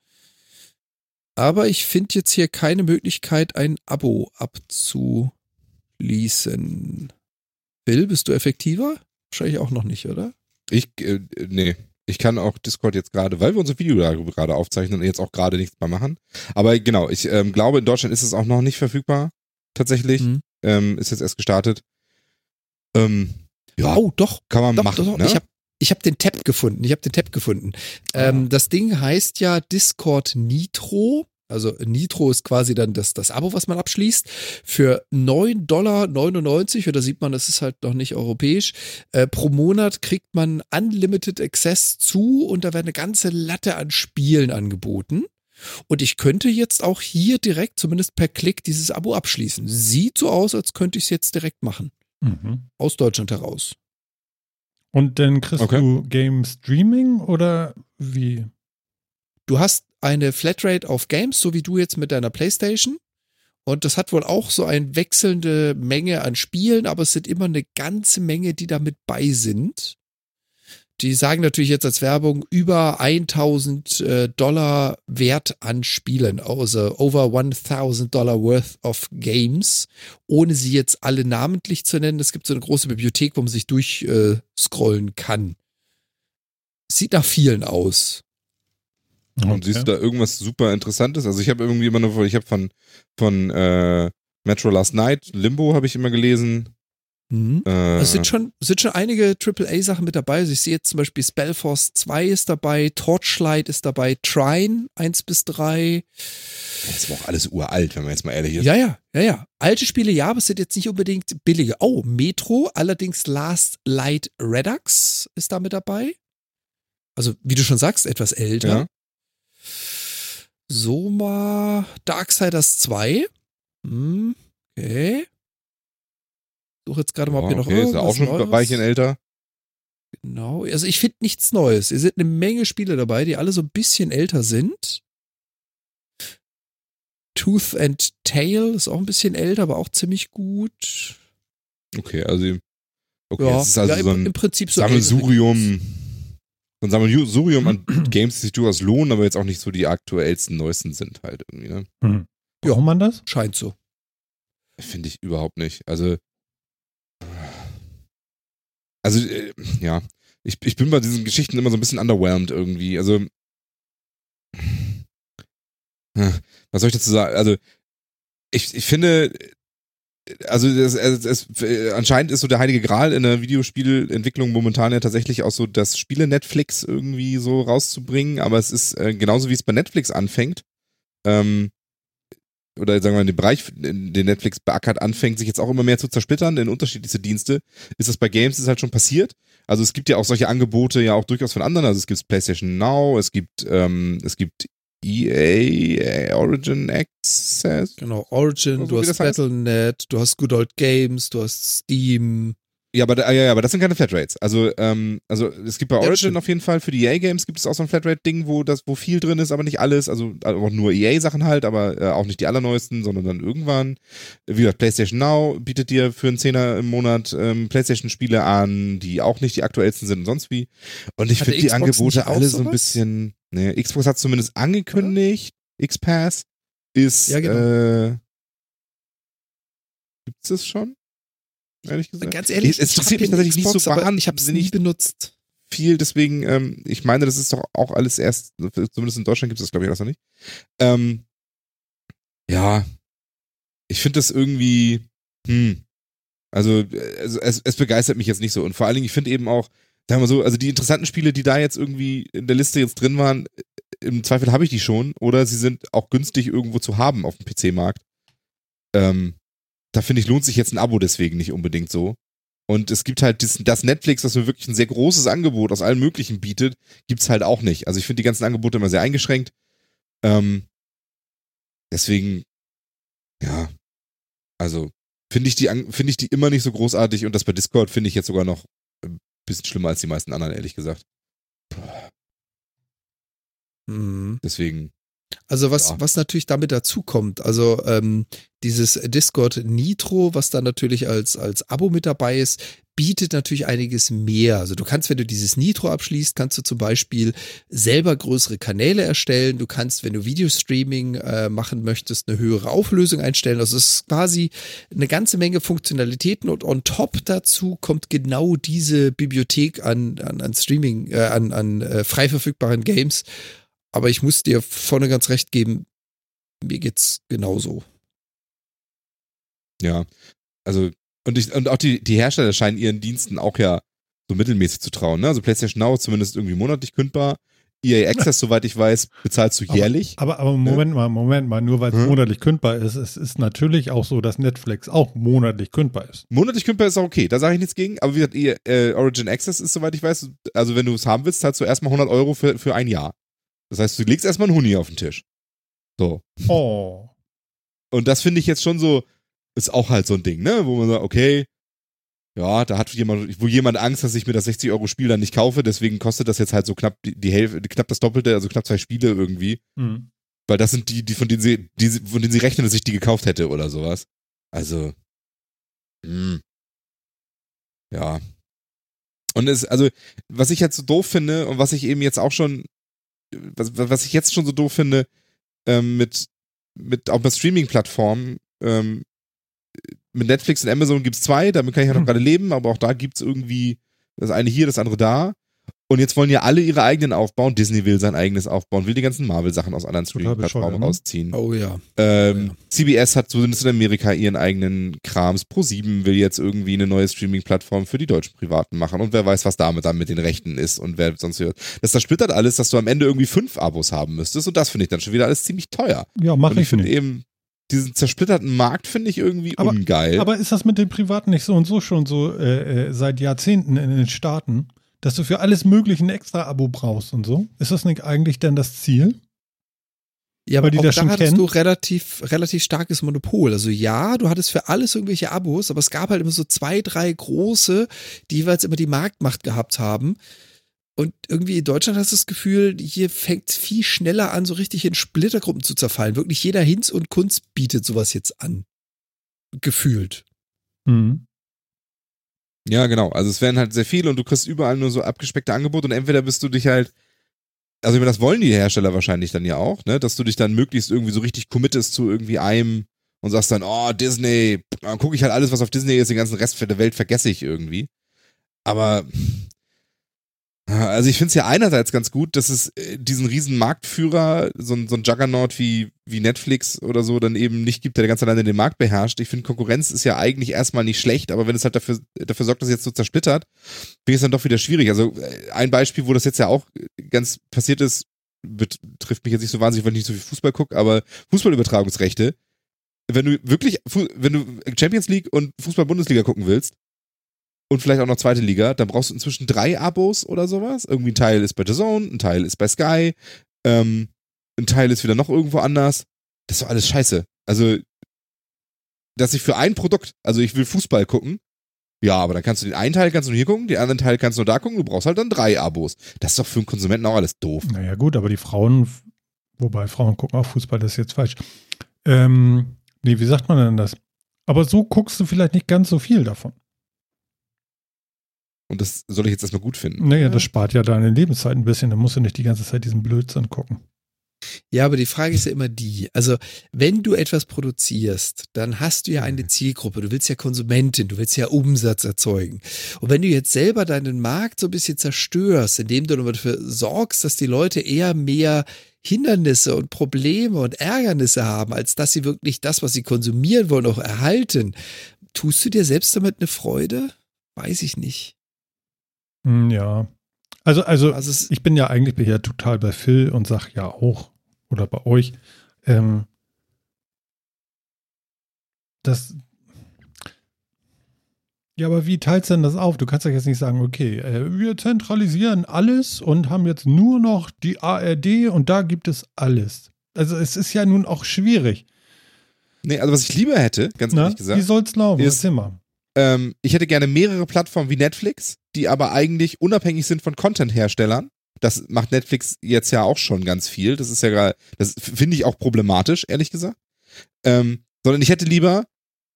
[SPEAKER 2] Aber ich finde jetzt hier keine Möglichkeit, ein Abo abzuschließen. Bill, bist du effektiver? Wahrscheinlich auch noch nicht, oder?
[SPEAKER 3] Ich, äh, nee. Ich kann auch Discord jetzt gerade, weil wir unser Video gerade aufzeichnen und jetzt auch gerade nichts mehr machen. Aber genau, ich ähm, glaube, in Deutschland ist es auch noch nicht verfügbar. Tatsächlich.
[SPEAKER 2] Mhm.
[SPEAKER 3] Ähm, ist jetzt erst gestartet. Ähm, ja,
[SPEAKER 2] Oh, doch,
[SPEAKER 3] kann man
[SPEAKER 2] Doch,
[SPEAKER 3] machen.
[SPEAKER 2] doch, doch.
[SPEAKER 3] ne?
[SPEAKER 2] Ich habe ich hab den Tab gefunden. Ich habe den Tab gefunden. Ähm, das Ding heißt ja Discord Nitro. Also Nitro ist quasi dann das, das Abo, was man abschließt. Für 9,99 Dollar, da sieht man, das ist halt noch nicht europäisch, äh, pro Monat kriegt man Unlimited Access zu und da werden eine ganze Latte an Spielen angeboten. Und ich könnte jetzt auch hier direkt, zumindest per Klick, dieses Abo abschließen. Sieht so aus, als könnte ich es jetzt direkt machen.
[SPEAKER 1] Mhm.
[SPEAKER 2] Aus Deutschland heraus.
[SPEAKER 1] Und dann kriegst
[SPEAKER 3] Okay.
[SPEAKER 1] du Game Streaming oder wie?
[SPEAKER 2] du hast eine Flatrate auf Games, so wie du jetzt mit deiner Playstation. Und das hat wohl auch so eine wechselnde Menge an Spielen, aber es sind immer eine ganze Menge, die damit bei sind. Die sagen natürlich jetzt als Werbung über 1000 äh, Dollar Wert an Spielen, also over 1000 Dollar worth of Games, ohne sie jetzt alle namentlich zu nennen. Es gibt so eine große Bibliothek, wo man sich durchscrollen scrollen kann. Sieht nach vielen aus.
[SPEAKER 3] Und siehst du da irgendwas super Interessantes? Also ich habe irgendwie immer nur, ich habe von, von äh, Metro Last Night, Limbo habe ich immer gelesen.
[SPEAKER 2] Mhm.
[SPEAKER 3] Äh,
[SPEAKER 2] Also es sind schon, sind schon einige AAA-Sachen mit dabei. Also ich sehe jetzt zum Beispiel Spellforce 2 ist dabei, Torchlight ist dabei, Trine 1 bis 3.
[SPEAKER 3] das war auch alles uralt, wenn man jetzt mal ehrlich ist.
[SPEAKER 2] Ja, ja, ja, ja. Alte Spiele, ja, aber es sind jetzt nicht unbedingt billige. Oh, Metro, allerdings Last Light Redux ist da mit dabei. Also, wie du schon sagst, etwas älter.
[SPEAKER 3] Ja.
[SPEAKER 2] Soma, Darksiders 2. Hm, okay. Suche jetzt gerade mal, ob hier noch
[SPEAKER 3] okay, ist ja
[SPEAKER 2] irgendwas
[SPEAKER 3] auch schon ein
[SPEAKER 2] Neues-
[SPEAKER 3] Weilchen älter.
[SPEAKER 2] Genau. Also ich finde nichts Neues. Hier sind eine Menge Spiele dabei, die alle so ein bisschen älter sind. Tooth and Tail ist auch ein bisschen älter, aber auch ziemlich gut.
[SPEAKER 3] Okay, also okay,
[SPEAKER 2] ja,
[SPEAKER 3] es ist also
[SPEAKER 2] ja, im,
[SPEAKER 3] so ein
[SPEAKER 2] im Prinzip so
[SPEAKER 3] Sammelsurium. So ein Sammelsurium an *clears throat* Games, die sich durchaus lohnen, aber jetzt auch nicht so die aktuellsten, neuesten sind halt irgendwie, ne?
[SPEAKER 1] Hm. Braucht man das?
[SPEAKER 2] Scheint so.
[SPEAKER 3] Finde ich überhaupt nicht. Also, also äh, ja, ich, ich bin bei diesen Geschichten immer so ein bisschen underwhelmed irgendwie. Also, was soll ich dazu sagen? Also, ich, ich finde, also es, es, es, anscheinend ist so der heilige Gral in der Videospielentwicklung momentan ja tatsächlich auch so das Spiele-Netflix irgendwie so rauszubringen, aber es ist äh, genauso wie es bei Netflix anfängt, ähm, oder sagen wir mal, dem Bereich, den Netflix beackert, anfängt, sich jetzt auch immer mehr zu zersplittern in unterschiedlichste Dienste, ist das bei Games ist halt schon passiert. Also es gibt ja auch solche Angebote ja auch durchaus von anderen. Also es gibt PlayStation Now, es gibt, ähm, es gibt EA, Origin Access.
[SPEAKER 2] Genau. Origin,
[SPEAKER 3] So
[SPEAKER 2] du hast
[SPEAKER 3] heißt?
[SPEAKER 2] Battle.net, du hast Good Old Games, du hast Steam.
[SPEAKER 3] Ja, aber, ja, ja, aber das sind keine Flatrates. Also, ähm, also es gibt bei
[SPEAKER 2] Ja,
[SPEAKER 3] Origin
[SPEAKER 2] stimmt.
[SPEAKER 3] auf jeden Fall für die EA-Games gibt es auch so ein Flatrate-Ding, wo das, wo viel drin ist, aber nicht alles. Also auch nur EA-Sachen halt, aber äh, auch nicht die allerneuesten, sondern dann irgendwann. Wie gesagt, PlayStation Now bietet dir für einen Zehner im Monat ähm, PlayStation-Spiele an, die auch nicht die aktuellsten sind und sonst wie. Und ich finde die Angebote alle so ein bisschen. Ne, Xbox hat zumindest angekündigt, X-Pass ist.
[SPEAKER 2] Ja, genau.
[SPEAKER 3] äh, gibt's das schon? Ehrlich gesagt.
[SPEAKER 2] Ganz ehrlich,
[SPEAKER 3] es interessiert mich tatsächlich nicht so
[SPEAKER 2] Xbox, aber ich habe nie
[SPEAKER 3] wahnsinnig
[SPEAKER 2] benutzt.
[SPEAKER 3] viel, deswegen, ähm, ich meine, das ist doch auch alles erst, zumindest in Deutschland gibt es das, glaube ich, alles noch nicht. Ähm, ja, ich finde das irgendwie, hm, also, also es, es begeistert mich jetzt nicht so. Und vor allen Dingen, ich finde eben auch, sagen wir so, also die interessanten Spiele, die da jetzt irgendwie in der Liste jetzt drin waren, im Zweifel habe ich die schon oder sie sind auch günstig irgendwo zu haben auf dem PC-Markt. Ähm, da finde ich, lohnt sich jetzt ein Abo deswegen nicht unbedingt so. Und es gibt halt das, das Netflix, was mir wirklich ein sehr großes Angebot aus allen möglichen bietet, gibt's halt auch nicht. Also ich finde die ganzen Angebote immer sehr eingeschränkt. Ähm, deswegen, ja, also finde ich die finde ich die immer nicht so großartig und das bei Discord finde ich jetzt sogar noch ein bisschen schlimmer als die meisten anderen, ehrlich gesagt.
[SPEAKER 2] Mhm.
[SPEAKER 3] Deswegen,
[SPEAKER 2] Also was,
[SPEAKER 3] Ja.
[SPEAKER 2] was natürlich damit dazu kommt, also ähm, dieses Discord Nitro, was da natürlich als, als Abo mit dabei ist, bietet natürlich einiges mehr. Also du kannst, wenn du dieses Nitro abschließt, kannst du zum Beispiel selber größere Kanäle erstellen. Du kannst, wenn du Videostreaming äh, machen möchtest, eine höhere Auflösung einstellen. Also es ist quasi eine ganze Menge Funktionalitäten und on top dazu kommt genau diese Bibliothek an, an, an Streaming, äh, an, an äh, frei verfügbaren Games. Aber ich muss dir vorne ganz recht geben, mir geht's genauso.
[SPEAKER 3] ja. Also, und, ich, und auch die, die Hersteller scheinen ihren Diensten auch ja so mittelmäßig zu trauen. Ne? Also PlayStation Now ist zumindest irgendwie monatlich kündbar. EA Access, soweit ich weiß, bezahlst du jährlich.
[SPEAKER 1] Aber, aber Moment mal, Moment mal, nur weil es
[SPEAKER 3] Hm?
[SPEAKER 1] monatlich kündbar ist, es ist natürlich auch so, dass Netflix auch monatlich kündbar ist.
[SPEAKER 3] Monatlich kündbar ist auch okay, da sage ich nichts gegen. Aber wie gesagt, EA, äh, Origin Access ist, soweit ich weiß, also wenn du es haben willst, zahlst du erstmal 100 Euro für, für ein Jahr. Das heißt, du legst erstmal einen Huni auf den Tisch. So.
[SPEAKER 1] Oh.
[SPEAKER 3] Und das finde ich jetzt schon so, ist auch halt so ein Ding, ne? Wo man sagt, okay, ja, da hat jemand, wo jemand Angst, dass ich mir das 60 Euro Spiel dann nicht kaufe, deswegen kostet das jetzt halt so knapp die, die Hälfte, knapp das Doppelte, also knapp zwei Spiele irgendwie.
[SPEAKER 1] Hm.
[SPEAKER 3] Weil das sind die, die, von denen sie, die, von denen sie rechnen, dass ich die gekauft hätte oder sowas. Also, hm. ja. Und es, also, was ich jetzt so doof finde und was ich eben jetzt auch schon, was, was ich jetzt schon so doof finde, ähm, mit, mit auch bei Streaming-Plattformen, ähm, mit Netflix und Amazon gibt's zwei, damit kann ich ja noch
[SPEAKER 1] Hm.
[SPEAKER 3] gerade leben, aber auch da gibt's irgendwie das eine hier, das andere da. Und jetzt wollen ja alle ihre eigenen aufbauen. Disney will sein eigenes aufbauen, will die ganzen Marvel-Sachen aus anderen Streaming-Plattformen rausziehen.
[SPEAKER 2] Oh ja.
[SPEAKER 3] Ähm,
[SPEAKER 2] Ja.
[SPEAKER 3] CBS hat zumindest in Amerika ihren eigenen Krams. Pro7 will jetzt irgendwie eine neue Streaming-Plattform für die deutschen Privaten machen. Und wer weiß, was damit dann mit den Rechten ist und wer sonst hört. Das zersplittert alles, dass du am Ende irgendwie fünf Abos haben müsstest. Und das finde ich dann schon wieder alles ziemlich teuer.
[SPEAKER 1] Ja,
[SPEAKER 3] und
[SPEAKER 1] mache
[SPEAKER 3] ich
[SPEAKER 1] ich
[SPEAKER 3] finde
[SPEAKER 1] nicht.
[SPEAKER 3] eben, diesen zersplitterten Markt finde ich irgendwie
[SPEAKER 1] Aber-
[SPEAKER 3] ungeil.
[SPEAKER 1] Aber ist das mit den Privaten nicht so und so schon so äh, äh, seit Jahrzehnten in den Staaten, dass du für alles Mögliche ein Extra-Abo brauchst und so? Ist das nicht eigentlich denn das Ziel?
[SPEAKER 2] Ja, aber
[SPEAKER 1] die
[SPEAKER 2] auch
[SPEAKER 1] das
[SPEAKER 2] da
[SPEAKER 1] schon
[SPEAKER 2] hattest
[SPEAKER 1] kennen?
[SPEAKER 2] du relativ, relativ starkes Monopol. Also ja, du hattest für alles irgendwelche Abos, aber es gab halt immer so zwei, drei große, die jeweils immer die Marktmacht gehabt haben. Und irgendwie in Deutschland hast du das Gefühl, hier fängt viel schneller an, so richtig in Splittergruppen zu zerfallen. Wirklich jeder Hinz und Kunst bietet sowas jetzt an. Gefühlt.
[SPEAKER 1] Hm.
[SPEAKER 3] Ja, genau. Also es werden halt sehr viele und du kriegst überall nur so abgespeckte Angebote und entweder bist du dich halt, also ich meine, das wollen die Hersteller wahrscheinlich dann ja auch, ne, dass du dich dann möglichst irgendwie so richtig committest zu irgendwie einem und sagst dann, oh, Disney, dann gucke ich halt alles, was auf Disney ist, den ganzen Rest der Welt vergesse ich irgendwie. Aber also ich finde es ja einerseits ganz gut, dass es äh, diesen riesen Marktführer, so ein, so ein Juggernaut wie, wie Netflix oder so, dann eben nicht gibt, der ganz alleine den Markt beherrscht. Ich finde, Konkurrenz ist ja eigentlich erstmal nicht schlecht, aber wenn es halt dafür, dafür sorgt, dass es jetzt so zersplittert, finde ich es dann doch wieder schwierig. Also äh, ein Beispiel, wo das jetzt ja auch ganz passiert ist, betrifft mich jetzt nicht so wahnsinnig, weil ich nicht so viel Fußball gucke, aber Fußballübertragungsrechte, wenn du wirklich, wenn du Champions League und Fußball-Bundesliga gucken willst, und vielleicht auch noch zweite Liga, dann brauchst du inzwischen drei Abos oder sowas. Irgendwie ein Teil ist bei The Zone, ein Teil ist bei Sky, ähm, ein Teil ist wieder noch irgendwo anders. Das ist doch alles scheiße. Also, dass ich für ein Produkt, also ich will Fußball gucken, ja, aber dann kannst du den einen Teil kannst du hier gucken, den anderen Teil kannst du nur da gucken, du brauchst halt dann drei Abos. Das ist doch für einen Konsumenten auch alles doof.
[SPEAKER 1] Naja, gut, aber die Frauen, wobei Frauen gucken auch Fußball, das ist jetzt falsch. Ähm, nee, wie sagt man denn das? Aber so guckst du vielleicht nicht ganz so viel davon.
[SPEAKER 3] Und das soll ich jetzt erstmal gut finden.
[SPEAKER 1] Naja, das spart ja deine Lebenszeit ein bisschen. Dann musst du nicht die ganze Zeit diesen Blödsinn gucken.
[SPEAKER 2] Ja, aber die Frage ist ja immer die, also wenn du etwas produzierst, dann hast du ja eine Zielgruppe, du willst ja Konsumentin, du willst ja Umsatz erzeugen. Und wenn du jetzt selber deinen Markt so ein bisschen zerstörst, indem du dafür sorgst, dass die Leute eher mehr Hindernisse und Probleme und Ärgernisse haben, als dass sie wirklich das, was sie konsumieren wollen, auch erhalten, tust du dir selbst damit eine Freude? Weiß ich nicht.
[SPEAKER 1] Hm, ja. Also, also,
[SPEAKER 2] Also
[SPEAKER 1] ich bin ja eigentlich hier total bei Phil und sag ja auch, oder bei euch, ähm, das. Ja, aber wie teilst du denn das auf? Du kannst doch jetzt nicht sagen, okay, äh, wir zentralisieren alles und haben jetzt nur noch die ARD und da gibt es alles. Also es ist ja nun auch schwierig.
[SPEAKER 3] Nee, also was ich lieber hätte, ganz
[SPEAKER 1] Na?
[SPEAKER 3] ehrlich gesagt,
[SPEAKER 1] Wie soll's laufen?
[SPEAKER 3] ist-
[SPEAKER 1] Erzähl mal.
[SPEAKER 3] ähm, ich hätte gerne mehrere Plattformen wie Netflix, die aber eigentlich unabhängig sind von Content-Herstellern. Das macht Netflix jetzt ja auch schon ganz viel. Das ist ja gerade, das finde ich auch problematisch, ehrlich gesagt. Ähm, sondern ich hätte lieber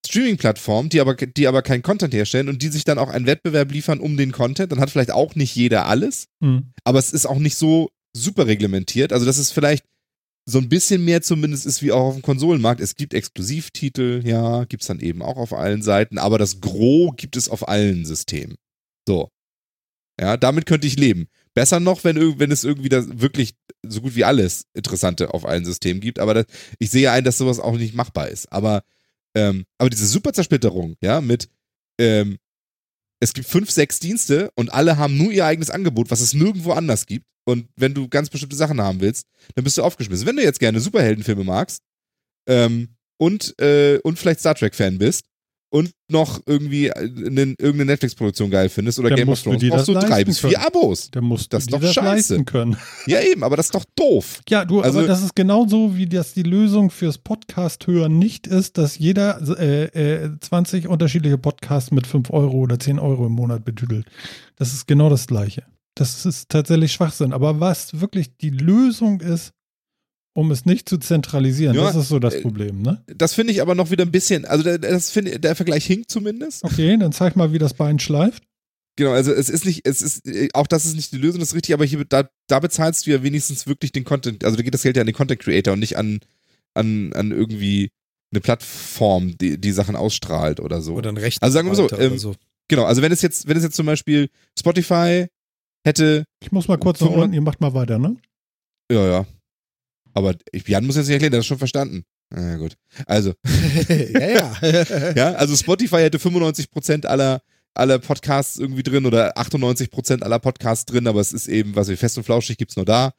[SPEAKER 3] Streaming-Plattformen, die aber, die aber keinen Content herstellen und die sich dann auch einen Wettbewerb liefern um den Content. Dann hat vielleicht auch nicht jeder alles,
[SPEAKER 1] Hm.
[SPEAKER 3] aber es ist auch nicht so super reglementiert. Also das ist vielleicht so ein bisschen mehr zumindest ist wie auch auf dem Konsolenmarkt. Es gibt Exklusivtitel, ja, gibt's dann eben auch auf allen Seiten, aber das Gros gibt es auf allen Systemen. So. Ja, damit könnte ich leben. Besser noch, wenn, wenn es irgendwie da wirklich so gut wie alles Interessante auf allen Systemen gibt, aber das, ich sehe ein, dass sowas auch nicht machbar ist. Aber, ähm, aber diese super Zersplitterung, ja, mit ähm, es gibt fünf, sechs Dienste und alle haben nur ihr eigenes Angebot, was es nirgendwo anders gibt. Und wenn du ganz bestimmte Sachen haben willst, dann bist du aufgeschmissen. Wenn du jetzt gerne Superheldenfilme magst ähm, und, äh, und vielleicht Star Trek-Fan bist und noch irgendwie äh, ne, irgendeine Netflix-Produktion geil findest oder
[SPEAKER 1] Dann
[SPEAKER 3] Game of Thrones, brauchst
[SPEAKER 1] das
[SPEAKER 3] du drei bis vier
[SPEAKER 1] können.
[SPEAKER 3] Abos.
[SPEAKER 1] Da musst
[SPEAKER 3] Das
[SPEAKER 1] du
[SPEAKER 3] ist doch
[SPEAKER 1] das
[SPEAKER 3] scheiße.
[SPEAKER 1] können.
[SPEAKER 3] Ja, eben, aber das ist doch doof.
[SPEAKER 1] Ja, du,
[SPEAKER 3] Also-
[SPEAKER 1] aber das ist genauso, wie das die Lösung fürs Podcast-Hören nicht ist, dass jeder äh, äh, 20 unterschiedliche Podcasts mit 5 Euro oder 10 Euro im Monat betüdelt. Das ist genau das Gleiche. Das ist tatsächlich Schwachsinn. Aber was wirklich die Lösung ist, um es nicht zu zentralisieren,
[SPEAKER 3] Ja,
[SPEAKER 1] das ist so das
[SPEAKER 3] äh,
[SPEAKER 1] Problem, ne?
[SPEAKER 3] Das finde ich aber noch wieder ein bisschen, also der, das finde, der Vergleich hinkt zumindest.
[SPEAKER 1] Okay, dann zeig mal, wie das Bein schleift.
[SPEAKER 3] Genau, also es ist nicht, es ist, äh, auch das ist nicht die Lösung, das ist richtig, aber hier, da, da bezahlst du ja wenigstens wirklich den Content, also da geht das Geld ja an den Content Creator und nicht an, an, an irgendwie eine Plattform, die, die Sachen ausstrahlt oder so.
[SPEAKER 2] oder ein Recht.
[SPEAKER 3] Also sagen wir so, ähm,
[SPEAKER 2] so.
[SPEAKER 3] Genau, also wenn es jetzt, wenn es jetzt zum Beispiel Spotify hätte,
[SPEAKER 1] Ich muss mal kurz
[SPEAKER 3] 500
[SPEAKER 1] unten, ihr macht mal weiter, ne?
[SPEAKER 3] ja, ja. Aber ich, Jan muss jetzt nicht erklären, der hat das schon verstanden. Na gut. Also, *laughs*
[SPEAKER 2] ja, ja. *laughs*
[SPEAKER 3] ja, also Spotify hätte 95% aller, aller Podcasts irgendwie drin oder 98% aller Podcasts drin, aber es ist eben, was wir fest und flauschig gibt's nur da.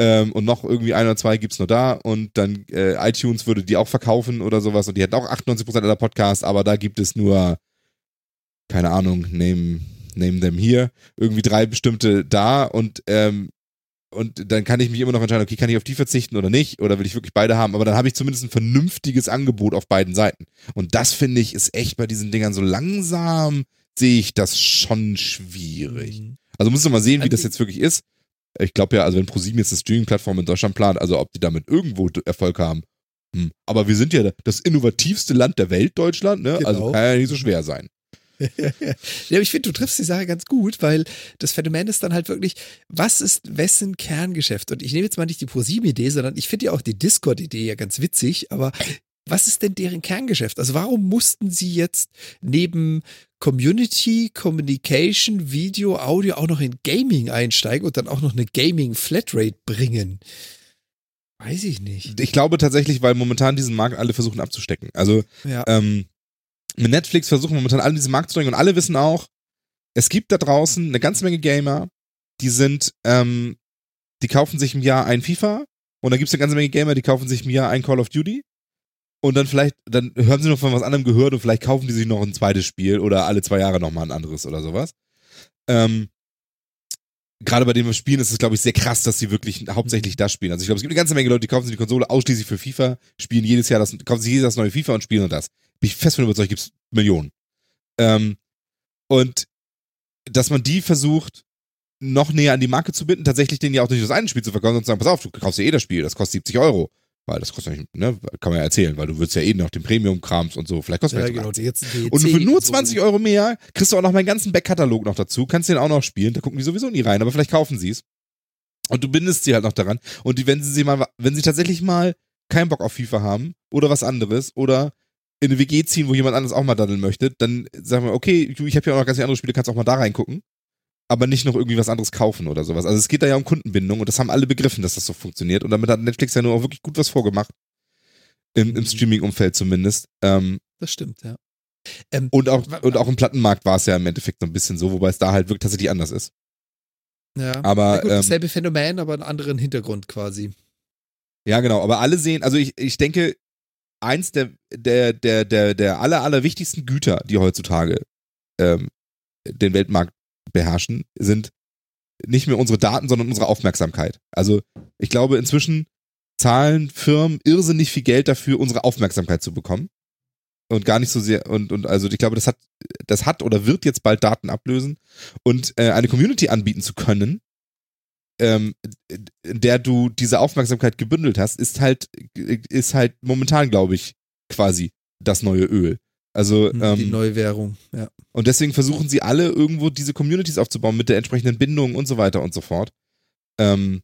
[SPEAKER 3] Ähm, und noch irgendwie ein oder zwei gibt's nur da und dann äh, iTunes würde die auch verkaufen oder sowas und die hätten auch 98% aller Podcasts, aber da gibt es nur, keine Ahnung, name, name them hier, irgendwie drei bestimmte da und ähm, und dann kann ich mich immer noch entscheiden, okay, kann ich auf die verzichten oder nicht? Oder will ich wirklich beide haben? Aber dann habe ich zumindest ein vernünftiges Angebot auf beiden Seiten. Und das finde ich ist echt bei diesen Dingern so langsam sehe ich das schon schwierig.
[SPEAKER 2] Mhm.
[SPEAKER 3] Also muss man mal sehen, wie
[SPEAKER 2] An
[SPEAKER 3] das jetzt wirklich ist. Ich glaube ja, also wenn ProSieben jetzt eine Streaming-Plattform in Deutschland plant, also ob die damit irgendwo Erfolg haben. Hm. Aber wir sind ja das innovativste Land der Welt, Deutschland, ne? Also
[SPEAKER 2] Genau.
[SPEAKER 3] kann ja nicht so schwer sein.
[SPEAKER 2] Ja, aber ich finde, du triffst die Sache ganz gut, weil das Phänomen ist dann halt wirklich, was ist wessen Kerngeschäft? Und ich nehme jetzt mal nicht die ProSieben-Idee, sondern ich finde ja auch die Discord-Idee ja ganz witzig, aber was ist denn deren Kerngeschäft? Also warum mussten sie jetzt neben Community, Communication, Video, Audio auch noch in Gaming einsteigen und dann auch noch eine Gaming-Flatrate bringen? Weiß ich nicht.
[SPEAKER 3] Ich glaube tatsächlich, weil momentan diesen Markt alle versuchen abzustecken. Also
[SPEAKER 2] Ja.
[SPEAKER 3] ähm, mit Netflix versuchen momentan alle diesen Markt zu drängen und alle wissen auch, es gibt da draußen eine ganze Menge Gamer, die sind, ähm, die kaufen sich im Jahr ein FIFA und dann gibt es eine ganze Menge Gamer, die kaufen sich im Jahr ein Call of Duty und dann vielleicht, dann hören sie noch von was anderem gehört und vielleicht kaufen die sich noch ein zweites Spiel oder alle zwei Jahre nochmal ein anderes oder sowas. Ähm, Gerade bei den Spielen ist es, glaube ich, sehr krass, dass sie wirklich hauptsächlich das spielen. Also ich glaube, es gibt eine ganze Menge Leute, die kaufen sich die Konsole ausschließlich für FIFA, spielen jedes Jahr das, kaufen sich jedes Jahr das neue FIFA und spielen nur das. Bin ich fest von überzeugt, gibt es Millionen. Ähm, und dass man die versucht, noch näher an die Marke zu binden, tatsächlich denen ja auch nicht das eine Spiel zu verkaufen und zu sagen, pass auf, du kaufst ja eh das Spiel, das kostet 70 Euro. Weil das kostet ja nicht, ne, kann man ja erzählen, weil du würdest ja eh noch den Premium-Krams und so, vielleicht kostet
[SPEAKER 2] Ja,
[SPEAKER 3] das
[SPEAKER 2] genau. Jetzt
[SPEAKER 3] und für nur
[SPEAKER 2] so.
[SPEAKER 3] 20 Euro mehr kriegst du auch noch meinen ganzen Backkatalog noch dazu, kannst den auch noch spielen, da gucken die sowieso nie rein, aber vielleicht kaufen sie es. Und du bindest sie halt noch daran. Und die, wenn sie mal, wenn sie tatsächlich mal keinen Bock auf FIFA haben oder was anderes oder in eine WG ziehen, wo jemand anderes auch mal daddeln möchte, dann sagen wir, okay, ich habe ja auch noch ganz viele andere Spiele, kannst auch mal da reingucken. Aber nicht noch irgendwie was anderes kaufen oder sowas. Also es geht da ja um Kundenbindung und das haben alle begriffen, dass das so funktioniert. Und damit hat Netflix ja nur auch wirklich gut was vorgemacht. Im, im Streaming-Umfeld zumindest. Ähm,
[SPEAKER 2] Das stimmt, ja.
[SPEAKER 3] und auch, und auch im Plattenmarkt war es ja im Endeffekt so ein bisschen so, wobei es da halt wirklich tatsächlich anders ist.
[SPEAKER 2] ja.
[SPEAKER 3] Aber,
[SPEAKER 2] Na gut,
[SPEAKER 3] ähm,
[SPEAKER 2] dasselbe Phänomen, aber einen anderen Hintergrund quasi.
[SPEAKER 3] Ja, genau. Aber alle sehen, also ich, ich denke, eins der, der, der, der, der aller, aller wichtigsten Güter, die heutzutage ähm, den Weltmarkt beherrschen, sind nicht mehr unsere Daten, sondern unsere Aufmerksamkeit. Also ich glaube, inzwischen zahlen Firmen irrsinnig viel Geld dafür, unsere Aufmerksamkeit zu bekommen. Und gar nicht so sehr, und, und also ich glaube, das hat, das hat oder wird jetzt bald Daten ablösen. Und äh, eine Community anbieten zu können, ähm, in der du diese Aufmerksamkeit gebündelt hast, ist halt, ist halt momentan, glaube ich, quasi das neue Öl. Also,
[SPEAKER 2] Die
[SPEAKER 3] ähm,
[SPEAKER 2] neue Währung, ja.
[SPEAKER 3] und deswegen versuchen sie alle irgendwo diese Communities aufzubauen mit der entsprechenden Bindung und so weiter und so fort. Ähm,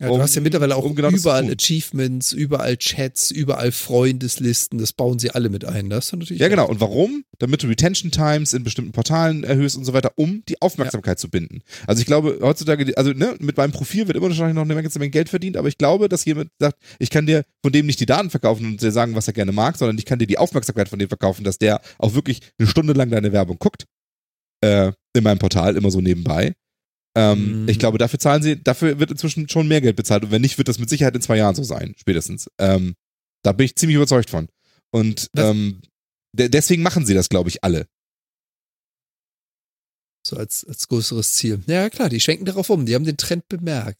[SPEAKER 2] ja du
[SPEAKER 3] um-
[SPEAKER 2] hast ja mittlerweile auch
[SPEAKER 3] um genau
[SPEAKER 2] überall. Achievements, überall Chats, überall Freundeslisten, das bauen sie alle mit ein. Das ist natürlich
[SPEAKER 3] ja, genau. Und warum? Damit du Retention Times in bestimmten Portalen erhöhst und so weiter, um die Aufmerksamkeit zu binden. Also ich glaube, heutzutage, also ne, mit meinem Profil wird immer wahrscheinlich noch eine ganze Menge Geld verdient, aber ich glaube, dass jemand sagt, ich kann dir von dem nicht die Daten verkaufen und dir sagen, was er gerne mag, sondern ich kann dir die Aufmerksamkeit von dem verkaufen, dass der auch wirklich eine Stunde lang deine Werbung guckt. Äh, in meinem Portal, immer so nebenbei. Ähm,
[SPEAKER 2] Mhm.
[SPEAKER 3] Ich glaube, dafür zahlen sie, dafür wird inzwischen schon mehr Geld bezahlt und wenn nicht, wird das mit Sicherheit in zwei Jahren so sein, spätestens. Ähm, da bin ich ziemlich überzeugt von. Und ähm, de deswegen machen sie das, glaube ich, alle.
[SPEAKER 2] So als, als größeres Ziel. Ja, klar, die schwenken darauf um. Die haben den Trend bemerkt.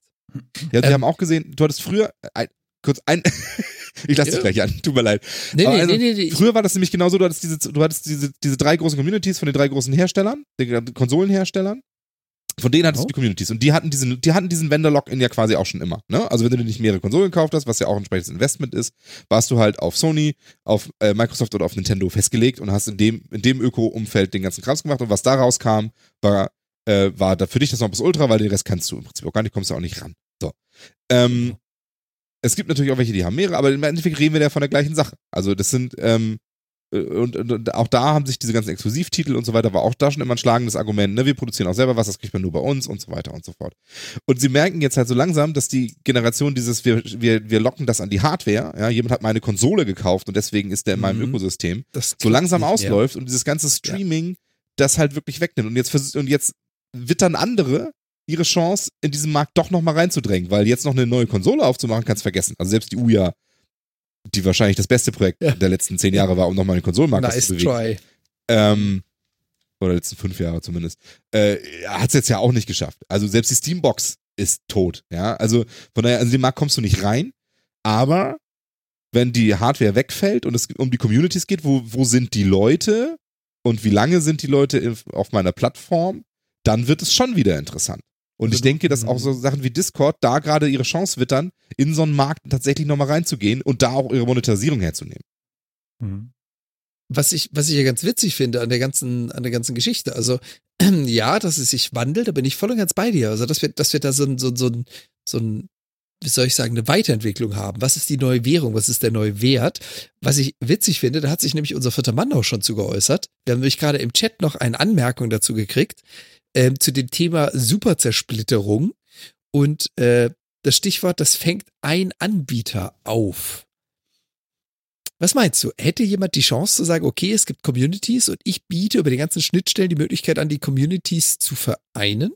[SPEAKER 3] Ja, sie
[SPEAKER 2] Ähm,
[SPEAKER 3] haben auch gesehen, du hattest früher, ein, kurz ein, *laughs* ich lasse dich
[SPEAKER 2] Ja.
[SPEAKER 3] gleich an, tut mir leid.
[SPEAKER 2] Nee, nee,
[SPEAKER 3] also,
[SPEAKER 2] nee, nee,
[SPEAKER 3] Früher war das nämlich genauso, du hattest diese, du hattest diese, diese drei großen Communities von den drei großen Herstellern, den Konsolenherstellern. Von denen hattest
[SPEAKER 2] Oh.
[SPEAKER 3] du die Communities. Und die hatten diesen, die hatten diesen Vendor-Login ja quasi auch schon immer. Ne? Also wenn du nicht mehrere Konsolen gekauft hast, was ja auch ein entsprechendes Investment ist, warst du halt auf Sony, auf äh, Microsoft oder auf Nintendo festgelegt und hast in dem, in dem Öko-Umfeld den ganzen Krams gemacht. Und was da rauskam, war, äh, war da für dich das noch bis Ultra, weil den Rest kannst du im Prinzip auch gar nicht, kommst du auch nicht ran. So. Ähm, es gibt natürlich auch welche, die haben mehrere, aber im Endeffekt reden wir ja von der gleichen Sache. Also das sind, ähm, äh, und, und, und auch da haben sich diese ganzen Exklusivtitel und so weiter, war auch da schon immer ein schlagendes Argument, ne? Wir produzieren auch selber was, das kriegt man nur bei uns und so weiter und so fort. Und sie merken jetzt halt so langsam, dass die Generation dieses, wir, wir, wir locken das an die Hardware, ja, jemand hat meine Konsole gekauft und deswegen ist der in meinem
[SPEAKER 2] Mhm.
[SPEAKER 3] Ökosystem,
[SPEAKER 2] Das
[SPEAKER 3] so langsam
[SPEAKER 2] nicht
[SPEAKER 3] ausläuft und dieses ganze Streaming das halt wirklich wegnimmt. Und jetzt, und jetzt wittern andere ihre Chance, in diesen Markt doch nochmal reinzudrängen, weil jetzt noch eine neue Konsole aufzumachen, kannst vergessen. Also selbst die Uja, die wahrscheinlich das beste Projekt
[SPEAKER 2] Ja.
[SPEAKER 3] der letzten zehn Jahre war, um nochmal den Konsolenmarkt
[SPEAKER 2] Nice
[SPEAKER 3] zu bewegen.
[SPEAKER 2] try.
[SPEAKER 3] Ähm, oder letzten fünf Jahre zumindest. Äh, hat es jetzt ja auch nicht geschafft. Also selbst die Steambox ist tot. Ja, also von daher, also in den Markt kommst du nicht rein. Aber wenn die Hardware wegfällt und es um die Communities geht, wo, wo sind die Leute und wie lange sind die Leute auf meiner Plattform, dann wird es schon wieder interessant. Und ich denke, dass auch so Sachen wie Discord da gerade ihre Chance wittern, in so einen Markt tatsächlich nochmal reinzugehen und da auch ihre Monetarisierung herzunehmen.
[SPEAKER 1] Mhm.
[SPEAKER 2] was ich, was ich ja ganz witzig finde an der ganzen, an der ganzen Geschichte. Also, *clears throat* ja, dass es sich wandelt, da bin ich voll und ganz bei dir. Also, dass wir, dass wir da so ein, so, ein- so ein, so ein, wie soll ich sagen, eine Weiterentwicklung haben. Was ist die neue Währung? Was ist der neue Wert? Was ich witzig finde, da hat sich nämlich unser vierter Mann auch schon zu geäußert. Wir haben nämlich gerade im Chat noch eine Anmerkung dazu gekriegt, ähm, zu dem Thema Superzersplitterung. Und äh, das Stichwort, das fängt ein Anbieter auf. Was meinst du? Hätte jemand die Chance zu sagen, okay, es gibt Communities und ich biete über die ganzen Schnittstellen die Möglichkeit an, die Communities zu vereinen?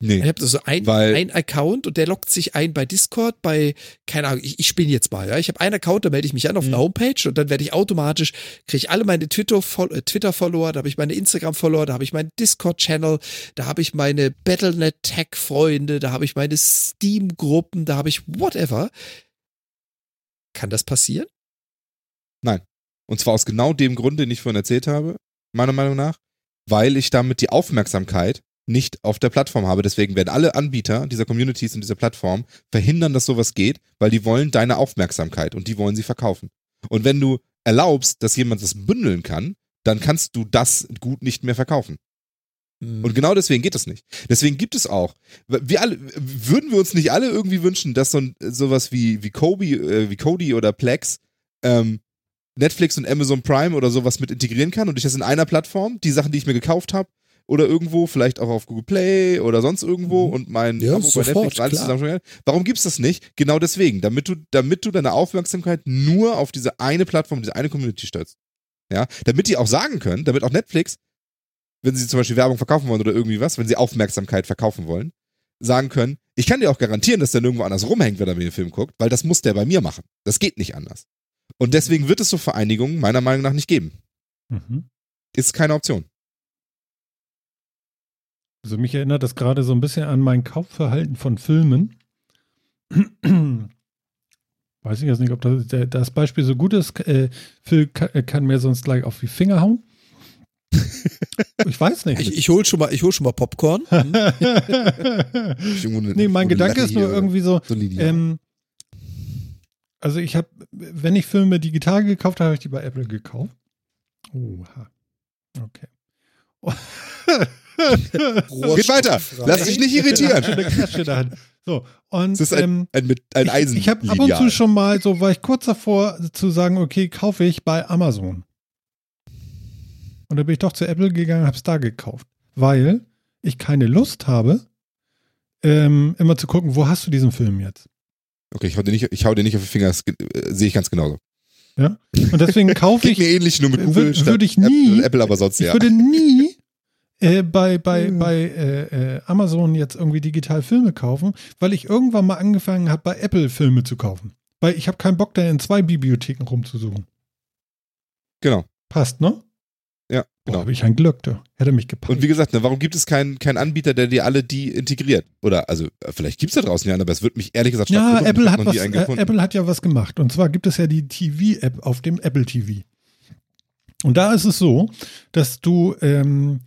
[SPEAKER 3] Nee.
[SPEAKER 2] Ich habe so ein, ein Account und der lockt sich ein bei Discord, bei, keine Ahnung, ich, ich spinne jetzt mal, ja. Ich habe einen Account, da melde ich mich an auf einer Homepage und dann werde ich automatisch, kriege ich alle meine äh, Twitter-Follower, da habe ich meine Instagram-Follower, da habe ich meinen Discord-Channel, da habe ich meine Battlenet-Tech-Freunde, da habe ich meine Steam-Gruppen, da habe ich whatever. Kann das passieren?
[SPEAKER 3] Und zwar aus genau dem Grund, den ich vorhin erzählt habe, meiner Meinung nach, weil ich damit die Aufmerksamkeit nicht auf der Plattform habe. Deswegen werden alle Anbieter dieser Communities und dieser Plattform verhindern, dass sowas geht, weil die wollen deine Aufmerksamkeit und die wollen sie verkaufen. Und wenn du erlaubst, dass jemand das bündeln kann, dann kannst du das gut nicht mehr verkaufen.
[SPEAKER 2] Hm.
[SPEAKER 3] Und genau deswegen geht es nicht. Deswegen gibt es auch. Wir alle, würden wir uns nicht alle irgendwie wünschen, dass so ein, sowas wie, wie Kobe, äh, wie Cody oder Plex ähm, Netflix und Amazon Prime oder sowas mit integrieren kann und ich das in einer Plattform, die Sachen, die ich mir gekauft habe, oder irgendwo, vielleicht auch auf Google Play oder sonst irgendwo und mein
[SPEAKER 2] Ja,
[SPEAKER 3] Abo
[SPEAKER 2] sofort,
[SPEAKER 3] alles
[SPEAKER 2] klar.
[SPEAKER 3] zusammen. Warum gibt's das nicht? Genau deswegen, damit du, damit du deine Aufmerksamkeit nur auf diese eine Plattform, diese eine Community stellst. Ja, damit die auch sagen können, damit auch Netflix, wenn sie zum Beispiel Werbung verkaufen wollen oder irgendwie was, wenn sie Aufmerksamkeit verkaufen wollen, sagen können, ich kann dir auch garantieren, dass der nirgendwo anders rumhängt, wenn er mir den Film guckt, weil das muss der bei mir machen. Das geht nicht anders. Und deswegen wird es so Vereinigungen meiner Meinung nach nicht geben.
[SPEAKER 1] Mhm.
[SPEAKER 3] Ist keine Option.
[SPEAKER 1] Also mich erinnert das gerade so ein bisschen an mein Kaufverhalten von Filmen. *clears throat* Weiß ich jetzt nicht, ob das, das Beispiel so gut ist. Äh, Phil kann, äh, kann mir sonst gleich auf die Finger hauen. *laughs* Ich weiß nicht.
[SPEAKER 2] Ich, ich hol schon mal, ich hol schon mal Popcorn. *laughs* Hm.
[SPEAKER 1] nee, mein Gedanke ist nur irgendwie so, ähm, also ich habe, wenn ich Filme digital gekauft habe, habe ich die bei Apple gekauft. Oha. Okay. *laughs*
[SPEAKER 3] Geht weiter. Lass dich nicht irritieren.
[SPEAKER 1] Eine Klatsche Hand. So, und
[SPEAKER 3] Das ist ein,
[SPEAKER 1] ähm,
[SPEAKER 3] ein, ein Eisen.
[SPEAKER 1] ich, ich habe ab und zu schon mal, so war ich kurz davor zu sagen, okay, kaufe ich bei Amazon. Und da bin ich doch zu Apple gegangen, habe es da gekauft, weil ich keine Lust habe, ähm, immer zu gucken, wo hast du diesen Film jetzt?
[SPEAKER 3] Okay, ich hau dir nicht, ich hau dir nicht auf die Finger, das äh, sehe ich ganz genauso.
[SPEAKER 1] Ja? Und deswegen *laughs* kaufe
[SPEAKER 3] Geht
[SPEAKER 1] ich,
[SPEAKER 3] mir ähnlich, nur mit
[SPEAKER 1] Wür-
[SPEAKER 3] Google
[SPEAKER 1] würde ich nie-
[SPEAKER 3] Apple, aber sonst
[SPEAKER 1] ich
[SPEAKER 3] ja.
[SPEAKER 1] würde nie äh, bei, bei,
[SPEAKER 3] Hm.
[SPEAKER 1] bei äh, äh, Amazon jetzt irgendwie digital Filme kaufen, weil ich irgendwann mal angefangen habe, bei Apple Filme zu kaufen. Weil ich habe keinen Bock, da in zwei Bibliotheken rumzusuchen.
[SPEAKER 3] Genau.
[SPEAKER 1] Passt, ne?
[SPEAKER 3] Ja, genau.
[SPEAKER 1] habe ich ein Glück, da. Hätte mich gepackt.
[SPEAKER 3] Und wie gesagt, ne, warum gibt es keinen keinen Anbieter, der dir alle die integriert? Oder, also, äh, vielleicht gibt es da draußen ja, einen, aber es wird mich ehrlich gesagt stark
[SPEAKER 1] ja. Apple hat, was, äh. Apple hat ja was gemacht. Und zwar gibt es ja die TV-App auf dem Apple TV. Und da ist es so, dass du ähm,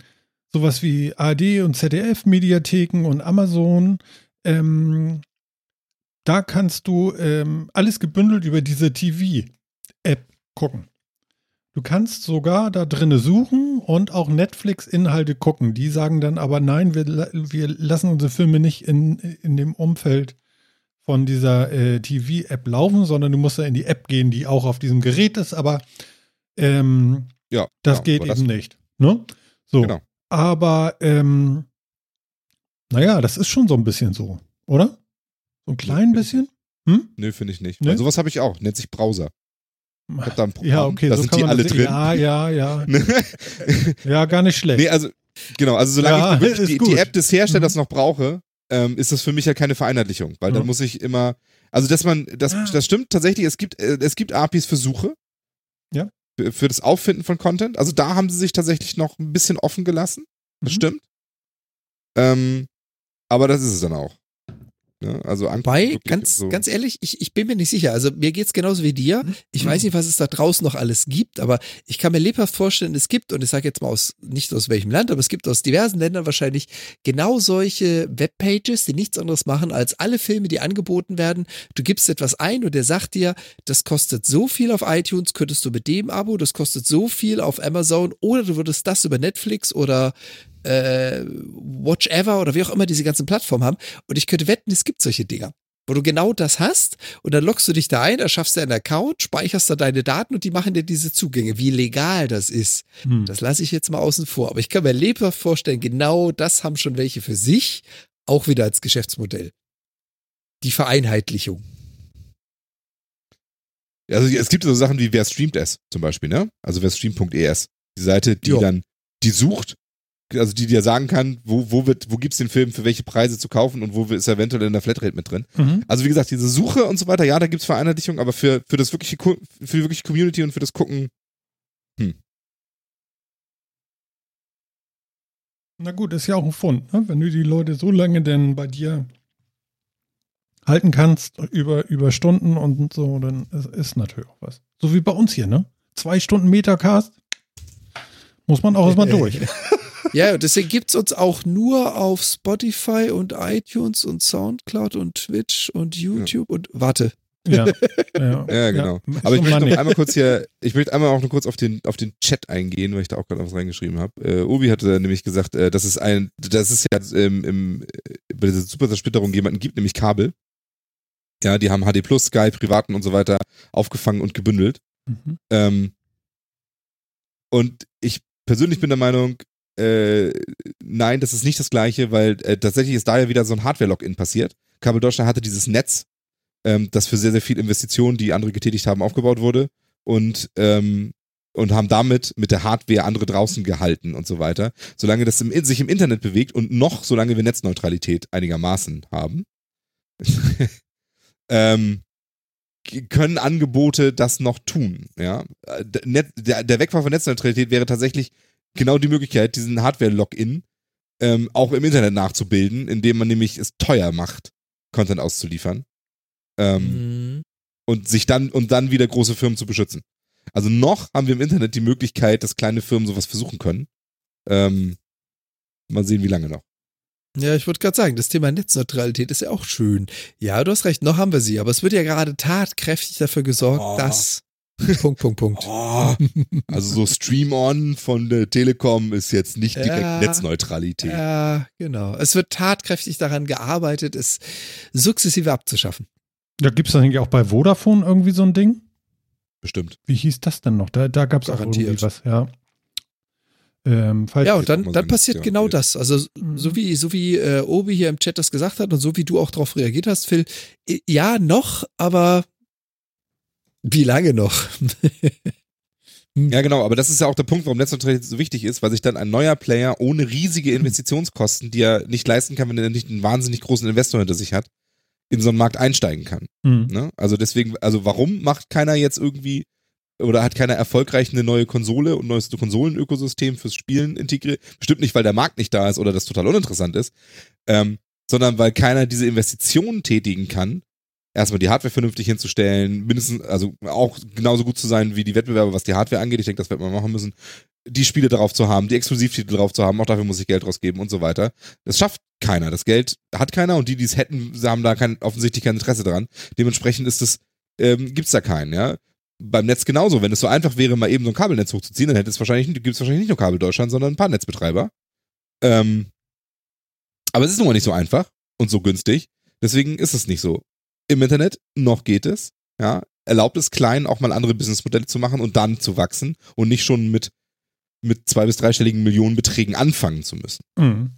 [SPEAKER 1] sowas wie ARD und ZDF-Mediatheken und Amazon, ähm, da kannst du ähm, alles gebündelt über diese TV-App gucken. Du kannst sogar da drinne suchen und auch Netflix-Inhalte gucken. Die sagen dann aber, nein, wir, wir lassen unsere Filme nicht in, in dem Umfeld von dieser äh, TV-App laufen, sondern du musst ja in die App gehen, die auch auf diesem Gerät ist, aber ähm,
[SPEAKER 3] Ja,
[SPEAKER 1] das
[SPEAKER 3] genau,
[SPEAKER 1] geht eben nicht. Ne? So.
[SPEAKER 3] Genau.
[SPEAKER 1] Aber ähm, naja, das ist schon so ein bisschen so, oder? So ein klein
[SPEAKER 3] finde ich
[SPEAKER 1] bisschen? Hm?
[SPEAKER 3] Nö, finde ich nicht.
[SPEAKER 1] Ne?
[SPEAKER 3] Weil sowas habe ich auch, nennt sich Browser. Ich hab da ein Programm,
[SPEAKER 1] Ja, okay,
[SPEAKER 3] da
[SPEAKER 1] so
[SPEAKER 3] sind die alle drin.
[SPEAKER 1] Ja, ja, ja. *laughs* *laughs* Ja, gar nicht schlecht.
[SPEAKER 3] nee, also, genau, also solange
[SPEAKER 1] Ja,
[SPEAKER 3] ich wirklich die, die App des Herstellers
[SPEAKER 1] Mhm.
[SPEAKER 3] noch brauche, ähm, ist das für mich ja keine Vereinheitlichung, weil dann
[SPEAKER 1] Mhm.
[SPEAKER 3] muss ich immer, also dass man, das,
[SPEAKER 1] Ah.
[SPEAKER 3] das stimmt tatsächlich, es gibt, äh, es gibt APIs für Suche.
[SPEAKER 1] Ja.
[SPEAKER 3] Für, das Auffinden von Content. Also da haben sie sich tatsächlich noch ein bisschen offen gelassen. Das
[SPEAKER 1] Mhm.
[SPEAKER 3] stimmt. Ähm, aber das ist es dann auch. Ne? Also wirklich
[SPEAKER 2] ganz,
[SPEAKER 3] so.
[SPEAKER 2] ganz ehrlich, ich, ich bin mir nicht sicher. Also mir geht's genauso wie dir. Ich weiß nicht, was es da draußen noch alles gibt, aber ich kann mir lebhaft vorstellen, es gibt, und ich sage jetzt mal aus, nicht aus welchem Land, aber es gibt aus diversen Ländern wahrscheinlich genau solche Webpages, die nichts anderes machen, als alle Filme, die angeboten werden. Du gibst etwas ein und der sagt dir, das kostet so viel auf iTunes, könntest du mit dem Abo, das kostet so viel auf Amazon oder du würdest das über Netflix oder äh, Watch Ever oder wie auch immer diese ganzen Plattformen haben. Und ich könnte wetten, es gibt solche Dinger, wo du genau das hast und dann loggst du dich da ein, erschaffst dir einen Account, speicherst da deine Daten und die machen dir diese Zugänge. Wie legal das ist,
[SPEAKER 1] Hm.
[SPEAKER 2] das lasse ich jetzt mal außen vor. Aber ich kann mir lebhaft vorstellen, genau das haben schon welche für sich, auch wieder als Geschäftsmodell. Die Vereinheitlichung.
[SPEAKER 3] Also es gibt so Sachen wie wer streamt es zum Beispiel, ne? Also wer streamt.es. Die Seite, die
[SPEAKER 2] Jo.
[SPEAKER 3] dann, die sucht, also die dir sagen kann, wo, wo wird, wo gibt's den Film für welche Preise zu kaufen und wo ist er eventuell in der Flatrate mit drin.
[SPEAKER 1] Mhm.
[SPEAKER 3] Also wie gesagt, diese Suche und so weiter, ja, da gibt's Vereinheitlichung, aber für, für das wirkliche, für die wirkliche Community und für das Gucken,
[SPEAKER 1] Na gut, ist ja auch ein Fund, ne? wenn du die Leute so lange denn bei dir halten kannst, über, über Stunden und so, dann ist, ist natürlich auch was. So wie bei uns hier, ne? Zwei Stunden Metacast muss man auch *laughs* erstmal durch. *laughs*
[SPEAKER 2] Ja, und deswegen gibt's uns auch nur auf Spotify und iTunes und Soundcloud und Twitch und YouTube und warte.
[SPEAKER 1] ja, *laughs* ja,
[SPEAKER 3] ja, genau. aber ich möchte noch einmal kurz hier, ich möchte einmal auch noch kurz auf den, auf den Chat eingehen, weil ich da auch gerade was reingeschrieben habe. Äh, Obi hatte nämlich gesagt, äh, dass es ein, dass es ja ähm, im, äh, bei dieser Superzersplitterung jemanden gibt, nämlich Kabel. Ja, die haben HD Plus, Sky, Privaten und so weiter aufgefangen und gebündelt.
[SPEAKER 1] Mhm.
[SPEAKER 3] Ähm, und ich persönlich bin der Meinung, äh, nein, das ist nicht das gleiche, weil äh, tatsächlich ist da ja wieder so ein Hardware-Login passiert. Kabel Deutschland hatte dieses Netz, ähm, das für sehr, sehr viel Investitionen, die andere getätigt haben, aufgebaut wurde und, ähm, und haben damit mit der Hardware andere draußen gehalten und so weiter. Solange das im, sich im Internet bewegt und noch solange wir Netzneutralität einigermaßen haben, *laughs* ähm, können Angebote das noch tun. Ja? Äh, der, der Wegfall von Netzneutralität wäre tatsächlich genau die Möglichkeit, diesen Hardware-Login ähm, auch im Internet nachzubilden, indem man nämlich es teuer macht, Content auszuliefern. Ähm,
[SPEAKER 2] Mhm.
[SPEAKER 3] und sich dann und dann wieder große Firmen zu beschützen. Also noch haben wir im Internet die Möglichkeit, dass kleine Firmen sowas versuchen können. Ähm, mal sehen, wie lange noch.
[SPEAKER 2] Ja, ich wollte gerade sagen, das Thema Netzneutralität ist ja auch schön. Ja, du hast recht, noch haben wir sie, aber es wird ja gerade tatkräftig dafür gesorgt,
[SPEAKER 3] Oh.
[SPEAKER 2] dass. *laughs* Punkt, Punkt, Punkt.
[SPEAKER 3] Oh, also so Stream-On von der Telekom ist jetzt nicht direkt
[SPEAKER 2] Ja.
[SPEAKER 3] Netzneutralität.
[SPEAKER 2] Ja, genau. Es wird tatkräftig daran gearbeitet, es sukzessive abzuschaffen.
[SPEAKER 1] Da gibt es dann eigentlich auch bei Vodafone irgendwie so ein Ding.
[SPEAKER 3] Bestimmt.
[SPEAKER 1] Wie hieß das denn noch? Da, da gab es auch irgendwie was, ja. Ähm, falls
[SPEAKER 2] Ja, und dann, dann passiert genau
[SPEAKER 3] ja.
[SPEAKER 2] das. Also so wie, so wie äh, Obi hier im Chat das gesagt hat und so wie du auch darauf reagiert hast, Phil, ja, noch, aber wie lange noch? *laughs*
[SPEAKER 3] Ja, genau, aber das ist ja auch der Punkt, warum Netzneutralität so wichtig ist, weil sich dann ein neuer Player ohne riesige Investitionskosten, die er nicht leisten kann, wenn er nicht einen wahnsinnig großen Investor hinter sich hat, in so einen Markt einsteigen kann.
[SPEAKER 1] Mhm.
[SPEAKER 3] Ne? Also deswegen, also warum macht keiner jetzt irgendwie oder hat keiner erfolgreich eine neue Konsole und neues Konsolenökosystem fürs Spielen integriert? Bestimmt nicht, weil der Markt nicht da ist oder das total uninteressant ist, ähm, sondern weil keiner diese Investitionen tätigen kann, erstmal die Hardware vernünftig hinzustellen, mindestens, also auch genauso gut zu sein wie die Wettbewerber, was die Hardware angeht. Ich denke, das wird man machen müssen. Die Spiele darauf zu haben, die Exklusivtitel drauf zu haben, auch dafür muss ich Geld rausgeben und so weiter. Das schafft keiner. Das Geld hat keiner und die, die es hätten, haben da kein, offensichtlich kein Interesse dran. Dementsprechend ist es, ähm, gibt's da keinen, ja. Beim Netz genauso. Wenn es so einfach wäre, mal eben so ein Kabelnetz hochzuziehen, dann hätte es wahrscheinlich, gibt's wahrscheinlich nicht nur Kabel Deutschland, sondern ein paar Netzbetreiber. Ähm, aber es ist nun mal nicht so einfach und so günstig. Deswegen ist es nicht so. Im Internet, noch geht es, ja, erlaubt es klein auch mal andere Businessmodelle zu machen und dann zu wachsen und nicht schon mit, mit zwei bis dreistelligen Millionenbeträgen anfangen zu müssen.
[SPEAKER 1] Mhm.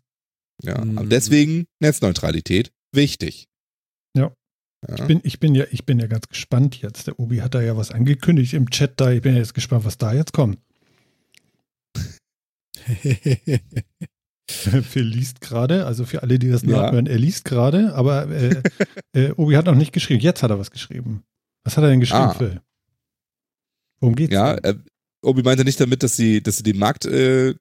[SPEAKER 3] Ja,
[SPEAKER 2] Mhm.
[SPEAKER 3] aber deswegen Netzneutralität wichtig.
[SPEAKER 1] Ja.
[SPEAKER 3] Ja.
[SPEAKER 1] Ich bin, ich bin ja, ich bin ja ganz gespannt jetzt. Der Obi hat da ja was angekündigt im Chat da. Ich bin ja jetzt gespannt, was da jetzt kommt. *laughs* *laughs* Phil liest gerade, also für alle, die das
[SPEAKER 3] Ja.
[SPEAKER 1] nachhören, er liest gerade, aber äh, äh, Obi hat noch nicht geschrieben. Jetzt hat er was geschrieben. Was hat er denn geschrieben,
[SPEAKER 3] Ah.
[SPEAKER 1] Phil? Worum geht's?
[SPEAKER 3] Ja, äh, Obi meinte nicht damit, dass sie, dass sie den Markt äh, äh,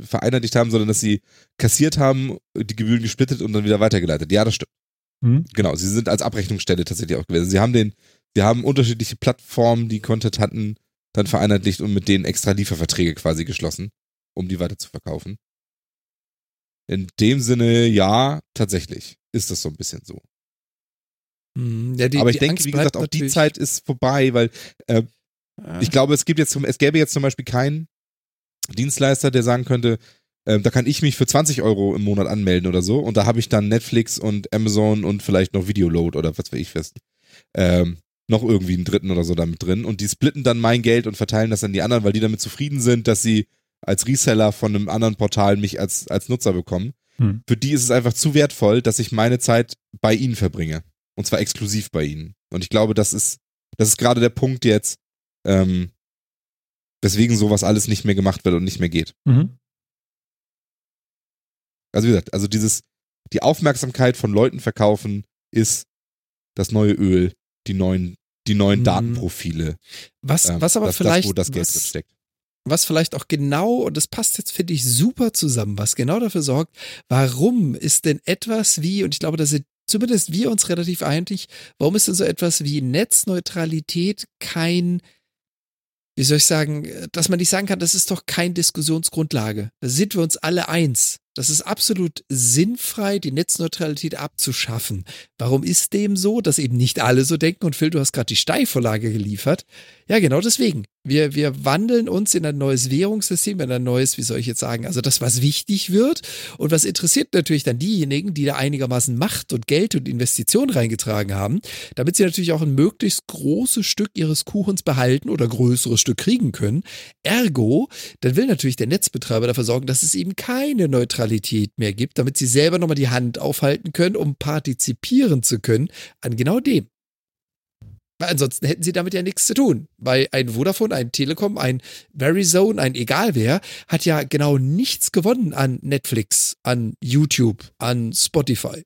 [SPEAKER 3] vereinheitlicht haben, sondern dass sie kassiert haben, die Gebühren gesplittet und dann wieder weitergeleitet. Ja, das stimmt.
[SPEAKER 1] Hm?
[SPEAKER 3] Genau, sie sind als Abrechnungsstelle tatsächlich auch gewesen. Sie haben den, sie haben unterschiedliche Plattformen, die Content hatten, dann vereinheitlicht und mit denen extra Lieferverträge quasi geschlossen, um die weiter zu verkaufen. In dem Sinne, ja, tatsächlich ist das so ein bisschen so.
[SPEAKER 2] Hm, ja, die,
[SPEAKER 3] Aber ich denke,
[SPEAKER 2] Angst
[SPEAKER 3] wie gesagt, auch die Zeit ist vorbei, weil äh,
[SPEAKER 2] Ah.
[SPEAKER 3] ich glaube, es gibt jetzt es gäbe jetzt zum Beispiel keinen Dienstleister, der sagen könnte, ähm, da kann ich mich für 20 Euro im Monat anmelden oder so und da habe ich dann Netflix und Amazon und vielleicht noch Videoload oder was weiß ich fest. Ähm, noch irgendwie einen dritten oder so damit drin und die splitten dann mein Geld und verteilen das an die anderen, weil die damit zufrieden sind, dass sie als Reseller von einem anderen Portal mich als, als Nutzer bekommen.
[SPEAKER 1] Hm.
[SPEAKER 3] Für die ist es einfach zu wertvoll, dass ich meine Zeit bei ihnen verbringe. Und zwar exklusiv bei ihnen. Und ich glaube, das ist, das ist gerade der Punkt jetzt, ähm, weswegen sowas alles nicht mehr gemacht wird und nicht mehr geht.
[SPEAKER 1] Mhm.
[SPEAKER 3] Also wie gesagt, also dieses, die Aufmerksamkeit von Leuten verkaufen ist das neue Öl, die neuen, die neuen
[SPEAKER 2] Mhm.
[SPEAKER 3] Datenprofile.
[SPEAKER 2] Was,
[SPEAKER 3] Ähm,
[SPEAKER 2] was aber
[SPEAKER 3] das,
[SPEAKER 2] vielleicht,
[SPEAKER 3] das, wo das Geld
[SPEAKER 2] was,
[SPEAKER 3] steckt.
[SPEAKER 2] Was vielleicht auch genau, und das passt jetzt, finde ich, super zusammen, was genau dafür sorgt, warum ist denn etwas wie, und ich glaube, da sind zumindest wir uns relativ einig, warum ist denn so etwas wie Netzneutralität kein, wie soll ich sagen, dass man nicht sagen kann, das ist doch kein Diskussionsgrundlage. Da sind wir uns alle eins. Das ist absolut sinnfrei, die Netzneutralität abzuschaffen. Warum ist dem so, dass eben nicht alle so denken? Und Phil, du hast gerade die Steilvorlage geliefert. Ja, genau deswegen. Wir, wir wandeln uns in ein neues Währungssystem, in ein neues, wie soll ich jetzt sagen, also das, was wichtig wird und was interessiert natürlich dann diejenigen, die da einigermaßen Macht und Geld und Investitionen reingetragen haben, damit sie natürlich auch ein möglichst großes Stück ihres Kuchens behalten oder größeres Stück kriegen können. Ergo, dann will natürlich der Netzbetreiber dafür sorgen, dass es eben keine Neutralität mehr gibt, damit sie selber nochmal die Hand aufhalten können, um partizipieren zu können an genau dem. Weil ansonsten hätten sie damit ja nichts zu tun. Weil ein Vodafone, ein Telekom, ein Verizon, ein egal wer, hat ja genau nichts gewonnen an Netflix, an YouTube, an Spotify.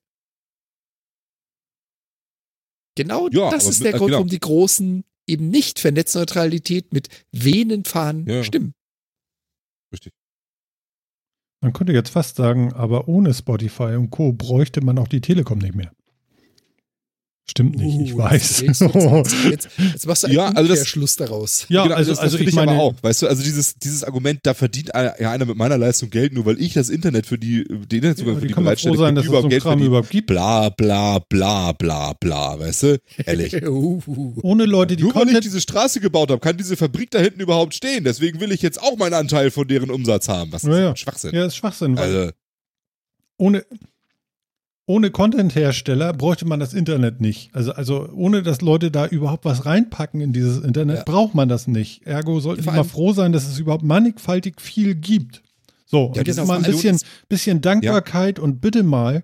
[SPEAKER 2] Genau
[SPEAKER 3] Ja,
[SPEAKER 2] das ist der
[SPEAKER 3] äh,
[SPEAKER 2] Grund,
[SPEAKER 3] genau.
[SPEAKER 2] warum die Großen eben nicht für Netzneutralität mit wehenden Fahnen
[SPEAKER 3] Ja.
[SPEAKER 2] stimmen.
[SPEAKER 3] Richtig.
[SPEAKER 1] Man könnte jetzt fast sagen, aber ohne Spotify und Co. bräuchte man auch die Telekom nicht mehr. Stimmt nicht, ich
[SPEAKER 2] Uh,
[SPEAKER 1] weiß.
[SPEAKER 2] Jetzt, jetzt, jetzt, jetzt machst du einen
[SPEAKER 3] Ja, also das-
[SPEAKER 2] Umkehrschluss daraus.
[SPEAKER 1] ja,
[SPEAKER 3] Genau,
[SPEAKER 1] also,
[SPEAKER 3] das, das
[SPEAKER 1] also
[SPEAKER 3] finde
[SPEAKER 1] ich
[SPEAKER 3] ich
[SPEAKER 1] meine,
[SPEAKER 3] aber auch. Weißt du, also dieses, dieses Argument, da verdient einer, ja, einer mit meiner Leistung Geld, nur weil ich das Internet für die, den Internetzugang
[SPEAKER 1] ja,
[SPEAKER 3] für
[SPEAKER 1] die
[SPEAKER 3] bereitstelle,
[SPEAKER 1] sein, dass so
[SPEAKER 3] überhaupt
[SPEAKER 1] einen
[SPEAKER 3] Geld
[SPEAKER 1] Kram überhaupt *laughs* gibt.
[SPEAKER 3] Bla, bla, bla, bla, bla, weißt du? Ehrlich. *laughs*
[SPEAKER 2] Uh,
[SPEAKER 1] Ohne Leute, die
[SPEAKER 3] Nur weil ich diese Straße gebaut habe, kann diese Fabrik da hinten überhaupt stehen. Deswegen will ich jetzt auch meinen Anteil von deren Umsatz haben. Was ist
[SPEAKER 1] Ja,
[SPEAKER 3] das
[SPEAKER 1] ja.
[SPEAKER 3] Schwachsinn?
[SPEAKER 1] ja, ist Schwachsinn,
[SPEAKER 3] Also,
[SPEAKER 1] ohne, ohne Content-Hersteller bräuchte man das Internet nicht. Also, also ohne dass Leute da überhaupt was reinpacken in dieses Internet,
[SPEAKER 2] Ja.
[SPEAKER 1] braucht man das nicht. Ergo sollten wir mal froh sein, dass es überhaupt mannigfaltig viel gibt. So, und
[SPEAKER 3] Ja,
[SPEAKER 1] jetzt mal ein bisschen, bisschen Dankbarkeit und bitte mal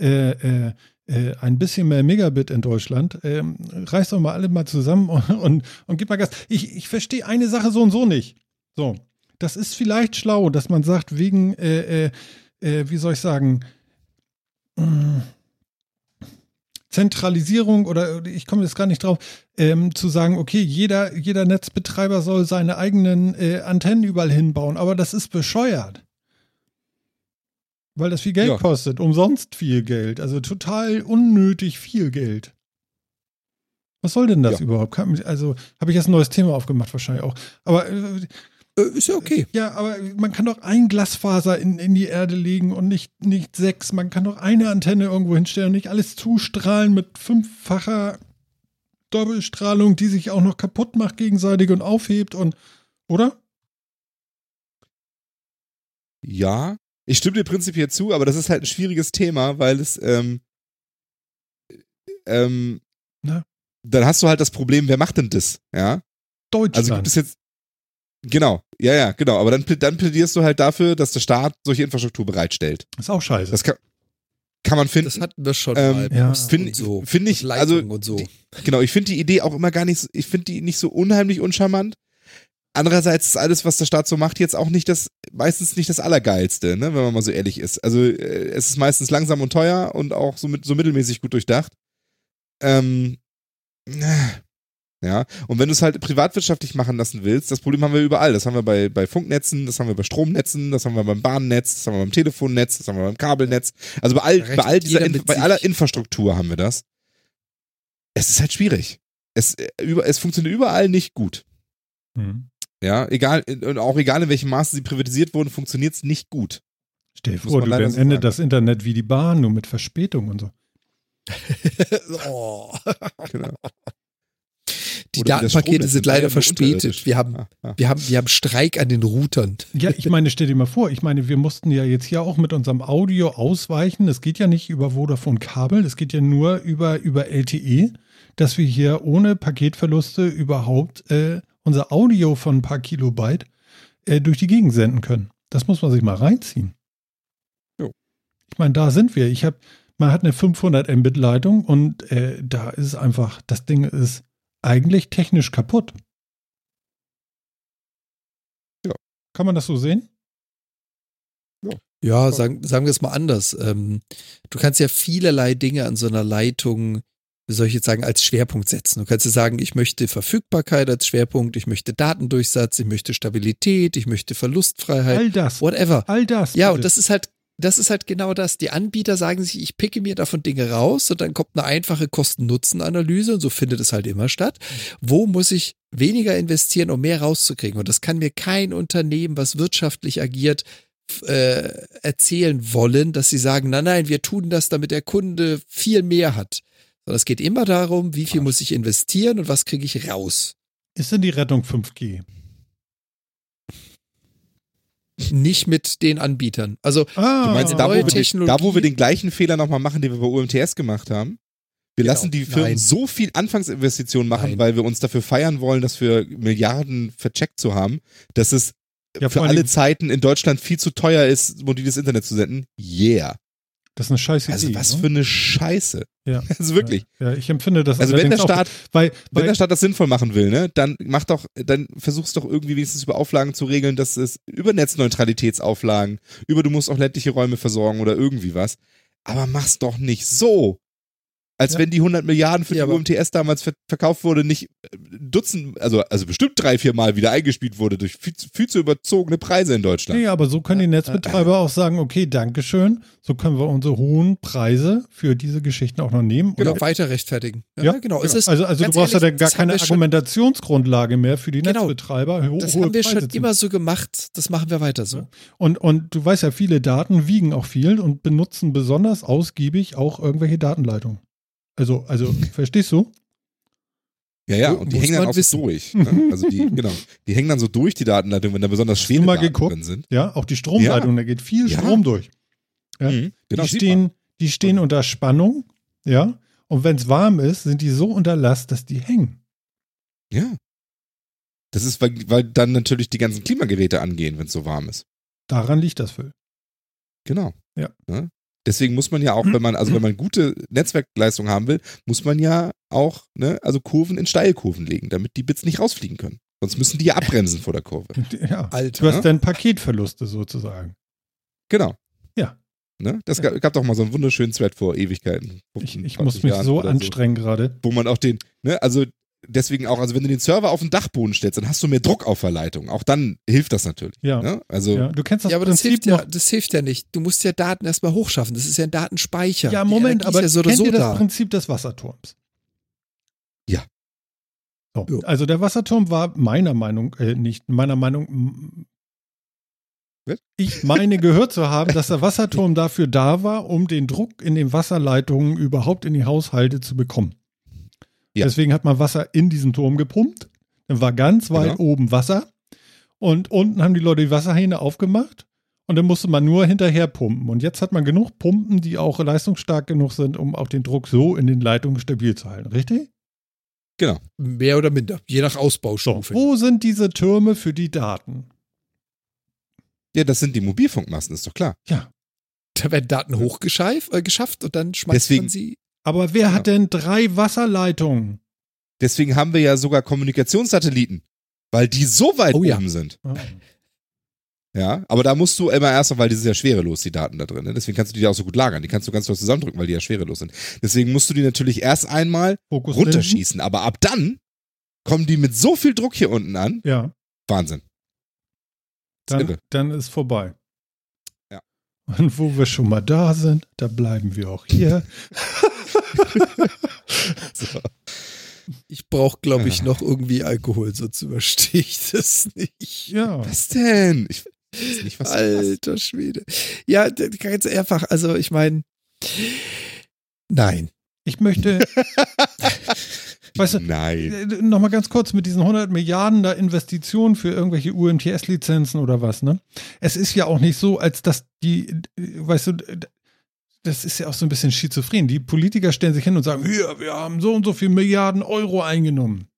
[SPEAKER 1] äh, äh, äh, ein bisschen mehr Megabit in Deutschland. Ähm, reißt doch mal alle mal zusammen und, *laughs* und, und gib mal Gas. Ich, ich verstehe eine Sache so und so nicht. So, das ist vielleicht schlau, dass man sagt, wegen, äh, äh, wie soll ich sagen, Zentralisierung oder ich komme jetzt gar nicht drauf, ähm, zu sagen, okay, jeder, jeder Netzbetreiber soll seine eigenen äh, Antennen überall hinbauen, aber das ist bescheuert. Weil das viel Geld
[SPEAKER 3] Ja.
[SPEAKER 1] kostet, umsonst viel Geld, also total unnötig viel Geld. Was soll denn das
[SPEAKER 3] Ja.
[SPEAKER 1] überhaupt? Also habe ich jetzt ein neues Thema aufgemacht, wahrscheinlich auch. Aber äh,
[SPEAKER 2] ist ja okay.
[SPEAKER 1] ja, aber man kann doch ein Glasfaser in, in die Erde legen und nicht, nicht sechs. Man kann doch eine Antenne irgendwo hinstellen und nicht alles zustrahlen mit fünffacher Doppelstrahlung, die sich auch noch kaputt macht gegenseitig und aufhebt und, oder?
[SPEAKER 3] ja, ich stimme dir prinzipiell zu, aber das ist halt ein schwieriges Thema, weil es, ähm, ähm,
[SPEAKER 1] Na?
[SPEAKER 3] dann hast du halt das Problem, wer macht denn das? Ja.
[SPEAKER 1] Deutschland.
[SPEAKER 3] Also gibt es jetzt. Genau, ja, ja, genau. Aber dann, dann plädierst du halt dafür, dass der Staat solche Infrastruktur bereitstellt.
[SPEAKER 1] ist auch scheiße.
[SPEAKER 3] Das kann, kann man finden.
[SPEAKER 2] Das hatten wir schon
[SPEAKER 3] Ähm,
[SPEAKER 2] mal.
[SPEAKER 1] ja.
[SPEAKER 2] Post
[SPEAKER 3] Find-
[SPEAKER 2] und so.
[SPEAKER 3] find ich, also,
[SPEAKER 2] und so.
[SPEAKER 3] die- Genau, ich finde die Idee auch immer gar nicht, so- ich finde die nicht so unheimlich uncharmant. Andererseits ist alles, was der Staat so macht, jetzt auch nicht das, meistens nicht das Allergeilste, ne, wenn man mal so ehrlich ist. Also äh, es ist meistens langsam und teuer und auch so, mit, so mittelmäßig gut durchdacht. Ähm, ja, und wenn du es halt privatwirtschaftlich machen lassen willst, das Problem haben wir überall. Das haben wir bei, bei Funknetzen, das haben wir bei Stromnetzen, das haben wir beim Bahnnetz, das haben wir beim Telefonnetz, das haben wir beim Kabelnetz. Also bei all, bei all dieser, bei aller Infrastruktur haben wir das. Es ist halt schwierig. Es, äh, über, es funktioniert überall nicht gut.
[SPEAKER 1] Hm.
[SPEAKER 3] Ja, egal, und auch egal in welchem Maße sie privatisiert wurden, funktioniert es nicht gut.
[SPEAKER 1] Stell dir vor, du endet
[SPEAKER 3] sagen.
[SPEAKER 1] das Internet wie die Bahn, nur mit Verspätung und so. *laughs* *laughs*
[SPEAKER 2] oh.
[SPEAKER 3] Genau.
[SPEAKER 2] Die Datenpakete sind leider verspätet. Wir haben,
[SPEAKER 3] Ah, ah.
[SPEAKER 2] wir, haben, wir haben Streik an den Routern.
[SPEAKER 1] Ja, ich meine, stell dir mal vor, ich meine, wir mussten ja jetzt hier auch mit unserem Audio ausweichen. Es geht ja nicht über Vodafone Kabel, es geht ja nur über, über LTE, dass wir hier ohne Paketverluste überhaupt äh, unser Audio von ein paar Kilobyte äh, durch die Gegend senden können. Das muss man sich mal reinziehen.
[SPEAKER 3] Jo.
[SPEAKER 1] Ich meine, da sind wir. Ich habe, man hat eine 500 Mbit Leitung und äh, da ist einfach, das Ding ist eigentlich technisch kaputt.
[SPEAKER 3] Ja.
[SPEAKER 1] Kann man das so sehen?
[SPEAKER 2] Ja, sagen, sagen wir es mal anders. Ähm, du kannst ja vielerlei Dinge an so einer Leitung, wie soll ich jetzt sagen, als Schwerpunkt setzen. Du kannst ja sagen, ich möchte Verfügbarkeit als Schwerpunkt, ich möchte Datendurchsatz, ich möchte Stabilität, ich möchte Verlustfreiheit,
[SPEAKER 1] All das.
[SPEAKER 2] whatever.
[SPEAKER 1] All das.
[SPEAKER 2] Ja,
[SPEAKER 1] bitte.
[SPEAKER 2] und das ist halt, das ist halt genau das. Die Anbieter sagen sich, ich picke mir davon Dinge raus und dann kommt eine einfache Kosten-Nutzen-Analyse und so findet es halt immer statt. Wo muss ich weniger investieren, um mehr rauszukriegen? Und das kann mir kein Unternehmen, was wirtschaftlich agiert, äh, erzählen wollen, dass sie sagen, nein, nein, wir tun das, damit der Kunde viel mehr hat. Sondern es geht immer darum, wie viel muss ich investieren und was kriege ich raus.
[SPEAKER 1] Ist denn die Rettung 5G?
[SPEAKER 2] Nicht mit den Anbietern. Also
[SPEAKER 1] Ah,
[SPEAKER 3] Du meinst, da wo, den, da wo wir den gleichen Fehler nochmal machen, den wir bei UMTS gemacht haben? Wir
[SPEAKER 2] Genau.
[SPEAKER 3] lassen die Firmen
[SPEAKER 2] Nein.
[SPEAKER 3] so viel Anfangsinvestitionen machen,
[SPEAKER 2] Nein.
[SPEAKER 3] weil wir uns dafür feiern wollen, dass wir Milliarden vercheckt zu haben, dass es
[SPEAKER 1] Ja,
[SPEAKER 3] für alle Zeiten in Deutschland viel zu teuer ist, mobiles Internet zu senden. Yeah.
[SPEAKER 1] Das ist eine scheiße
[SPEAKER 3] Also
[SPEAKER 1] Idee.
[SPEAKER 3] was
[SPEAKER 1] ne?
[SPEAKER 3] für eine Scheiße.
[SPEAKER 1] ja. *laughs*
[SPEAKER 3] Also wirklich.
[SPEAKER 1] Ja, ich empfinde das
[SPEAKER 3] Also wenn der
[SPEAKER 1] allerdings auch-
[SPEAKER 3] Staat,
[SPEAKER 1] weil,
[SPEAKER 3] wenn der Staat das sinnvoll machen will, ne, dann mach doch, dann versuch's doch irgendwie wenigstens über Auflagen zu regeln, dass es über Netzneutralitätsauflagen, über du musst auch ländliche Räume versorgen oder irgendwie was. Aber mach's doch nicht so. Als
[SPEAKER 1] Ja.
[SPEAKER 3] wenn die 100 Milliarden für
[SPEAKER 2] Ja,
[SPEAKER 3] die UMTS damals ver verkauft wurde, nicht äh, Dutzend, also, also bestimmt drei, vier Mal wieder eingespielt wurde durch viel, zu- viel zu überzogene Preise in Deutschland.
[SPEAKER 1] Nee, aber so können die Netzbetreiber auch sagen, okay, Dankeschön, so können wir unsere hohen Preise für diese Geschichten auch noch nehmen.
[SPEAKER 2] genau,
[SPEAKER 1] Und-
[SPEAKER 2] weiter rechtfertigen. Ja,
[SPEAKER 1] Ja,
[SPEAKER 2] genau. Es
[SPEAKER 1] also,
[SPEAKER 2] ist,
[SPEAKER 1] also du brauchst ja dann gar keine Argumentationsgrundlage mehr für die
[SPEAKER 2] Genau.
[SPEAKER 1] Netzbetreiber. ho-
[SPEAKER 2] Das haben wir
[SPEAKER 1] Preise
[SPEAKER 2] schon
[SPEAKER 1] zu-
[SPEAKER 2] immer so gemacht. Das machen wir weiter so.
[SPEAKER 1] Ja. Und, und du weißt ja, viele Daten wiegen auch viel und benutzen besonders ausgiebig auch irgendwelche Datenleitungen. Also, also, verstehst du?
[SPEAKER 3] Ja, ja, und die
[SPEAKER 2] muss
[SPEAKER 3] hängen dann auch so
[SPEAKER 2] wissen.
[SPEAKER 3] durch. Ne? Also die, *laughs* genau, die hängen dann so durch die Datenleitung, wenn da besonders schwere
[SPEAKER 1] mal
[SPEAKER 3] Daten
[SPEAKER 1] geguckt?
[SPEAKER 3] drin sind.
[SPEAKER 1] Ja, auch die Stromleitung, da geht viel
[SPEAKER 3] Ja.
[SPEAKER 1] Strom durch. Ja.
[SPEAKER 3] Mhm, genau,
[SPEAKER 1] die, stehen, die stehen unter Spannung, ja. Und wenn es warm ist, sind die so unter Last, dass die hängen.
[SPEAKER 3] Ja. Das ist, weil, weil dann natürlich die ganzen Klimageräte angehen, wenn es so warm ist.
[SPEAKER 1] Daran liegt das Füll.
[SPEAKER 3] Genau.
[SPEAKER 1] Ja.
[SPEAKER 3] Ne? Deswegen muss man ja auch, wenn man, also wenn man gute Netzwerkleistung haben will, muss man ja auch, ne, also Kurven in Steilkurven legen, damit die Bits nicht rausfliegen können. Sonst müssen die ja abbremsen vor der Kurve.
[SPEAKER 1] Ja.
[SPEAKER 2] Alter.
[SPEAKER 1] Du hast
[SPEAKER 3] ne?
[SPEAKER 1] dann Paketverluste sozusagen.
[SPEAKER 3] Genau.
[SPEAKER 1] Ja.
[SPEAKER 3] Ne? Das
[SPEAKER 1] Ja.
[SPEAKER 3] gab, doch mal so einen wunderschönen Thread vor Ewigkeiten.
[SPEAKER 1] Ich,
[SPEAKER 3] 15,
[SPEAKER 1] ich muss
[SPEAKER 3] 20
[SPEAKER 1] mich
[SPEAKER 3] Jahren
[SPEAKER 1] so anstrengen gerade.
[SPEAKER 3] wo man auch den, ne, also deswegen auch, also wenn du den Server auf den Dachboden stellst, dann hast du mehr Druck auf der Leitung. Auch dann hilft das natürlich.
[SPEAKER 1] Ja.
[SPEAKER 3] Ne? Also
[SPEAKER 1] ja. Du kennst das
[SPEAKER 2] ja, aber das
[SPEAKER 1] Prinzip
[SPEAKER 2] hilft ja, das hilft ja nicht. Du musst ja Daten erstmal hochschaffen. Das ist ja ein Datenspeicher.
[SPEAKER 1] Ja, Moment, aber
[SPEAKER 2] ist ja so
[SPEAKER 1] kennt
[SPEAKER 2] so
[SPEAKER 1] ihr das
[SPEAKER 2] da.
[SPEAKER 1] Prinzip des Wasserturms?
[SPEAKER 3] Ja.
[SPEAKER 1] So. Also der Wasserturm war meiner Meinung, äh, nicht meiner Meinung, ich meine gehört zu haben, dass der Wasserturm dafür da war, um den Druck in den Wasserleitungen überhaupt in die Haushalte zu bekommen.
[SPEAKER 3] Ja.
[SPEAKER 1] Deswegen hat man Wasser in diesen Turm gepumpt. Dann war ganz weit
[SPEAKER 3] Genau.
[SPEAKER 1] oben Wasser. Und unten haben die Leute die Wasserhähne aufgemacht. Und dann musste man nur hinterher pumpen. Und jetzt hat man genug Pumpen, die auch leistungsstark genug sind, um auch den Druck so in den Leitungen stabil zu halten. Richtig?
[SPEAKER 3] Genau.
[SPEAKER 2] Mehr oder minder, je nach
[SPEAKER 1] So,
[SPEAKER 2] Ausbaustufe.
[SPEAKER 1] wo sind diese Türme für die Daten?
[SPEAKER 3] Ja, das sind die Mobilfunkmasten, ist doch klar.
[SPEAKER 1] Ja.
[SPEAKER 2] Da werden Daten hochgeschafft äh, geschafft und dann schmeißt
[SPEAKER 3] Deswegen-
[SPEAKER 2] man sie.
[SPEAKER 1] Aber wer hat denn drei Wasserleitungen?
[SPEAKER 3] Deswegen haben wir ja sogar Kommunikationssatelliten, weil die so weit
[SPEAKER 2] Oh ja.
[SPEAKER 3] oben sind.
[SPEAKER 1] Ah.
[SPEAKER 3] Ja, aber da musst du immer erst noch, weil die sind ja schwerelos, die Daten da drin. Ne? Deswegen kannst du die auch so gut lagern. Die kannst du ganz doll zusammendrücken, weil die ja schwerelos sind. Deswegen musst du die natürlich erst einmal
[SPEAKER 1] Fokus
[SPEAKER 3] runterschießen. Aber ab dann kommen die mit so viel Druck hier unten an.
[SPEAKER 1] Ja,
[SPEAKER 3] Wahnsinn.
[SPEAKER 1] Dann, dann ist vorbei. Und wo wir schon mal da sind, da bleiben wir auch hier. *laughs*
[SPEAKER 3] So.
[SPEAKER 2] Ich brauche, glaube ich, noch irgendwie Alkohol, sonst überstehe ich das nicht.
[SPEAKER 1] Ja.
[SPEAKER 3] Was denn? Ich weiß nicht, was.
[SPEAKER 2] Alter Schwede. Ja, ganz einfach. Also, ich meine, nein.
[SPEAKER 1] Ich möchte, *laughs* weißt du,
[SPEAKER 3] Nein.
[SPEAKER 1] äh, nochmal ganz kurz mit diesen 100 Milliarden da Investitionen für irgendwelche UMTS-Lizenzen oder was, ne? Es ist ja auch nicht so, als dass die, äh, weißt du, äh, das ist ja auch so ein bisschen schizophren. Die Politiker stellen sich hin und sagen, hier, wir haben so und so viel Milliarden Euro eingenommen.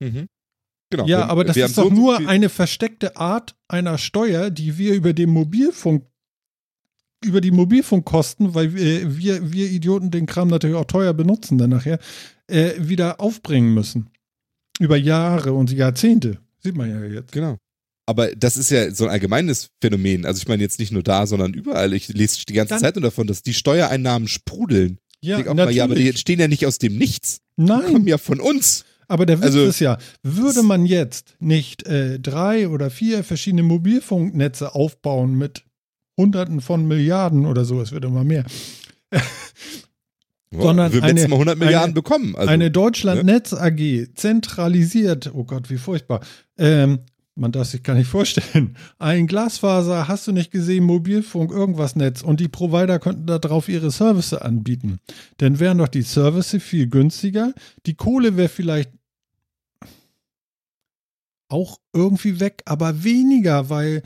[SPEAKER 3] Mhm. Genau.
[SPEAKER 1] Ja,
[SPEAKER 3] Wir-
[SPEAKER 1] aber das ist doch
[SPEAKER 3] so
[SPEAKER 1] nur eine versteckte Art einer Steuer, die wir über den Mobilfunk, über die Mobilfunkkosten, weil wir, wir, wir Idioten den Kram natürlich auch teuer benutzen dann nachher, äh, wieder aufbringen müssen. Über Jahre und Jahrzehnte. Sieht man ja jetzt.
[SPEAKER 3] Genau. Aber das ist ja so ein allgemeines Phänomen. Also ich meine jetzt nicht nur da, sondern überall. Ich lese die ganze
[SPEAKER 1] Dann-
[SPEAKER 3] Zeit nur davon, dass die Steuereinnahmen sprudeln.
[SPEAKER 1] Ja,
[SPEAKER 3] Ich denk auch mal, ja, aber die entstehen ja nicht aus dem Nichts. Die kommen
[SPEAKER 1] Nein,
[SPEAKER 3] ja von uns.
[SPEAKER 1] aber der Witz
[SPEAKER 3] also-
[SPEAKER 1] ist ja, würde man jetzt nicht äh, drei oder vier verschiedene Mobilfunknetze aufbauen mit Hunderten von Milliarden oder so, es wird immer mehr, Sondern
[SPEAKER 3] wir
[SPEAKER 1] eine-
[SPEAKER 3] Mal 100 Milliarden
[SPEAKER 1] eine-
[SPEAKER 3] bekommen. Also,
[SPEAKER 1] eine Deutschlandnetz AG zentralisiert, oh Gott, wie furchtbar. Ähm, man darf sich gar nicht vorstellen. Ein Glasfaser, hast du nicht gesehen, Mobilfunk, irgendwas Netz und die Provider könnten darauf ihre Services anbieten. Dann wären doch die Services viel günstiger. Die Kohle wäre vielleicht auch irgendwie weg, aber weniger, weil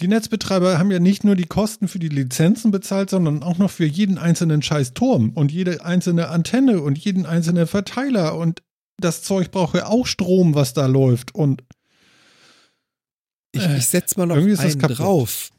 [SPEAKER 1] die Netzbetreiber haben ja nicht nur die Kosten für die Lizenzen bezahlt, sondern auch noch für jeden einzelnen scheiß Turm und jede einzelne Antenne und jeden einzelnen Verteiler. Und das Zeug braucht ja auch Strom, was da läuft. Und
[SPEAKER 2] Ich, ich setze mal noch einen drauf.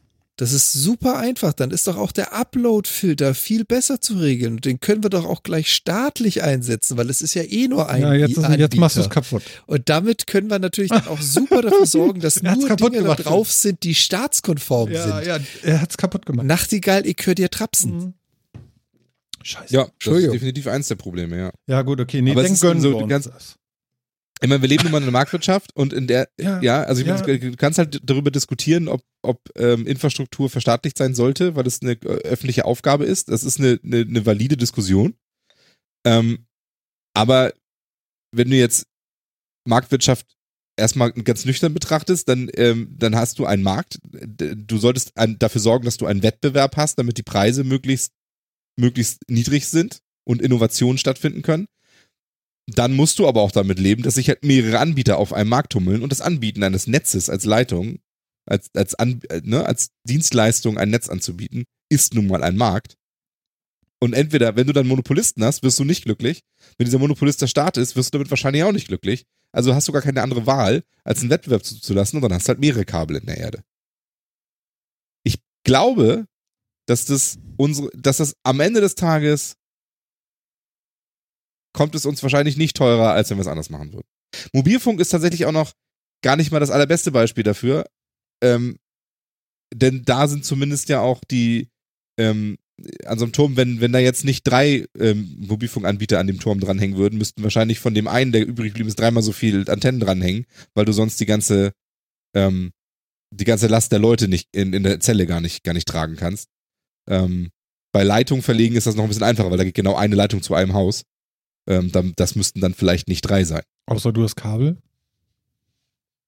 [SPEAKER 2] Das ist super einfach. Dann ist doch auch der Upload-Filter viel besser zu regeln. Und den können wir doch auch gleich staatlich einsetzen, weil es ist ja eh nur ein
[SPEAKER 1] ja, jetzt, ist, jetzt machst du es kaputt.
[SPEAKER 2] Und damit können wir natürlich dann auch super dafür *laughs* sorgen, dass nur Dinge da
[SPEAKER 1] gemacht.
[SPEAKER 2] drauf sind, die staatskonform
[SPEAKER 1] Ja,
[SPEAKER 2] sind.
[SPEAKER 1] ja, er hat's kaputt gemacht.
[SPEAKER 2] Nachtigall, ich höre dir trapsen.
[SPEAKER 1] Mhm. Scheiße.
[SPEAKER 3] ja, das ist definitiv eins der Probleme, ja.
[SPEAKER 1] Ja, gut, okay, nee,
[SPEAKER 3] Aber es
[SPEAKER 1] dann
[SPEAKER 3] ist
[SPEAKER 1] gönnen
[SPEAKER 3] so
[SPEAKER 1] wir uns
[SPEAKER 3] ganz-
[SPEAKER 1] das.
[SPEAKER 3] Ich meine, wir leben nun mal in einer Marktwirtschaft und in der,
[SPEAKER 1] Ja,
[SPEAKER 3] ja, also ich
[SPEAKER 1] ja.
[SPEAKER 3] meine, du kannst halt darüber diskutieren, ob, ob ähm, Infrastruktur verstaatlicht sein sollte, weil es eine äh, öffentliche Aufgabe ist. Das ist eine, eine, eine valide Diskussion. Ähm, aber wenn du jetzt Marktwirtschaft erstmal ganz nüchtern betrachtest, dann, ähm, dann hast du einen Markt. Du solltest ein, dafür sorgen, dass du einen Wettbewerb hast, damit die Preise möglichst, möglichst niedrig sind und Innovationen stattfinden können. Dann musst du aber auch damit leben, dass sich halt mehrere Anbieter auf einem Markt tummeln und das Anbieten eines Netzes als Leitung, als, als, An, äh, ne, als Dienstleistung ein Netz anzubieten, ist nun mal ein Markt. Und entweder, wenn du dann Monopolisten hast, wirst du nicht glücklich. Wenn dieser Monopolist der Staat ist, wirst du damit wahrscheinlich auch nicht glücklich. Also hast du gar keine andere Wahl, als einen Wettbewerb zuzulassen und dann hast du halt mehrere Kabel in der Erde. Ich glaube, dass das unsere, dass das am Ende des Tages kommt es uns wahrscheinlich nicht teurer, als wenn wir es anders machen würden. Mobilfunk ist tatsächlich auch noch gar nicht mal das allerbeste Beispiel dafür. Ähm, denn da sind zumindest ja auch die, ähm, an so einem Turm, wenn, wenn da jetzt nicht drei ähm, Mobilfunkanbieter an dem Turm dranhängen würden, müssten wahrscheinlich von dem einen, der übrig geblieben ist, dreimal so viel Antennen dranhängen, weil du sonst die ganze, ähm, die ganze Last der Leute nicht in, in der Zelle gar nicht, gar nicht tragen kannst. Ähm, bei Leitung verlegen ist das noch ein bisschen einfacher, weil da geht genau eine Leitung zu einem Haus. Ähm, dann, das müssten dann vielleicht nicht drei sein.
[SPEAKER 1] Außer du hast Kabel.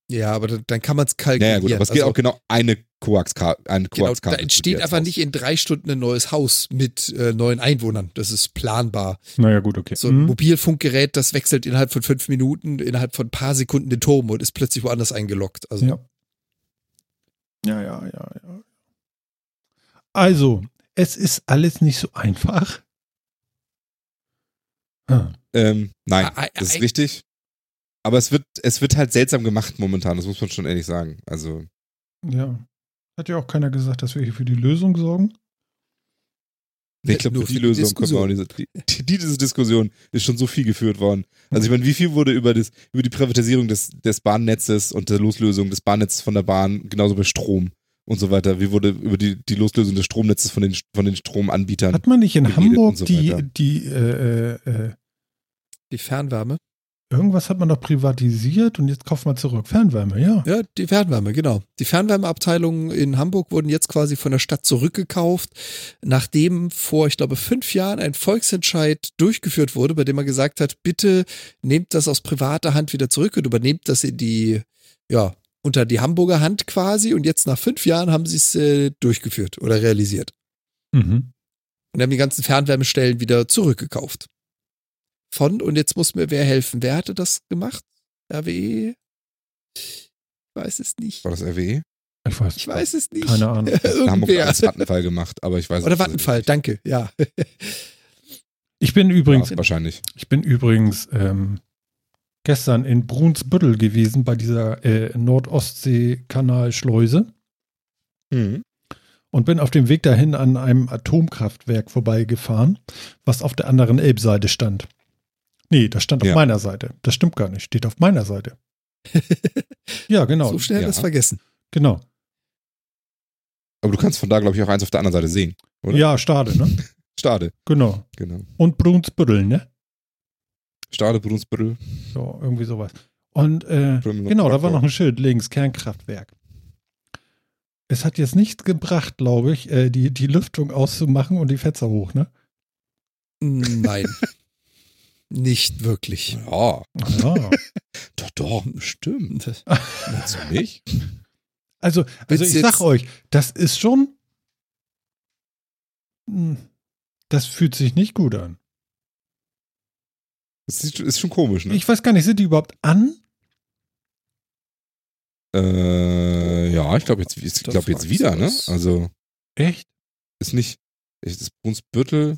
[SPEAKER 2] Ja, aber dann, kann man es kalkulieren.
[SPEAKER 3] ja, gut, aber es geht
[SPEAKER 2] Also,
[SPEAKER 3] auch genau eine Koax eine
[SPEAKER 2] Genau,
[SPEAKER 3] Koaxkabel.
[SPEAKER 2] da entsteht einfach nicht in drei Stunden ein neues Haus mit äh, neuen Einwohnern. Das ist planbar.
[SPEAKER 1] Naja, gut, okay.
[SPEAKER 2] So ein
[SPEAKER 1] Mhm.
[SPEAKER 2] Mobilfunkgerät, das wechselt innerhalb von fünf Minuten, innerhalb von ein paar Sekunden den Turm und ist plötzlich woanders eingeloggt. Also
[SPEAKER 1] Ja. Ja, ja, ja, ja. Also, es ist alles nicht so einfach. Hm.
[SPEAKER 3] Ähm, nein,
[SPEAKER 2] Ah, ah,
[SPEAKER 3] das ist
[SPEAKER 2] ah,
[SPEAKER 3] richtig. Aber es wird, es wird halt seltsam gemacht momentan, das muss man schon ehrlich sagen. Also,
[SPEAKER 1] Ja. Hat ja auch keiner gesagt, dass wir hier für die Lösung sorgen.
[SPEAKER 3] nee, ich glaube,
[SPEAKER 2] Nur
[SPEAKER 3] für die
[SPEAKER 2] die
[SPEAKER 3] Lösung kommen wir auch nicht. Die, die, diese Diskussion ist schon so viel geführt worden. Also ich meine, wie viel wurde über, das, über die Privatisierung des, des Bahnnetzes und der Loslösung des Bahnnetzes von der Bahn, genauso bei Strom und so weiter, wie wurde über die, die Loslösung des Stromnetzes von den, von den Stromanbietern
[SPEAKER 1] Hat man nicht in Hamburg
[SPEAKER 3] so
[SPEAKER 1] die, die, äh, äh, äh,
[SPEAKER 2] Die Fernwärme.
[SPEAKER 1] irgendwas hat man doch privatisiert und jetzt kauft man zurück. Fernwärme, ja.
[SPEAKER 2] Ja, die Fernwärme, genau. Die Fernwärmeabteilungen in Hamburg wurden jetzt quasi von der Stadt zurückgekauft, nachdem vor, ich glaube, fünf Jahren ein Volksentscheid durchgeführt wurde, bei dem man gesagt hat, bitte nehmt das aus privater Hand wieder zurück und übernehmt das in die, ja, unter die Hamburger Hand quasi. Und jetzt nach fünf Jahren haben sie es äh, durchgeführt oder realisiert.
[SPEAKER 1] Mhm.
[SPEAKER 2] Und haben die ganzen Fernwärmestellen wieder zurückgekauft. Von, und jetzt muss mir wer helfen. Wer hatte das gemacht? RWE? Ich weiß es nicht.
[SPEAKER 3] War das RWE?
[SPEAKER 1] Ich weiß.
[SPEAKER 2] Ich weiß es nicht.
[SPEAKER 1] Keine Ahnung. *laughs*
[SPEAKER 3] Hamburg hat
[SPEAKER 2] Irgendwer.
[SPEAKER 3] als Vattenfall gemacht, aber ich weiß
[SPEAKER 2] Oder
[SPEAKER 3] es
[SPEAKER 2] Vattenfall,
[SPEAKER 3] nicht.
[SPEAKER 2] danke, ja. *laughs*
[SPEAKER 1] Ich bin übrigens,
[SPEAKER 3] Ja, wahrscheinlich.
[SPEAKER 1] ich bin übrigens ähm, gestern in Brunsbüttel gewesen bei dieser äh, Nordostsee-Kanalschleuse
[SPEAKER 3] Mhm.
[SPEAKER 1] und bin auf dem Weg dahin an einem Atomkraftwerk vorbeigefahren, was auf der anderen Elbseite stand. Nee, das stand auf
[SPEAKER 3] Ja.
[SPEAKER 1] meiner Seite. Das stimmt gar nicht. Steht auf meiner Seite. *laughs* Ja, genau.
[SPEAKER 2] so schnell
[SPEAKER 3] ja.
[SPEAKER 2] das vergessen.
[SPEAKER 1] Genau.
[SPEAKER 3] Aber du kannst von da, glaube ich, auch eins auf der anderen Seite sehen. Oder?
[SPEAKER 1] Ja, Stade, ne? *laughs*
[SPEAKER 3] Stade,
[SPEAKER 1] Genau.
[SPEAKER 3] genau.
[SPEAKER 1] Und Brunsbüttel, ne?
[SPEAKER 3] Stade, Brunsbüttel.
[SPEAKER 1] So, irgendwie sowas. Und äh, genau, da war noch ein Schild links, Kernkraftwerk. Es hat jetzt nichts gebracht, glaube ich, äh, die, die Lüftung auszumachen und die Fenster hoch, ne?
[SPEAKER 2] Nein. *laughs* Nicht wirklich.
[SPEAKER 3] Ja,
[SPEAKER 1] Ja. *laughs*
[SPEAKER 3] doch, doch, stimmt. *laughs* Du nicht?
[SPEAKER 1] Also, also ich sag euch, das ist schon. Hm, Das fühlt sich nicht gut an.
[SPEAKER 3] Das ist, ist schon komisch, ne?
[SPEAKER 1] Ich weiß gar nicht, sind die überhaupt an?
[SPEAKER 3] Äh, ja, ich glaube jetzt, ich glaub jetzt wieder, ne? Also,
[SPEAKER 1] Echt?
[SPEAKER 3] ist nicht, ist das Brunsbüttel?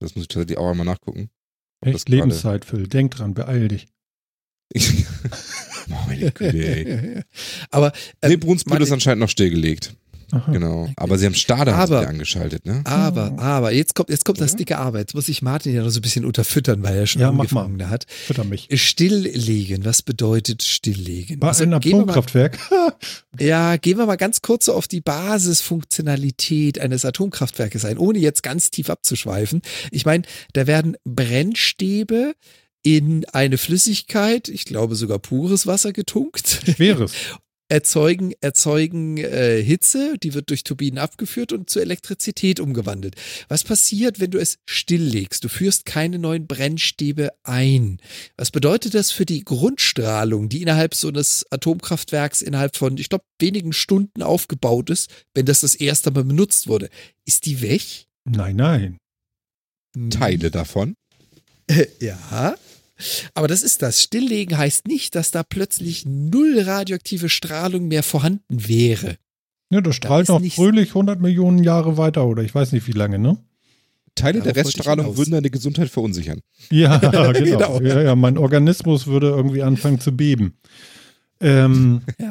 [SPEAKER 3] Das muss ich tatsächlich auch einmal nachgucken.
[SPEAKER 1] Echt Lebenszeit, Phil. Denk dran, beeil dich. *laughs*
[SPEAKER 3] Meine Güte, ey. *laughs*
[SPEAKER 2] Aber
[SPEAKER 3] Nee,
[SPEAKER 2] ähm,
[SPEAKER 3] Brunsbüttel ist anscheinend noch stillgelegt.
[SPEAKER 1] Aha.
[SPEAKER 3] Genau. Aber sie haben Stade haben sie
[SPEAKER 2] Aber-
[SPEAKER 3] angeschaltet, ne?
[SPEAKER 2] aber,
[SPEAKER 1] Hm.
[SPEAKER 2] aber, jetzt kommt, jetzt kommt das
[SPEAKER 3] Oder?
[SPEAKER 2] dicke Arbeit. Jetzt muss ich Martin ja noch so ein bisschen unterfüttern, weil er schon
[SPEAKER 1] Ja, mach
[SPEAKER 2] angefangen hat.
[SPEAKER 1] Fütter mich.
[SPEAKER 2] Stilllegen, was bedeutet stilllegen?
[SPEAKER 1] Bei
[SPEAKER 2] Also,
[SPEAKER 1] einem
[SPEAKER 2] mal
[SPEAKER 1] Atomkraftwerk. *laughs*
[SPEAKER 2] Ja, gehen wir mal ganz kurz so auf die Basisfunktionalität eines Atomkraftwerkes ein, ohne jetzt ganz tief abzuschweifen. Ich meine, da werden Brennstäbe in eine Flüssigkeit, ich glaube sogar pures Wasser getunkt,
[SPEAKER 1] Schweres. *laughs*
[SPEAKER 2] erzeugen, erzeugen äh, Hitze, die wird durch Turbinen abgeführt und zur Elektrizität umgewandelt. Was passiert, wenn du es stilllegst? Du führst keine neuen Brennstäbe ein. Was bedeutet das für die Grundstrahlung, die innerhalb so eines Atomkraftwerks innerhalb von, ich glaube, wenigen Stunden aufgebaut ist, wenn das das erste Mal benutzt wurde? Ist die weg?
[SPEAKER 1] Nein, nein.
[SPEAKER 3] Teile davon. *laughs*
[SPEAKER 2] Ja. Aber das ist das. Stilllegen heißt nicht, dass da plötzlich null radioaktive Strahlung mehr vorhanden wäre.
[SPEAKER 1] Ja, das strahlt
[SPEAKER 2] ist
[SPEAKER 1] noch fröhlich 100 Millionen Jahre weiter oder ich weiß nicht wie lange, ne?
[SPEAKER 3] Teile der
[SPEAKER 2] Darauf ich
[SPEAKER 3] Reststrahlung würden deine Gesundheit verunsichern.
[SPEAKER 1] Ja, *laughs* genau. *laughs*
[SPEAKER 2] Genau.
[SPEAKER 1] Ja, ja, mein Organismus würde irgendwie anfangen zu beben. Ähm, *laughs*
[SPEAKER 2] Ja.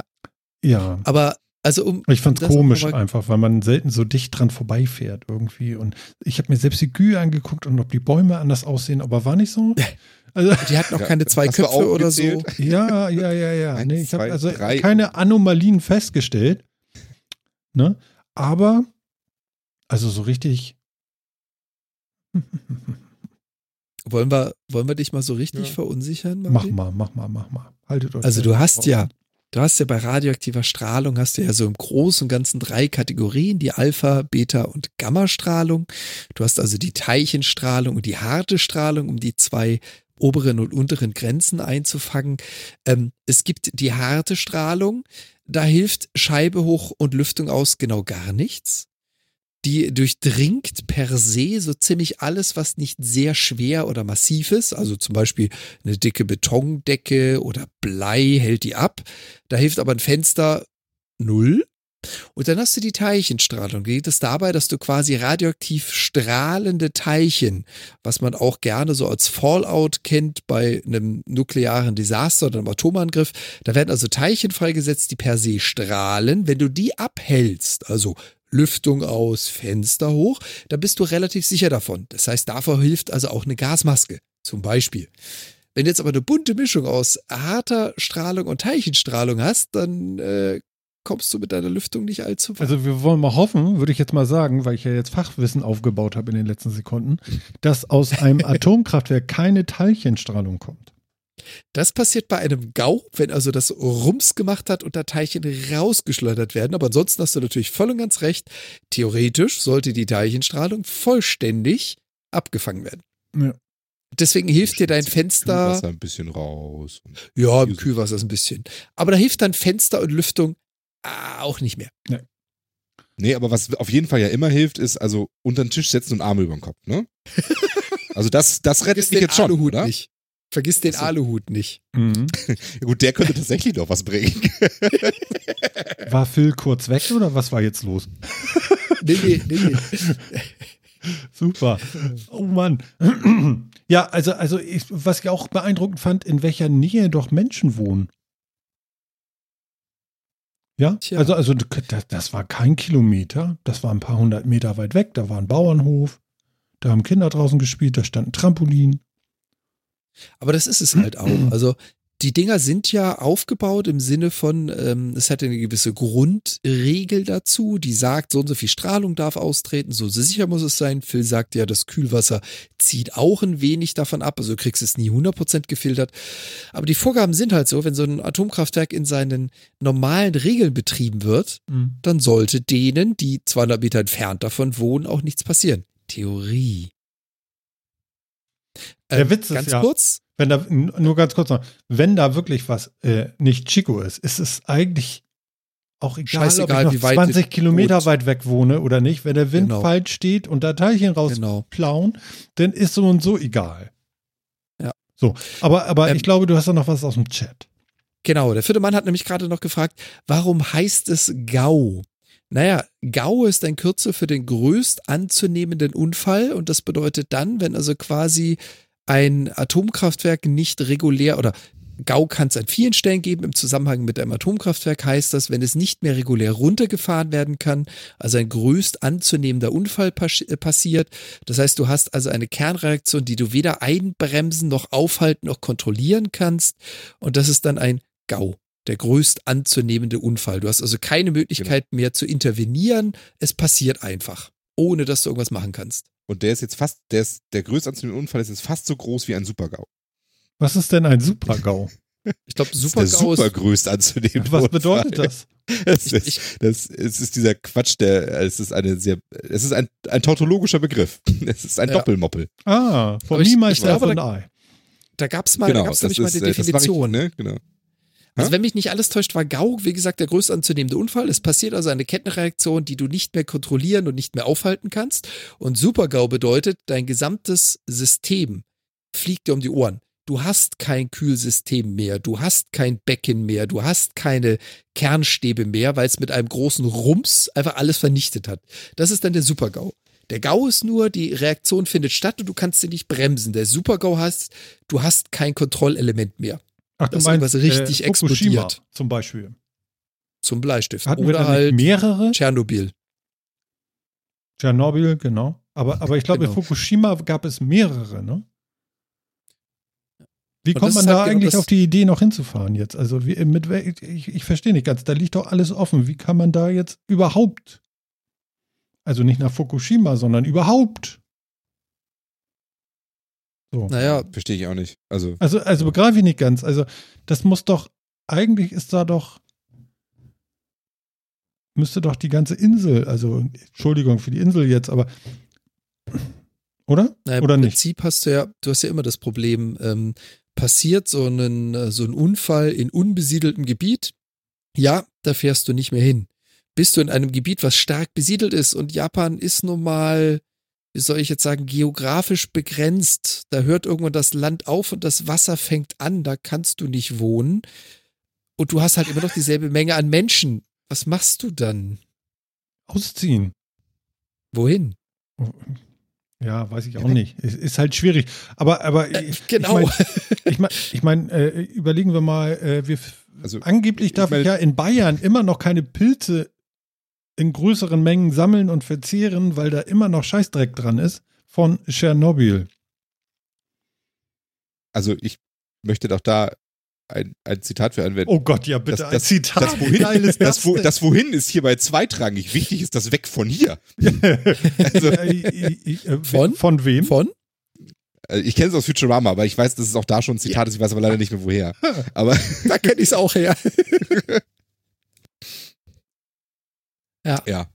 [SPEAKER 1] ja.
[SPEAKER 2] Aber also um
[SPEAKER 1] Ich fand's
[SPEAKER 2] das
[SPEAKER 1] komisch einfach, weil man selten so dicht dran vorbeifährt irgendwie. Und ich habe mir selbst die Kühe angeguckt und ob die Bäume anders aussehen, aber war nicht so. *laughs* Also,
[SPEAKER 2] die hatten auch
[SPEAKER 3] Ja,
[SPEAKER 2] keine zwei
[SPEAKER 3] hast du
[SPEAKER 2] Köpfe oder so. *laughs*
[SPEAKER 1] ja, ja, ja, ja.
[SPEAKER 3] Eins,
[SPEAKER 1] Nee, ich habe also
[SPEAKER 3] drei.
[SPEAKER 1] keine Anomalien festgestellt. Ne? Aber, also so richtig.
[SPEAKER 2] Wollen wir, wollen wir dich mal so richtig
[SPEAKER 3] Ja.
[SPEAKER 2] verunsichern?
[SPEAKER 1] mach
[SPEAKER 2] Martin?
[SPEAKER 1] mal, mach mal, mach mal. Haltet euch.
[SPEAKER 2] Also du hast ja, du hast ja bei radioaktiver Strahlung hast du ja so im Großen und Ganzen drei Kategorien, die Alpha, Beta und Gamma-Strahlung. Du hast also die Teilchenstrahlung und die harte Strahlung, um die zwei oberen und unteren Grenzen einzufangen. Ähm, es gibt die harte Strahlung, da hilft Scheibe hoch und Lüftung aus genau gar nichts. Die durchdringt per se so ziemlich alles, was nicht sehr schwer oder massiv ist. Also zum Beispiel eine dicke Betondecke oder Blei hält die ab. Da hilft aber ein Fenster null. Und dann hast du die Teilchenstrahlung. Geht es dabei, dass du quasi radioaktiv strahlende Teilchen, was man auch gerne so als Fallout kennt bei einem nuklearen Desaster oder einem Atomangriff, da werden also Teilchen freigesetzt, die per se strahlen. Wenn du die abhältst, also Lüftung aus, Fenster hoch, dann bist du relativ sicher davon. Das heißt, davor hilft also auch eine Gasmaske, zum Beispiel. Wenn du jetzt aber eine bunte Mischung aus harter Strahlung und Teilchenstrahlung hast, dann äh, kommst du mit deiner Lüftung nicht allzu weit.
[SPEAKER 1] Also wir wollen mal hoffen, würde ich jetzt mal sagen, weil ich ja jetzt Fachwissen aufgebaut habe in den letzten Sekunden, dass aus einem *laughs* Atomkraftwerk keine Teilchenstrahlung kommt.
[SPEAKER 2] Das passiert bei einem GAU, wenn also das Rums gemacht hat und da Teilchen rausgeschleudert werden. Aber ansonsten hast du natürlich voll und ganz recht. Theoretisch sollte die Teilchenstrahlung vollständig abgefangen werden.
[SPEAKER 1] Ja.
[SPEAKER 2] Deswegen hilft dir dein Fenster.
[SPEAKER 3] Kühlwasser ein bisschen raus.
[SPEAKER 2] Ja, im Kühlwasser ist ein bisschen. Aber da hilft dann Fenster und Lüftung ah, auch nicht mehr.
[SPEAKER 3] Nee, aber was auf jeden Fall ja immer hilft, ist also unter den Tisch setzen und Arme über den Kopf, ne? *laughs* Also das, das rettet mich
[SPEAKER 2] den
[SPEAKER 3] jetzt schon, oder?
[SPEAKER 2] nicht. Vergiss den
[SPEAKER 3] Ach so.
[SPEAKER 2] Aluhut nicht.
[SPEAKER 1] Mhm.
[SPEAKER 3] Ja, *laughs* gut, der könnte tatsächlich noch was bringen. *laughs*
[SPEAKER 1] War Phil kurz weg oder was war jetzt los? *laughs*
[SPEAKER 2] Nee, nee, nee, nee.
[SPEAKER 1] Super. Oh Mann. *clears throat* Ja, also, also ich, was ich auch beeindruckend fand, in welcher Nähe doch Menschen wohnen. Ja,
[SPEAKER 2] Tja.
[SPEAKER 1] also, also das, das war kein Kilometer, das war ein paar hundert Meter weit weg, da war ein Bauernhof, da haben Kinder draußen gespielt, da stand ein Trampolin.
[SPEAKER 2] Aber das ist es halt auch. Also die Dinger sind ja aufgebaut im Sinne von, ähm, es hat eine gewisse Grundregel dazu, die sagt, so und so viel Strahlung darf austreten, so sicher muss es sein. Phil sagt ja, das Kühlwasser zieht auch ein wenig davon ab, also du kriegst es nie 100% gefiltert. Aber die Vorgaben sind halt so, wenn so ein Atomkraftwerk in seinen normalen Regeln betrieben wird, dann sollte denen, die 200 Meter entfernt davon wohnen, auch nichts passieren. Theorie.
[SPEAKER 1] Der Witz ist
[SPEAKER 2] Ähm, ganz
[SPEAKER 1] ja-
[SPEAKER 2] kurz,
[SPEAKER 1] Wenn da, nur ganz kurz noch, wenn da wirklich was äh, nicht Chico ist, ist es eigentlich auch egal,
[SPEAKER 2] Scheißegal,
[SPEAKER 1] ob ich
[SPEAKER 2] weit
[SPEAKER 1] noch 20
[SPEAKER 2] es-
[SPEAKER 1] Kilometer
[SPEAKER 2] gut.
[SPEAKER 1] weit weg wohne oder nicht. Wenn der Wind
[SPEAKER 2] Genau.
[SPEAKER 1] falsch steht und da Teilchen
[SPEAKER 2] Genau.
[SPEAKER 1] rausplauen, dann ist so und so egal.
[SPEAKER 2] Ja.
[SPEAKER 1] So, aber, aber
[SPEAKER 2] Ähm,
[SPEAKER 1] ich glaube, du hast da noch was aus dem Chat.
[SPEAKER 2] Genau, der vierte Mann hat nämlich gerade noch gefragt, warum heißt es GAU? Naja, GAU ist ein Kürzel für den größt anzunehmenden Unfall und das bedeutet dann, wenn also quasi ein Atomkraftwerk nicht regulär oder GAU kann es an vielen Stellen geben. Im Zusammenhang mit einem Atomkraftwerk heißt das, wenn es nicht mehr regulär runtergefahren werden kann, also ein größt anzunehmender Unfall pas äh, passiert. Das heißt, du hast also eine Kernreaktion, die du weder einbremsen noch aufhalten noch kontrollieren kannst. Und das ist dann ein GAU, der größt anzunehmende Unfall. Du hast also keine Möglichkeit mehr zu intervenieren. Es passiert einfach, ohne dass du irgendwas machen kannst.
[SPEAKER 3] Und der ist jetzt fast, der ist, der größte anzunehmende Unfall ist jetzt fast so groß wie ein Super-GAU.
[SPEAKER 1] Was ist denn ein Super-GAU? *laughs*
[SPEAKER 2] Ich glaube,
[SPEAKER 3] Das ist
[SPEAKER 2] Super
[SPEAKER 3] der
[SPEAKER 2] GAU ist
[SPEAKER 3] supergrößt anzunehmende
[SPEAKER 1] Was
[SPEAKER 3] Unfall.
[SPEAKER 1] bedeutet das? *laughs*
[SPEAKER 3] Das
[SPEAKER 2] Ich-
[SPEAKER 3] ist,
[SPEAKER 2] ich-
[SPEAKER 3] das, es ist dieser Quatsch, der, es ist eine sehr, es ist ein, ein tautologischer Begriff. *laughs* Es ist ein
[SPEAKER 2] Ja.
[SPEAKER 3] Doppelmoppel.
[SPEAKER 1] Ah, von
[SPEAKER 2] Aber ich- ich glaube, da-. Da gab es mal, da gab's nämlich mal eine
[SPEAKER 3] äh,
[SPEAKER 2] Definition.
[SPEAKER 3] richtig, ne? Genau.
[SPEAKER 2] Also wenn mich nicht alles täuscht, war GAU, wie gesagt, der größte anzunehmende Unfall. Es passiert also eine Kettenreaktion, die du nicht mehr kontrollieren und nicht mehr aufhalten kannst. Und Super-GAU bedeutet, dein gesamtes System fliegt dir um die Ohren. Du hast kein Kühlsystem mehr, du hast kein Becken mehr, du hast keine Kernstäbe mehr, weil es mit einem großen Rums einfach alles vernichtet hat. Das ist dann der Super-GAU. Der GAU ist nur, die Reaktion findet statt und du kannst sie nicht bremsen. Der Super-GAU heißt, du hast kein Kontrollelement mehr.
[SPEAKER 1] Ach,
[SPEAKER 2] Dass irgendwas richtig
[SPEAKER 1] äh,
[SPEAKER 2] explodiert.
[SPEAKER 1] zum Beispiel.
[SPEAKER 2] Zum Bleistift.
[SPEAKER 1] Hatten wir
[SPEAKER 2] Oder
[SPEAKER 1] da
[SPEAKER 2] halt
[SPEAKER 1] mehrere?
[SPEAKER 2] Tschernobyl.
[SPEAKER 1] Tschernobyl, genau. Aber, aber ich glaube,
[SPEAKER 2] Genau.
[SPEAKER 1] in Fukushima gab es mehrere, ne? Wie kommt man da
[SPEAKER 2] halt
[SPEAKER 1] eigentlich auf die Idee, noch hinzufahren jetzt? Also wie, mit, ich, ich verstehe nicht ganz, da liegt doch alles offen. Wie kann man da jetzt überhaupt, also nicht nach Fukushima, sondern überhaupt? So.
[SPEAKER 2] Naja,
[SPEAKER 3] Verstehe ich auch nicht. Also,
[SPEAKER 1] Also, also begreife ich nicht ganz. Also, das muss doch, eigentlich ist da doch, müsste doch die ganze Insel, also, Entschuldigung für die Insel jetzt, aber, oder?
[SPEAKER 2] naja
[SPEAKER 1] Oder
[SPEAKER 2] im
[SPEAKER 1] nicht?
[SPEAKER 2] Prinzip hast du ja, du hast ja immer das Problem, ähm, passiert so ein, äh, so ein Unfall in unbesiedeltem Gebiet, ja, da fährst du nicht mehr hin. Bist du in einem Gebiet, was stark besiedelt ist und Japan ist nun mal, wie soll ich jetzt sagen, geografisch begrenzt. Da hört irgendwann das Land auf und das Wasser fängt an, da kannst du nicht wohnen. Und du hast halt immer noch dieselbe Menge an Menschen Was machst du dann?
[SPEAKER 1] Ausziehen.
[SPEAKER 2] Wohin?
[SPEAKER 1] Ja, weiß ich auch nicht. Es ist halt schwierig. Aber, aber ich,
[SPEAKER 2] genau.
[SPEAKER 1] ich meine, *laughs* ich mein, ich mein, äh, überlegen wir mal, äh, wir,
[SPEAKER 3] Also,
[SPEAKER 1] angeblich darf
[SPEAKER 3] ich mein-
[SPEAKER 1] ich ja in Bayern immer noch keine Pilze in größeren Mengen sammeln und verzehren, weil da immer noch Scheißdreck dran ist von Tschernobyl.
[SPEAKER 3] also ich möchte doch da ein, ein Zitat für anwenden.
[SPEAKER 1] Oh Gott, ja bitte
[SPEAKER 3] Das-
[SPEAKER 1] ein
[SPEAKER 3] das-
[SPEAKER 1] Zitat.
[SPEAKER 3] das, wohin,
[SPEAKER 1] geil ist
[SPEAKER 3] das, wo, das Wohin ist hierbei zweitrangig. Wichtig ist das Weg von hier. *laughs* Also,
[SPEAKER 1] äh,
[SPEAKER 2] Von?
[SPEAKER 1] Von wem?
[SPEAKER 2] Von?
[SPEAKER 3] äh, ich kenne es aus Futurama, aber ich weiß, dass es auch da schon ein Zitat ist. Ich weiß aber leider nicht mehr woher. *laughs* Aber
[SPEAKER 2] Da kenne ich es auch her. *laughs*
[SPEAKER 3] ja.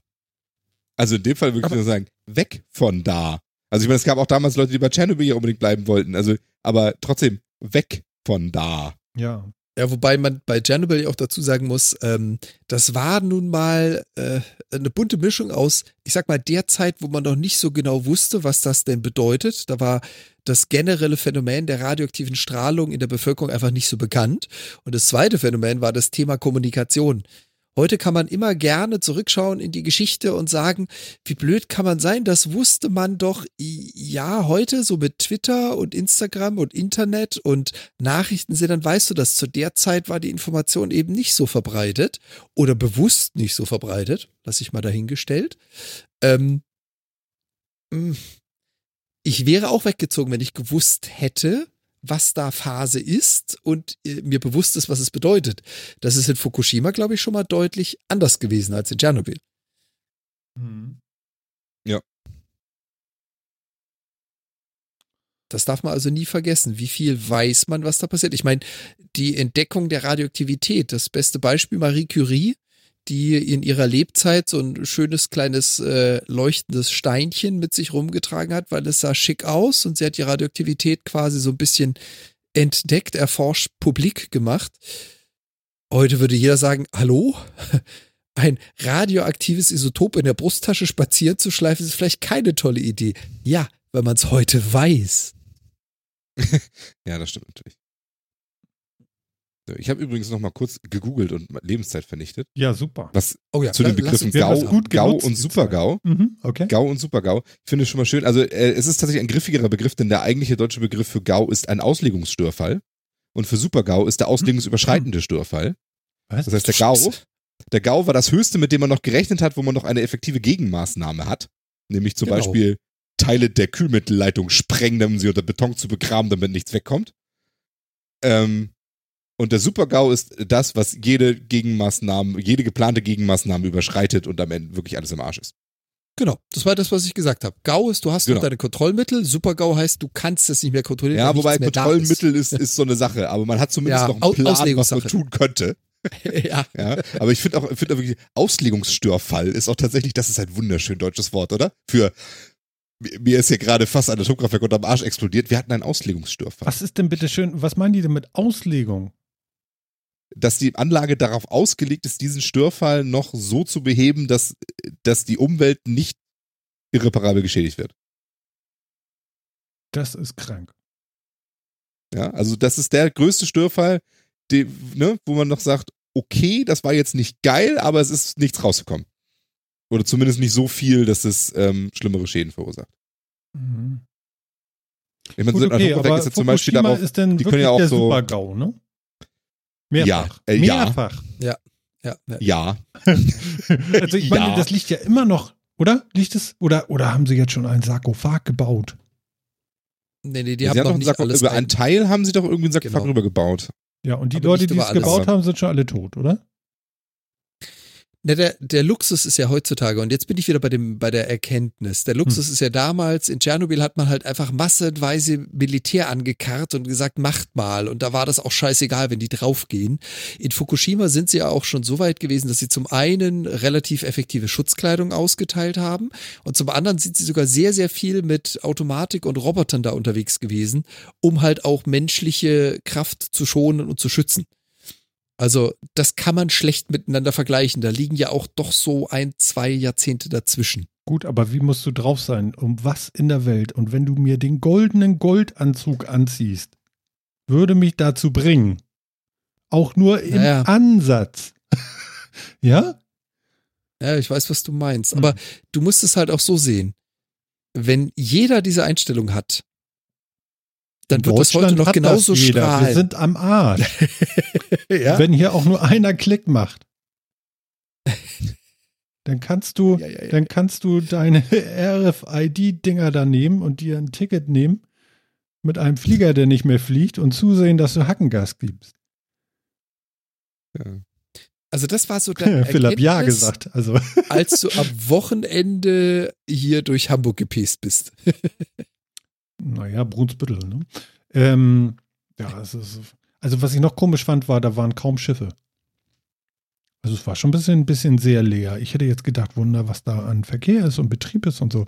[SPEAKER 3] Also in dem Fall würde ich nur sagen, weg von da. Also ich meine, es gab auch damals Leute, die bei Tschernobyl ja unbedingt bleiben wollten. Also, aber trotzdem, weg von da.
[SPEAKER 1] Ja.
[SPEAKER 2] Ja, wobei man bei Chernobyl ja auch dazu sagen muss, ähm, das war nun mal äh, eine bunte Mischung aus, ich sag mal, der Zeit, wo man noch nicht so genau wusste, was das denn bedeutet. Da war das generelle Phänomen der radioaktiven Strahlung in der Bevölkerung einfach nicht so bekannt. Und das zweite Phänomen war das Thema Kommunikation. Heute kann man immer gerne zurückschauen in die Geschichte und sagen, wie blöd kann man sein? Das wusste man doch, ja, heute so mit Twitter und Instagram und Internet und Nachrichten sind, dann weißt du das. Zu der Zeit war die Information eben nicht so verbreitet oder bewusst nicht so verbreitet, lass ich mal dahingestellt. Ähm, mh, ich wäre auch weggezogen, wenn ich gewusst hätte, was da Phase ist und äh, mir bewusst ist, was es bedeutet. Das ist in Fukushima, glaube ich, schon mal deutlich anders gewesen als in Tschernobyl.
[SPEAKER 1] Mhm.
[SPEAKER 2] Das darf man also nie vergessen. Wie viel weiß man, was da passiert? Ich meine, die Entdeckung der Radioaktivität, das beste Beispiel Marie Curie, die in ihrer Lebzeit so ein schönes kleines äh, leuchtendes Steinchen mit sich rumgetragen hat, weil es sah schick aus und sie hat die Radioaktivität quasi so ein bisschen entdeckt, erforscht, publik gemacht. Heute würde jeder sagen, hallo? *laughs* Ein radioaktives Isotop in der Brusttasche spazieren zu schleifen, ist vielleicht keine tolle Idee. Ja, weil man es heute weiß. *laughs*
[SPEAKER 3] Ja, das stimmt natürlich. Ich habe übrigens noch mal kurz gegoogelt und Lebenszeit vernichtet.
[SPEAKER 1] Ja, super.
[SPEAKER 3] Was
[SPEAKER 2] Oh ja,
[SPEAKER 3] zu den Begriffen GAU, GAU und Super-GAU.
[SPEAKER 1] Mhm, okay.
[SPEAKER 3] GAU und Super-GAU. Ich finde es schon mal schön. Also äh, es ist tatsächlich ein griffigerer Begriff, denn der eigentliche deutsche Begriff für GAU ist ein Auslegungsstörfall. Und für Super-GAU ist der auslegungsüberschreitende Störfall.
[SPEAKER 1] Was?
[SPEAKER 3] Das heißt, der GAU, der GAU war das Höchste, mit dem man noch gerechnet hat, wo man noch eine effektive Gegenmaßnahme hat. Nämlich zum
[SPEAKER 2] Genau.
[SPEAKER 3] Beispiel Teile der Kühlmittelleitung sprengen, um sie unter Beton zu begraben, damit nichts wegkommt. Ähm, und der Super-GAU ist das, was jede Gegenmaßnahme, jede geplante Gegenmaßnahme überschreitet und am Ende wirklich alles im Arsch ist.
[SPEAKER 2] Genau, das war das, was ich gesagt habe. GAU ist, du hast
[SPEAKER 3] Genau.
[SPEAKER 2] noch deine Kontrollmittel. Super-GAU heißt, du kannst es nicht mehr kontrollieren.
[SPEAKER 3] Ja, wobei Kontrollmittel ist. Ist, so eine Sache, aber man hat zumindest
[SPEAKER 2] Ja,
[SPEAKER 3] noch einen Plan, was man tun könnte.
[SPEAKER 2] Ist. *laughs* ja,
[SPEAKER 3] Ja, aber ich finde auch, ich finde auch wirklich, Auslegungsstörfall ist auch tatsächlich, das ist ein wunderschön deutsches Wort, oder? Für, mir- mir ist hier gerade fast ein Atomkraftwerk unterm Arsch explodiert, wir hatten einen Auslegungsstörfall.
[SPEAKER 1] Was ist denn bitte schön, was meinen die denn mit Auslegung?
[SPEAKER 3] Dass die Anlage darauf ausgelegt ist, diesen Störfall noch so zu beheben, dass, dass die Umwelt nicht irreparabel geschädigt wird.
[SPEAKER 1] Das ist krank.
[SPEAKER 3] Ja, also das ist der größte Störfall, die, ne, wo man noch sagt, okay, das war jetzt nicht geil, aber es ist nichts rausgekommen. Oder zumindest nicht so viel, dass es ähm, schlimmere Schäden verursacht.
[SPEAKER 1] Mhm.
[SPEAKER 3] Ich meine,
[SPEAKER 1] Gut,
[SPEAKER 3] so ein
[SPEAKER 1] okay, aber
[SPEAKER 3] ist ja zum Beispiel
[SPEAKER 1] Fukushima
[SPEAKER 3] darauf.
[SPEAKER 1] ist dann
[SPEAKER 3] die können ja auch
[SPEAKER 1] der
[SPEAKER 3] so-
[SPEAKER 1] Super-GAU, ne? Mehrfach.
[SPEAKER 3] Ja, äh, ja.
[SPEAKER 1] Mehrfach.
[SPEAKER 2] ja, ja.
[SPEAKER 3] Ja, *laughs*
[SPEAKER 1] Also ich meine,
[SPEAKER 3] Ja.
[SPEAKER 1] das liegt ja immer noch, oder? Liegt es? Oder, oder haben sie jetzt schon einen Sarkophag gebaut?
[SPEAKER 2] Nee, nee, die
[SPEAKER 3] sie
[SPEAKER 2] haben noch
[SPEAKER 3] doch
[SPEAKER 2] nicht
[SPEAKER 3] Sarko-
[SPEAKER 2] alles
[SPEAKER 3] über
[SPEAKER 2] ein-
[SPEAKER 3] einen Teil haben sie doch irgendwie einen Sarkophag
[SPEAKER 2] Genau.
[SPEAKER 3] rübergebaut.
[SPEAKER 1] Ja, und die
[SPEAKER 2] Aber
[SPEAKER 1] Leute, die es gebaut haben, sind schon alle tot, oder?
[SPEAKER 2] Ne, der, der Luxus ist ja heutzutage, und jetzt bin ich wieder bei, dem, bei der Erkenntnis. Der Luxus ist ja damals, in Tschernobyl hat man halt einfach massenweise Militär angekarrt und gesagt, macht mal. Und da war das auch scheißegal, wenn die draufgehen. In Fukushima sind sie ja auch schon so weit gewesen, dass sie zum einen relativ effektive Schutzkleidung ausgeteilt haben und zum anderen sind sie sogar sehr, sehr viel mit Automatik und Robotern da unterwegs gewesen, um halt auch menschliche Kraft zu schonen und zu schützen. Also das kann man schlecht miteinander vergleichen. Da liegen ja auch doch so ein, zwei Jahrzehnte dazwischen.
[SPEAKER 1] Gut, aber wie musst du drauf sein? Um was in der Welt? Und wenn du mir den goldenen Goldanzug anziehst, würde mich dazu bringen. Auch nur im
[SPEAKER 2] Naja.
[SPEAKER 1] Ansatz. *laughs* ja?
[SPEAKER 2] Ja, ich weiß, was du meinst. Aber du musst es halt auch so sehen. Wenn jeder diese Einstellung hat, dann wird das heute noch genauso
[SPEAKER 1] jeder. Wir
[SPEAKER 2] strahlen.
[SPEAKER 1] sind am Arsch. *laughs*
[SPEAKER 2] ja?
[SPEAKER 1] Wenn hier auch nur einer Klick macht. Dann kannst du, *laughs*
[SPEAKER 2] Ja, ja, ja.
[SPEAKER 1] dann kannst du deine *laughs* RFID-Dinger da nehmen und dir ein Ticket nehmen mit einem Flieger, der nicht mehr fliegt und zusehen, dass du Hackengas gibst.
[SPEAKER 3] Ja.
[SPEAKER 2] Also das war so dein
[SPEAKER 1] Philipp hat ja
[SPEAKER 2] Ergebnis,
[SPEAKER 1] gesagt. Also
[SPEAKER 2] als du am Wochenende hier durch Hamburg gepäst bist.
[SPEAKER 1] Naja, Brunsbüttel, ne? Ähm, ja, es ist, also was ich noch komisch fand, war, da waren kaum Schiffe. Also es war schon ein bisschen, ein bisschen sehr leer. Ich hätte jetzt gedacht, Wunder, was da an Verkehr ist und Betrieb ist und so.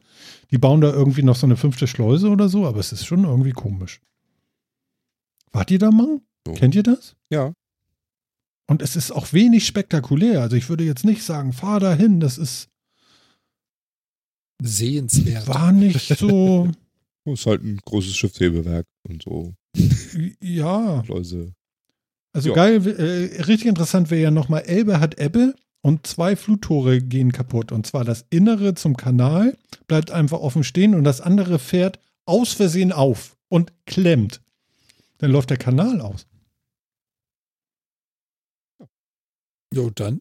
[SPEAKER 1] Die bauen da irgendwie noch so eine fünfte Schleuse oder so, aber es ist schon irgendwie komisch. Wart ihr da mal?
[SPEAKER 3] So.
[SPEAKER 1] Kennt ihr das?
[SPEAKER 3] Ja.
[SPEAKER 1] Und es ist auch wenig spektakulär. Also ich würde jetzt nicht sagen, fahr da hin, das ist,
[SPEAKER 2] Sehenswert.
[SPEAKER 1] war nicht so, *laughs*
[SPEAKER 3] Ist halt ein großes Schiffshebewerk und so.
[SPEAKER 1] ja.
[SPEAKER 3] Schleuse.
[SPEAKER 1] Also
[SPEAKER 3] Ja.
[SPEAKER 1] geil, äh, richtig interessant wäre ja nochmal, Elbe hat Ebbe und zwei Fluttore gehen kaputt. Und zwar das Innere zum Kanal bleibt einfach offen stehen und das andere fährt aus Versehen auf und klemmt. Dann läuft der Kanal aus.
[SPEAKER 2] Jo, dann.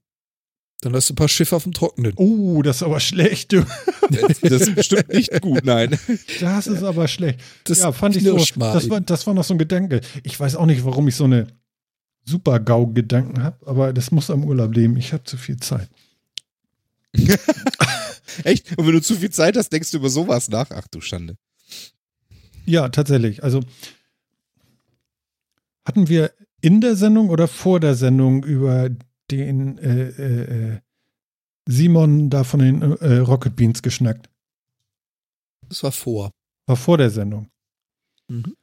[SPEAKER 2] Dann hast du ein paar Schiffe auf dem Trockenen.
[SPEAKER 1] Oh, das ist aber schlecht. du.
[SPEAKER 3] Das ist bestimmt nicht gut, nein.
[SPEAKER 1] Das ist aber schlecht.
[SPEAKER 2] Das
[SPEAKER 1] ja, fand ich so. Das war, das war noch so ein Gedanke. Ich weiß auch nicht, warum ich so eine super GAU-Gedanken habe, aber das muss am Urlaub leben. Ich habe zu viel Zeit. *laughs*
[SPEAKER 3] Echt? Und wenn du zu viel Zeit hast, denkst du über sowas nach? Ach du Schande.
[SPEAKER 1] Ja, tatsächlich. Also hatten wir in der Sendung oder vor der Sendung über den äh, äh, äh, Simon da von den äh, Rocket Beans geschnackt?
[SPEAKER 2] Das war vor.
[SPEAKER 1] War vor der Sendung.
[SPEAKER 2] Mhm.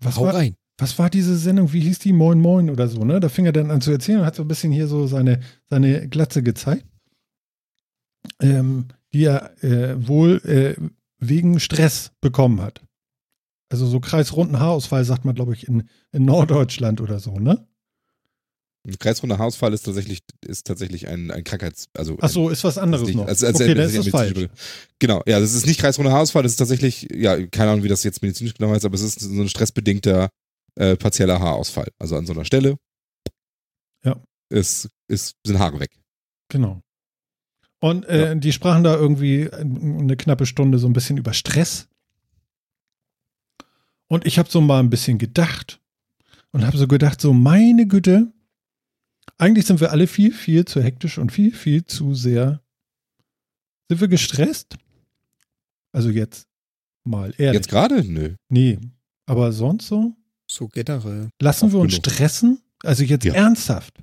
[SPEAKER 1] Was
[SPEAKER 2] Hau
[SPEAKER 1] war,
[SPEAKER 2] rein.
[SPEAKER 1] was war diese Sendung? Wie hieß die? Moin Moin oder so, ne? Da fing er dann an zu erzählen und hat so ein bisschen hier so seine, seine Glatze gezeigt. Ähm, die er äh, wohl äh, wegen Stress bekommen hat. Also so kreisrunden Haarausfall sagt man, glaube ich, in, in Norddeutschland oder so, ne?
[SPEAKER 3] Ein kreisrunder Haarausfall ist tatsächlich, ist tatsächlich ein, ein Krankheits-, also.
[SPEAKER 1] Ach so, ist was anderes
[SPEAKER 3] nicht,
[SPEAKER 1] noch.
[SPEAKER 3] Also, also,
[SPEAKER 1] okay, ist das
[SPEAKER 3] medizinische
[SPEAKER 1] falsch.
[SPEAKER 3] Genau, ja, das ist nicht kreisrunder Haarausfall, das ist tatsächlich, ja, keine Ahnung, wie das jetzt medizinisch genau heißt, aber es ist so ein stressbedingter äh, partieller Haarausfall. Also an so einer Stelle
[SPEAKER 1] Ja.
[SPEAKER 3] ist, ist, sind Haare weg.
[SPEAKER 1] Genau. Und äh, die sprachen da irgendwie eine knappe Stunde so ein bisschen über Stress. Und ich habe so mal ein bisschen gedacht und habe so gedacht, so meine Güte, eigentlich sind wir alle viel, viel zu hektisch und viel, viel zu sehr. Sind wir gestresst? Also jetzt mal ehrlich.
[SPEAKER 3] Jetzt gerade? Nö.
[SPEAKER 1] Nee, aber sonst so?
[SPEAKER 2] So generell.
[SPEAKER 1] Lassen wir uns
[SPEAKER 3] genug.
[SPEAKER 1] stressen? Also jetzt
[SPEAKER 3] Ja.
[SPEAKER 1] ernsthaft?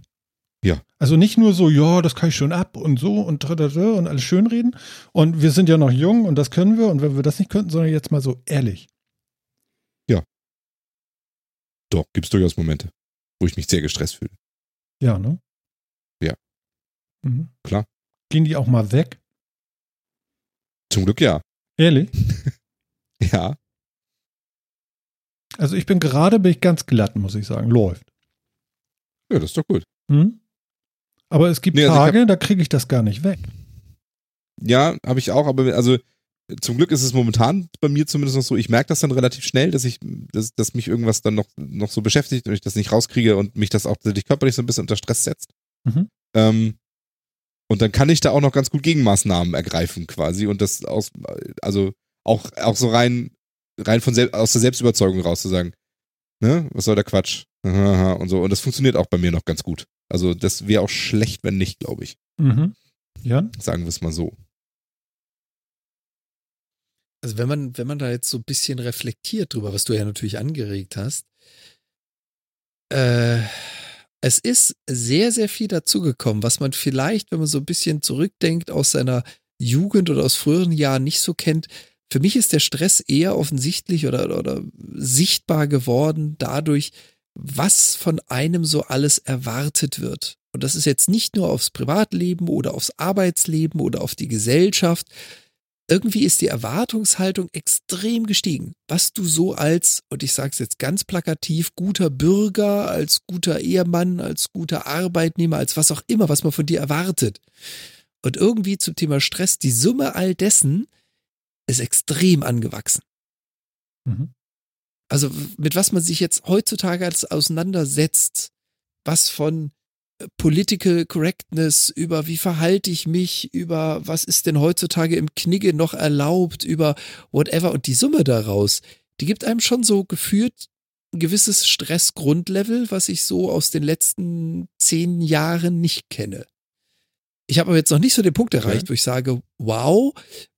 [SPEAKER 3] Ja.
[SPEAKER 1] Also nicht nur so, ja, das kann ich schon ab und so und und alles schönreden. Und wir sind ja noch jung und das können wir. Und wenn wir das nicht könnten, sondern jetzt mal so ehrlich.
[SPEAKER 3] Doch, gibt's durchaus Momente, wo ich mich sehr gestresst fühle.
[SPEAKER 1] Ja, ne?
[SPEAKER 3] Ja.
[SPEAKER 1] Mhm.
[SPEAKER 3] Klar.
[SPEAKER 1] Gehen die auch mal weg?
[SPEAKER 3] Zum Glück ja.
[SPEAKER 1] Ehrlich? *laughs*
[SPEAKER 3] Ja.
[SPEAKER 1] Also ich bin gerade, bin ich ganz glatt, muss ich sagen. Läuft.
[SPEAKER 3] Ja, das ist doch gut.
[SPEAKER 1] Hm? Aber es gibt
[SPEAKER 3] Nee, also
[SPEAKER 1] Tage, da kriege ich das gar nicht weg.
[SPEAKER 3] Ja, habe ich auch, aber also zum Glück ist es momentan bei mir zumindest noch so, ich merke das dann relativ schnell, dass ich, dass, dass mich irgendwas dann noch, noch so beschäftigt und ich das nicht rauskriege und mich das auch tatsächlich körperlich so ein bisschen unter Stress setzt.
[SPEAKER 1] Mhm.
[SPEAKER 3] Ähm, und dann kann ich da auch noch ganz gut Gegenmaßnahmen ergreifen quasi und das aus, also auch, auch so rein, rein von sel aus der Selbstüberzeugung raus zu sagen, ne, was soll der Quatsch? *laughs* und so. Und das funktioniert auch bei mir noch ganz gut. Also das wäre auch schlecht, wenn nicht, glaube ich.
[SPEAKER 1] Mhm. Ja?
[SPEAKER 3] Sagen wir es mal so.
[SPEAKER 2] Also wenn man, wenn man da jetzt so ein bisschen reflektiert drüber, was du ja natürlich angeregt hast, äh, es ist sehr, sehr viel dazugekommen, was man vielleicht, wenn man so ein bisschen zurückdenkt aus seiner Jugend oder aus früheren Jahren nicht so kennt. Für mich ist der Stress eher offensichtlich oder, oder sichtbar geworden dadurch, was von einem so alles erwartet wird. Und das ist jetzt nicht nur aufs Privatleben oder aufs Arbeitsleben oder auf die Gesellschaft. Irgendwie ist die Erwartungshaltung extrem gestiegen. Was du so als, und ich sage es jetzt ganz plakativ, guter Bürger, als guter Ehemann, als guter Arbeitnehmer, als was auch immer, was man von dir erwartet. Und irgendwie zum Thema Stress, die Summe all dessen ist extrem angewachsen.
[SPEAKER 1] Mhm.
[SPEAKER 2] Also mit was man sich jetzt heutzutage als auseinandersetzt, was von Political Correctness, über wie verhalte ich mich, über was ist denn heutzutage im Knigge noch erlaubt, über whatever und die Summe daraus, die gibt einem schon so gefühlt ein gewisses Stressgrundlevel, was ich so aus den letzten zehn Jahren nicht kenne. Ich habe aber jetzt noch nicht so den Punkt erreicht,
[SPEAKER 3] Okay.
[SPEAKER 2] wo ich sage, wow,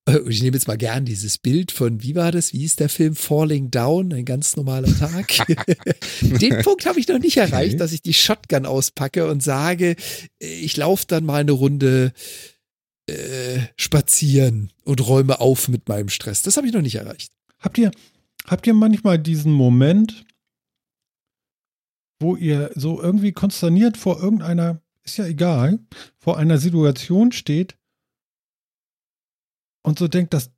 [SPEAKER 2] äh, ich nehme jetzt mal gern dieses Bild von, wie war das, wie ist der Film Falling Down, ein ganz normaler Tag. *laughs* den Punkt habe ich noch nicht erreicht,
[SPEAKER 3] Okay.
[SPEAKER 2] dass ich die Shotgun auspacke und sage, äh, ich laufe dann mal eine Runde äh, spazieren und räume auf mit meinem Stress. Das habe ich noch nicht erreicht.
[SPEAKER 1] Habt ihr, habt ihr manchmal diesen Moment, wo ihr so irgendwie konsterniert vor irgendeiner, ist ja egal, vor einer Situation steht und so denkt, das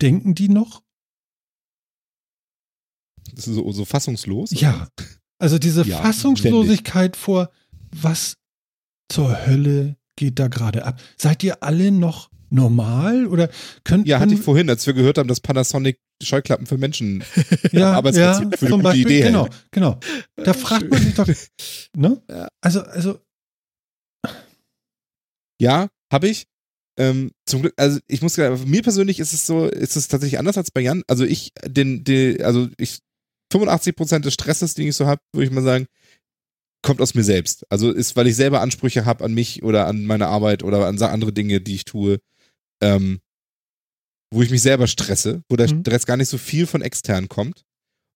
[SPEAKER 1] denken die noch?
[SPEAKER 3] Das ist so, so fassungslos.
[SPEAKER 1] Ja. Also diese
[SPEAKER 3] Ja,
[SPEAKER 1] Fassungslosigkeit vor, was zur Hölle geht da gerade ab? Seid ihr alle noch normal oder könnt
[SPEAKER 3] Ja, hatte ich vorhin, als wir gehört haben, dass Panasonic Scheuklappen für Menschen. *laughs*
[SPEAKER 1] ja,
[SPEAKER 3] Arbeitsplatz
[SPEAKER 1] ja,
[SPEAKER 3] für eine
[SPEAKER 1] zum
[SPEAKER 3] gute
[SPEAKER 1] Beispiel,
[SPEAKER 3] Idee
[SPEAKER 1] genau,
[SPEAKER 3] hält.
[SPEAKER 1] genau. Da fragt man sich doch, ne? Also, also,
[SPEAKER 3] Ja, habe ich. Ähm, zum Glück, also ich muss sagen, mir persönlich ist es so, ist es tatsächlich anders als bei Jan. Also ich, den, den also ich, 85% des Stresses, den ich so habe, würde ich mal sagen, kommt aus mir selbst. Also ist, weil ich selber Ansprüche habe an mich oder an meine Arbeit oder an andere Dinge, die ich tue, ähm, wo ich mich selber stresse, wo der
[SPEAKER 1] Mhm.
[SPEAKER 3] Stress gar nicht so viel von extern kommt.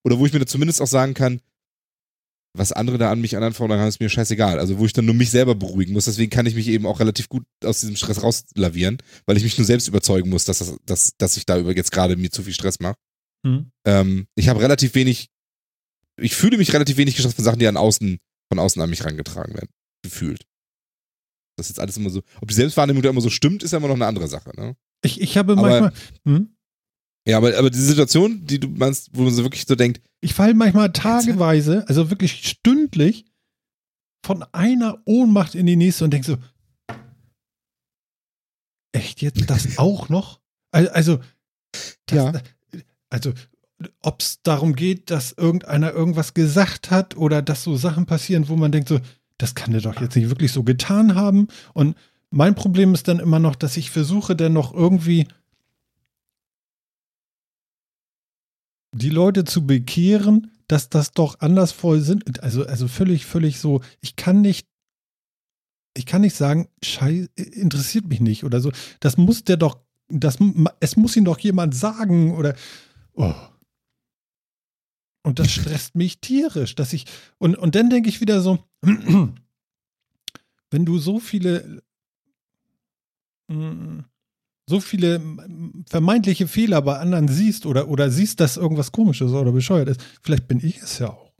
[SPEAKER 3] Oder wo ich mir da zumindest auch sagen kann, was andere da an mich anfordern haben, ist mir scheißegal. Also wo ich dann nur mich selber beruhigen muss. Deswegen kann ich mich eben auch relativ gut aus diesem Stress rauslavieren, weil ich mich nur selbst überzeugen muss, dass, das, dass, dass ich da über jetzt gerade mir zu viel Stress mache.
[SPEAKER 1] hm.
[SPEAKER 3] Ähm, ich habe relativ wenig, ich fühle mich relativ wenig gestresst von Sachen, die an außen, von außen an mich herangetragen werden. Gefühlt. Das ist jetzt alles immer so. Ob die Selbstwahrnehmung da immer so stimmt, ist ja immer noch eine andere Sache, ne?
[SPEAKER 1] ich, ich habe
[SPEAKER 3] Aber-
[SPEAKER 1] manchmal, hm?
[SPEAKER 3] Ja, aber, aber diese Situation, die du meinst, wo man so wirklich so denkt,
[SPEAKER 1] ich falle manchmal tageweise, also wirklich stündlich, von einer Ohnmacht in die nächste und denke so, echt jetzt das *laughs* auch noch? Al- Also, das,
[SPEAKER 3] Ja.
[SPEAKER 1] also ob es darum geht, dass irgendeiner irgendwas gesagt hat oder dass so Sachen passieren, wo man denkt so, das kann der doch jetzt nicht wirklich so getan haben. Und mein Problem ist dann immer noch, dass ich versuche dann noch irgendwie die Leute zu bekehren, dass das doch anders voll sind. Also, also völlig, völlig so, ich kann nicht, ich kann nicht sagen, Scheiße, interessiert mich nicht oder so. Das muss der doch, das, es muss ihn doch jemand sagen oder, oh. Und das stresst mich tierisch, dass ich, und, und dann denke ich wieder so, *clears throat* wenn du so viele, mm, so viele vermeintliche Fehler bei anderen siehst oder, oder siehst, dass irgendwas komisch ist oder bescheuert ist, vielleicht bin ich es ja auch.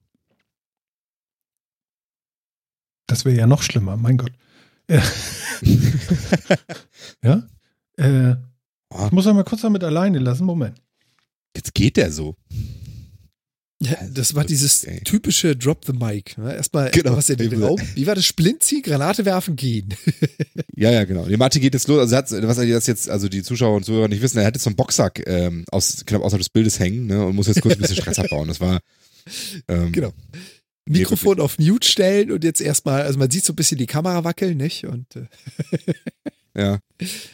[SPEAKER 1] Das wäre ja noch schlimmer, mein Gott. Ja. *laughs* ja? Äh,
[SPEAKER 3] oh,
[SPEAKER 1] ich muss einmal kurz damit alleine lassen. Moment.
[SPEAKER 3] jetzt geht der so.
[SPEAKER 2] Ja, das war dieses
[SPEAKER 3] ey.
[SPEAKER 2] typische Drop the Mic. Ne? Erstmal
[SPEAKER 3] Genau.
[SPEAKER 2] was in den Raum. Wie war das? Splintziehen, Granate werfen, gehen. *laughs*
[SPEAKER 3] Ja, ja, genau. Die Martin geht jetzt los. Also, er hat, was er das jetzt, also die Zuschauer und Zuhörer nicht wissen, er hat jetzt so einen Boxsack ähm, aus, knapp außerhalb des Bildes hängen ne, und muss jetzt kurz ein bisschen Stress abbauen. Das war. Ähm,
[SPEAKER 2] Genau. Mikrofon auf Mute stellen und jetzt erstmal, also man sieht so ein bisschen die Kamera wackeln, nicht? Und äh,
[SPEAKER 3] Ja.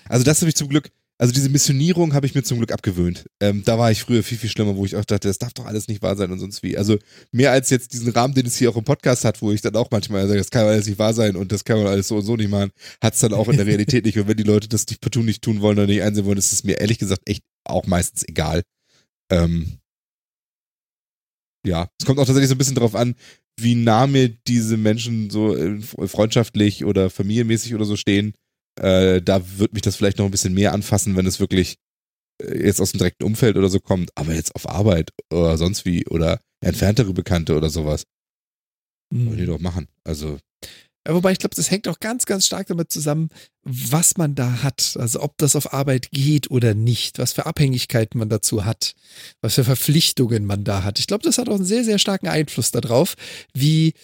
[SPEAKER 3] Also, das habe ich zum Glück. Also diese Missionierung habe ich mir zum Glück abgewöhnt. Ähm, da war ich früher viel, viel schlimmer, wo ich auch dachte, das darf doch alles nicht wahr sein und sonst wie. Also mehr als jetzt diesen Rahmen, den es hier auch im Podcast hat, wo ich dann auch manchmal sage, das kann alles nicht wahr sein und das kann man alles so und so nicht machen, hat es dann auch in der Realität nicht. Und wenn die Leute das nicht partout nicht tun wollen oder nicht einsehen wollen, ist es mir ehrlich gesagt echt auch meistens egal. Ähm, ja, es kommt auch tatsächlich so ein bisschen darauf an, wie nah mir diese Menschen so äh, freundschaftlich oder familienmäßig oder so stehen. Äh, da wird mich das vielleicht noch ein bisschen mehr anfassen, wenn es wirklich äh, jetzt aus dem direkten Umfeld oder so kommt, aber jetzt auf Arbeit oder sonst wie oder entferntere Bekannte oder sowas. Wollen die doch machen. Also,
[SPEAKER 2] Ja, wobei ich glaube, das hängt auch ganz, ganz stark damit zusammen, was man da hat. Also ob das auf Arbeit geht oder nicht, was für Abhängigkeiten man dazu hat, was für Verpflichtungen man da hat. Ich glaube, das hat auch einen sehr, sehr starken Einfluss darauf, wie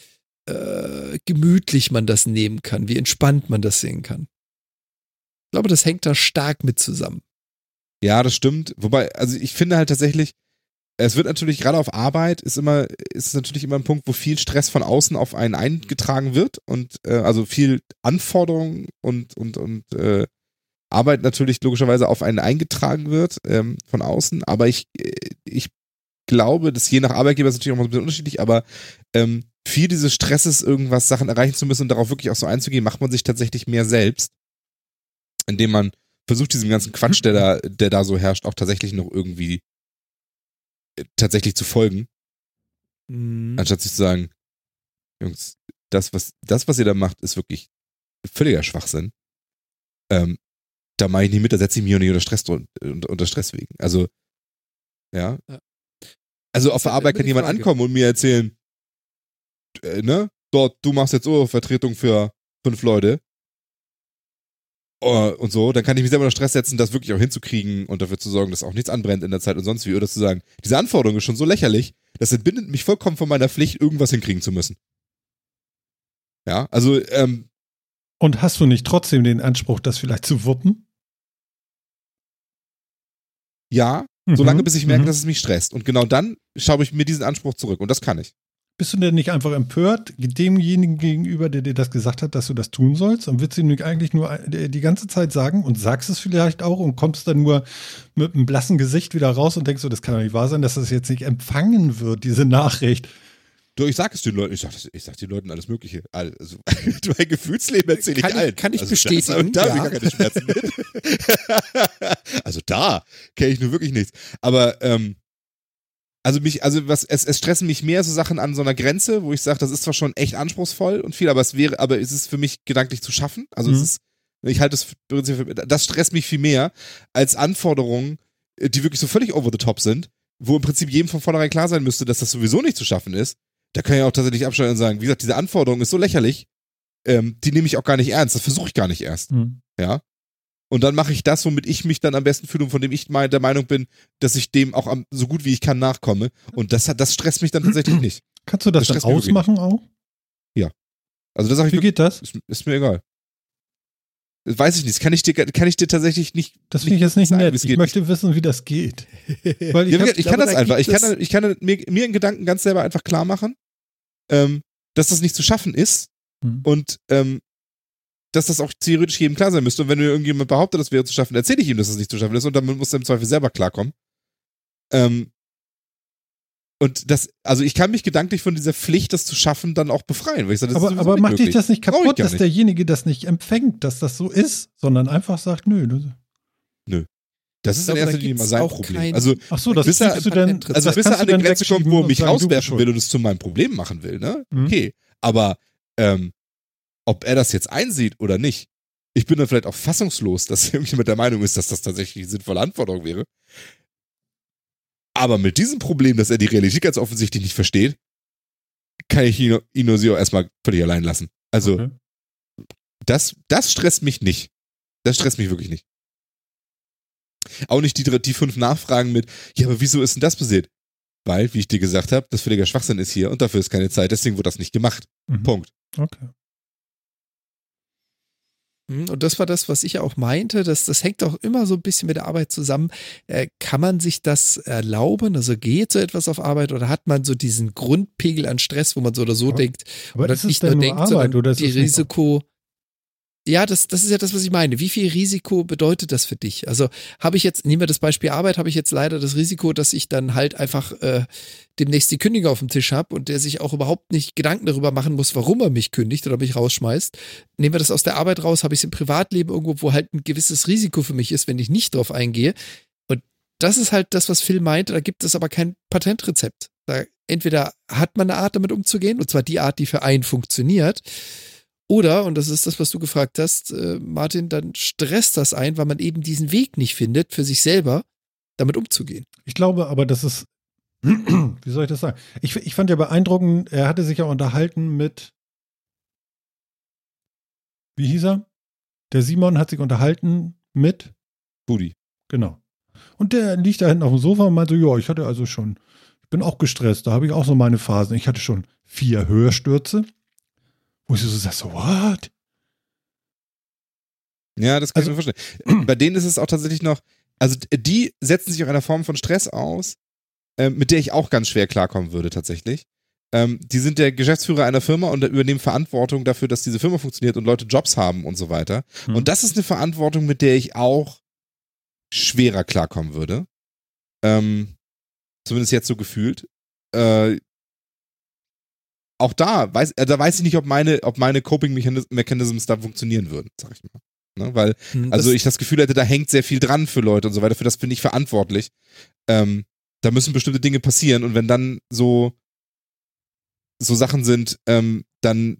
[SPEAKER 2] äh, gemütlich man das nehmen kann, wie entspannt man das sehen kann. Ich glaube, das hängt da stark mit zusammen.
[SPEAKER 3] Ja, das stimmt. Wobei, also ich finde halt tatsächlich, es wird natürlich gerade auf Arbeit ist immer ist natürlich immer ein Punkt, wo viel Stress von außen auf einen eingetragen wird und äh, also viel Anforderungen und und und äh, Arbeit natürlich logischerweise auf einen eingetragen wird ähm, von außen. Aber ich äh, ich glaube, dass je nach Arbeitgeber ist natürlich auch mal ein bisschen unterschiedlich, aber ähm, viel dieses Stresses, irgendwas Sachen erreichen zu müssen und darauf wirklich auch so einzugehen, macht man sich tatsächlich mehr selbst, indem man versucht, diesem ganzen Quatsch, der da, der da so herrscht, auch tatsächlich noch irgendwie äh, tatsächlich zu folgen,
[SPEAKER 2] Mhm.
[SPEAKER 3] anstatt sich zu sagen, Jungs, das, was, das, was ihr da macht, ist wirklich völliger Schwachsinn. Ähm, da mache ich nicht mit, da setze ich mich auch nicht unter Stress, unter, unter Stress wegen. Also, ja.
[SPEAKER 2] Ja.
[SPEAKER 3] Also auf der
[SPEAKER 2] halt
[SPEAKER 3] Arbeit
[SPEAKER 2] immer
[SPEAKER 3] kann jemand
[SPEAKER 2] Frage.
[SPEAKER 3] ankommen und mir erzählen, äh, ne, dort, du machst jetzt Vertretung für fünf Leute. Oh, und so, dann kann ich mich selber unter Stress setzen, das wirklich auch hinzukriegen und dafür zu sorgen, dass auch nichts anbrennt in der Zeit und sonst wie. Oder zu sagen, diese Anforderung ist schon so lächerlich, das entbindet mich vollkommen von meiner Pflicht, irgendwas hinkriegen zu müssen. Ja, also, ähm,
[SPEAKER 1] Und hast du nicht trotzdem den Anspruch, das vielleicht zu wuppen?
[SPEAKER 3] ja, solange
[SPEAKER 1] Mhm.
[SPEAKER 3] bis ich merke,
[SPEAKER 1] Mhm.
[SPEAKER 3] dass es mich stresst. Und genau dann schaue ich mir diesen Anspruch zurück und das kann ich.
[SPEAKER 1] Bist du denn nicht einfach empört demjenigen gegenüber, der dir das gesagt hat, dass du das tun sollst? Und willst du ihm eigentlich nur äh, die ganze Zeit sagen und sagst es vielleicht auch und kommst dann nur mit einem blassen Gesicht wieder raus und denkst so, das kann doch nicht wahr sein, dass das jetzt nicht empfangen wird, diese Nachricht.
[SPEAKER 3] Du, ich sag es den Leuten, ich sag, ich sag den Leuten alles Mögliche. Also, *laughs* mein Gefühlsleben erzähle ich
[SPEAKER 2] Kann ich-
[SPEAKER 3] allen.
[SPEAKER 2] kann ich
[SPEAKER 3] also
[SPEAKER 2] bestätigen,
[SPEAKER 3] Das, da
[SPEAKER 2] ja.
[SPEAKER 3] habe ich gar keine Schmerzen mit. *laughs* also da kenne ich nur wirklich nichts. Aber, ähm, also mich, also was, es, es stressen mich mehr so Sachen an so einer Grenze, wo ich sage, das ist zwar schon echt anspruchsvoll und viel, aber es wäre, aber es ist für mich gedanklich zu schaffen. Also es
[SPEAKER 1] Mhm.
[SPEAKER 3] ist, ich halte es, für- das stresst mich viel mehr als Anforderungen, äh, die wirklich so völlig over the top sind, wo im Prinzip jedem von vornherein klar sein müsste, dass das sowieso nicht zu schaffen ist. Da kann ich auch tatsächlich abschalten und sagen, wie gesagt, diese Anforderung ist so lächerlich, ähm, die nehme ich auch gar nicht ernst. Das versuche ich gar nicht erst.
[SPEAKER 1] Hm.
[SPEAKER 3] Ja. Und dann mache ich das, womit ich mich dann am besten fühle und von dem ich der Meinung bin, dass ich dem auch am, so gut wie ich kann nachkomme. Und das das stresst mich dann tatsächlich nicht.
[SPEAKER 1] Kannst du das,
[SPEAKER 3] Das
[SPEAKER 1] dann ausmachen auch?
[SPEAKER 3] Also das sage ich
[SPEAKER 1] Wie
[SPEAKER 3] wirklich,
[SPEAKER 1] geht das?
[SPEAKER 3] ist, ist mir egal. Das weiß ich nicht. Das kann ich dir, kann ich dir tatsächlich nicht.
[SPEAKER 1] Das finde ich jetzt nicht
[SPEAKER 3] sagen,
[SPEAKER 1] nett. Ich möchte wissen, wie das geht. *laughs* Weil ich
[SPEAKER 3] Ja,
[SPEAKER 1] hab,
[SPEAKER 3] ich, kann
[SPEAKER 2] glaube,
[SPEAKER 3] das
[SPEAKER 2] da
[SPEAKER 3] einfach. Ich kann, ich kann mir, mir in Gedanken ganz selber einfach klar machen, ähm, dass das nicht zu schaffen ist
[SPEAKER 1] Hm.
[SPEAKER 3] und ähm, dass das auch theoretisch jedem klar sein müsste. Und wenn mir irgendjemand behauptet, das wäre zu schaffen, erzähle ich ihm, dass es nicht zu schaffen ist und damit muss er im Zweifel selber klarkommen. Ähm, und das, also ich kann mich gedanklich von dieser Pflicht, das zu schaffen, dann auch befreien. Weil ich sage, das
[SPEAKER 1] aber aber macht dich das nicht kaputt, dass
[SPEAKER 3] nicht.
[SPEAKER 1] derjenige das nicht empfängt, dass das so ist, sondern einfach sagt, nö. Du,
[SPEAKER 3] Das ist in erster Linie mal sein Problem.
[SPEAKER 2] kein-
[SPEAKER 3] Also,
[SPEAKER 1] ach so, das
[SPEAKER 3] Bis er-
[SPEAKER 1] du dann,
[SPEAKER 2] also
[SPEAKER 3] also
[SPEAKER 1] das
[SPEAKER 3] bis er an
[SPEAKER 1] dann
[SPEAKER 3] Grenze kommt, wo er mich rauswerfen will und es zu meinem Problem machen will, ne?
[SPEAKER 1] Mhm.
[SPEAKER 3] Okay. Aber ähm, ob er das jetzt einsieht oder nicht, ich bin dann vielleicht auch fassungslos, dass irgendjemand der Meinung ist, dass das tatsächlich eine sinnvolle Anforderung wäre. Aber mit diesem Problem, dass er die Realität ganz offensichtlich nicht versteht, kann ich auch erstmal völlig allein lassen. Also,
[SPEAKER 1] Okay.
[SPEAKER 3] das, das stresst mich nicht. Das stresst mich wirklich nicht. Auch nicht die, die fünf Nachfragen mit, ja, aber wieso ist denn das passiert? Weil, wie ich dir gesagt habe, das völliger Schwachsinn ist hier und dafür ist keine Zeit, deswegen wurde das nicht gemacht.
[SPEAKER 1] Mhm.
[SPEAKER 3] Punkt.
[SPEAKER 1] Okay.
[SPEAKER 2] Hm, Und das war das, was ich auch meinte. Das, das hängt auch immer so ein bisschen mit der Arbeit zusammen. Äh, kann man sich das erlauben? Also geht so etwas auf Arbeit oder hat man so diesen Grundpegel an Stress, wo man so oder so
[SPEAKER 1] Aber-
[SPEAKER 2] denkt,
[SPEAKER 1] Aber
[SPEAKER 2] oder
[SPEAKER 1] ist
[SPEAKER 2] nicht nur denkt,
[SPEAKER 1] Arbeit
[SPEAKER 2] sondern
[SPEAKER 1] oder
[SPEAKER 2] die
[SPEAKER 1] nicht auch-
[SPEAKER 2] Risiko. Ja, das, das ist ja das, was ich meine. Wie viel Risiko bedeutet das für dich? Also habe ich jetzt, nehmen wir das Beispiel Arbeit, habe ich jetzt leider das Risiko, dass ich dann halt einfach äh, demnächst die Kündigung auf dem Tisch habe und der sich auch überhaupt nicht Gedanken darüber machen muss, warum er mich kündigt oder mich rausschmeißt. Nehmen wir das aus der Arbeit raus, habe ich es im Privatleben irgendwo, wo halt ein gewisses Risiko für mich ist, wenn ich nicht drauf eingehe. Und das ist halt das, was Phil meinte, da gibt es aber kein Patentrezept. Da entweder hat man eine Art, damit umzugehen, und zwar die Art, die für einen funktioniert, oder, und das ist das, was du gefragt hast, äh, Martin, dann stresst das ein, weil man eben diesen Weg nicht findet, für sich selber damit umzugehen.
[SPEAKER 1] Ich glaube aber, dass es, *clears throat* wie soll ich das sagen? Ich, ich fand ja beeindruckend, er hatte sich ja unterhalten mit Wie hieß er? Der Simon hat sich unterhalten mit,
[SPEAKER 3] Budi.
[SPEAKER 1] genau. Und der liegt da hinten auf dem Sofa und meint so, ja, ich hatte also schon, ich bin auch gestresst, da habe ich auch so meine Phasen. Ich hatte schon vier Hörstürze. Wo ich so sag, so, what?
[SPEAKER 3] Ja, das kann
[SPEAKER 1] Also-
[SPEAKER 3] ich mir vorstellen. Bei denen ist es auch tatsächlich noch, also die setzen sich auch einer Form von Stress aus, ähm, mit der ich auch ganz schwer klarkommen würde tatsächlich. Ähm, die sind der Geschäftsführer einer Firma und übernehmen Verantwortung dafür, dass diese Firma funktioniert und Leute Jobs haben und so weiter.
[SPEAKER 1] Hm.
[SPEAKER 3] Und das ist eine Verantwortung, mit der ich auch schwerer klarkommen würde. Ähm, zumindest jetzt so gefühlt. Äh, auch da weiß, äh, da weiß ich nicht, ob meine, ob meine Coping Mechanis- Mechanisms da funktionieren würden, sag ich mal. Ne? Weil,
[SPEAKER 2] Hm,
[SPEAKER 3] also
[SPEAKER 2] das-
[SPEAKER 3] ich das Gefühl hätte, da hängt sehr viel dran für Leute und so weiter. Für das bin ich verantwortlich. Ähm, da müssen bestimmte Dinge passieren und wenn dann so so Sachen sind, ähm, dann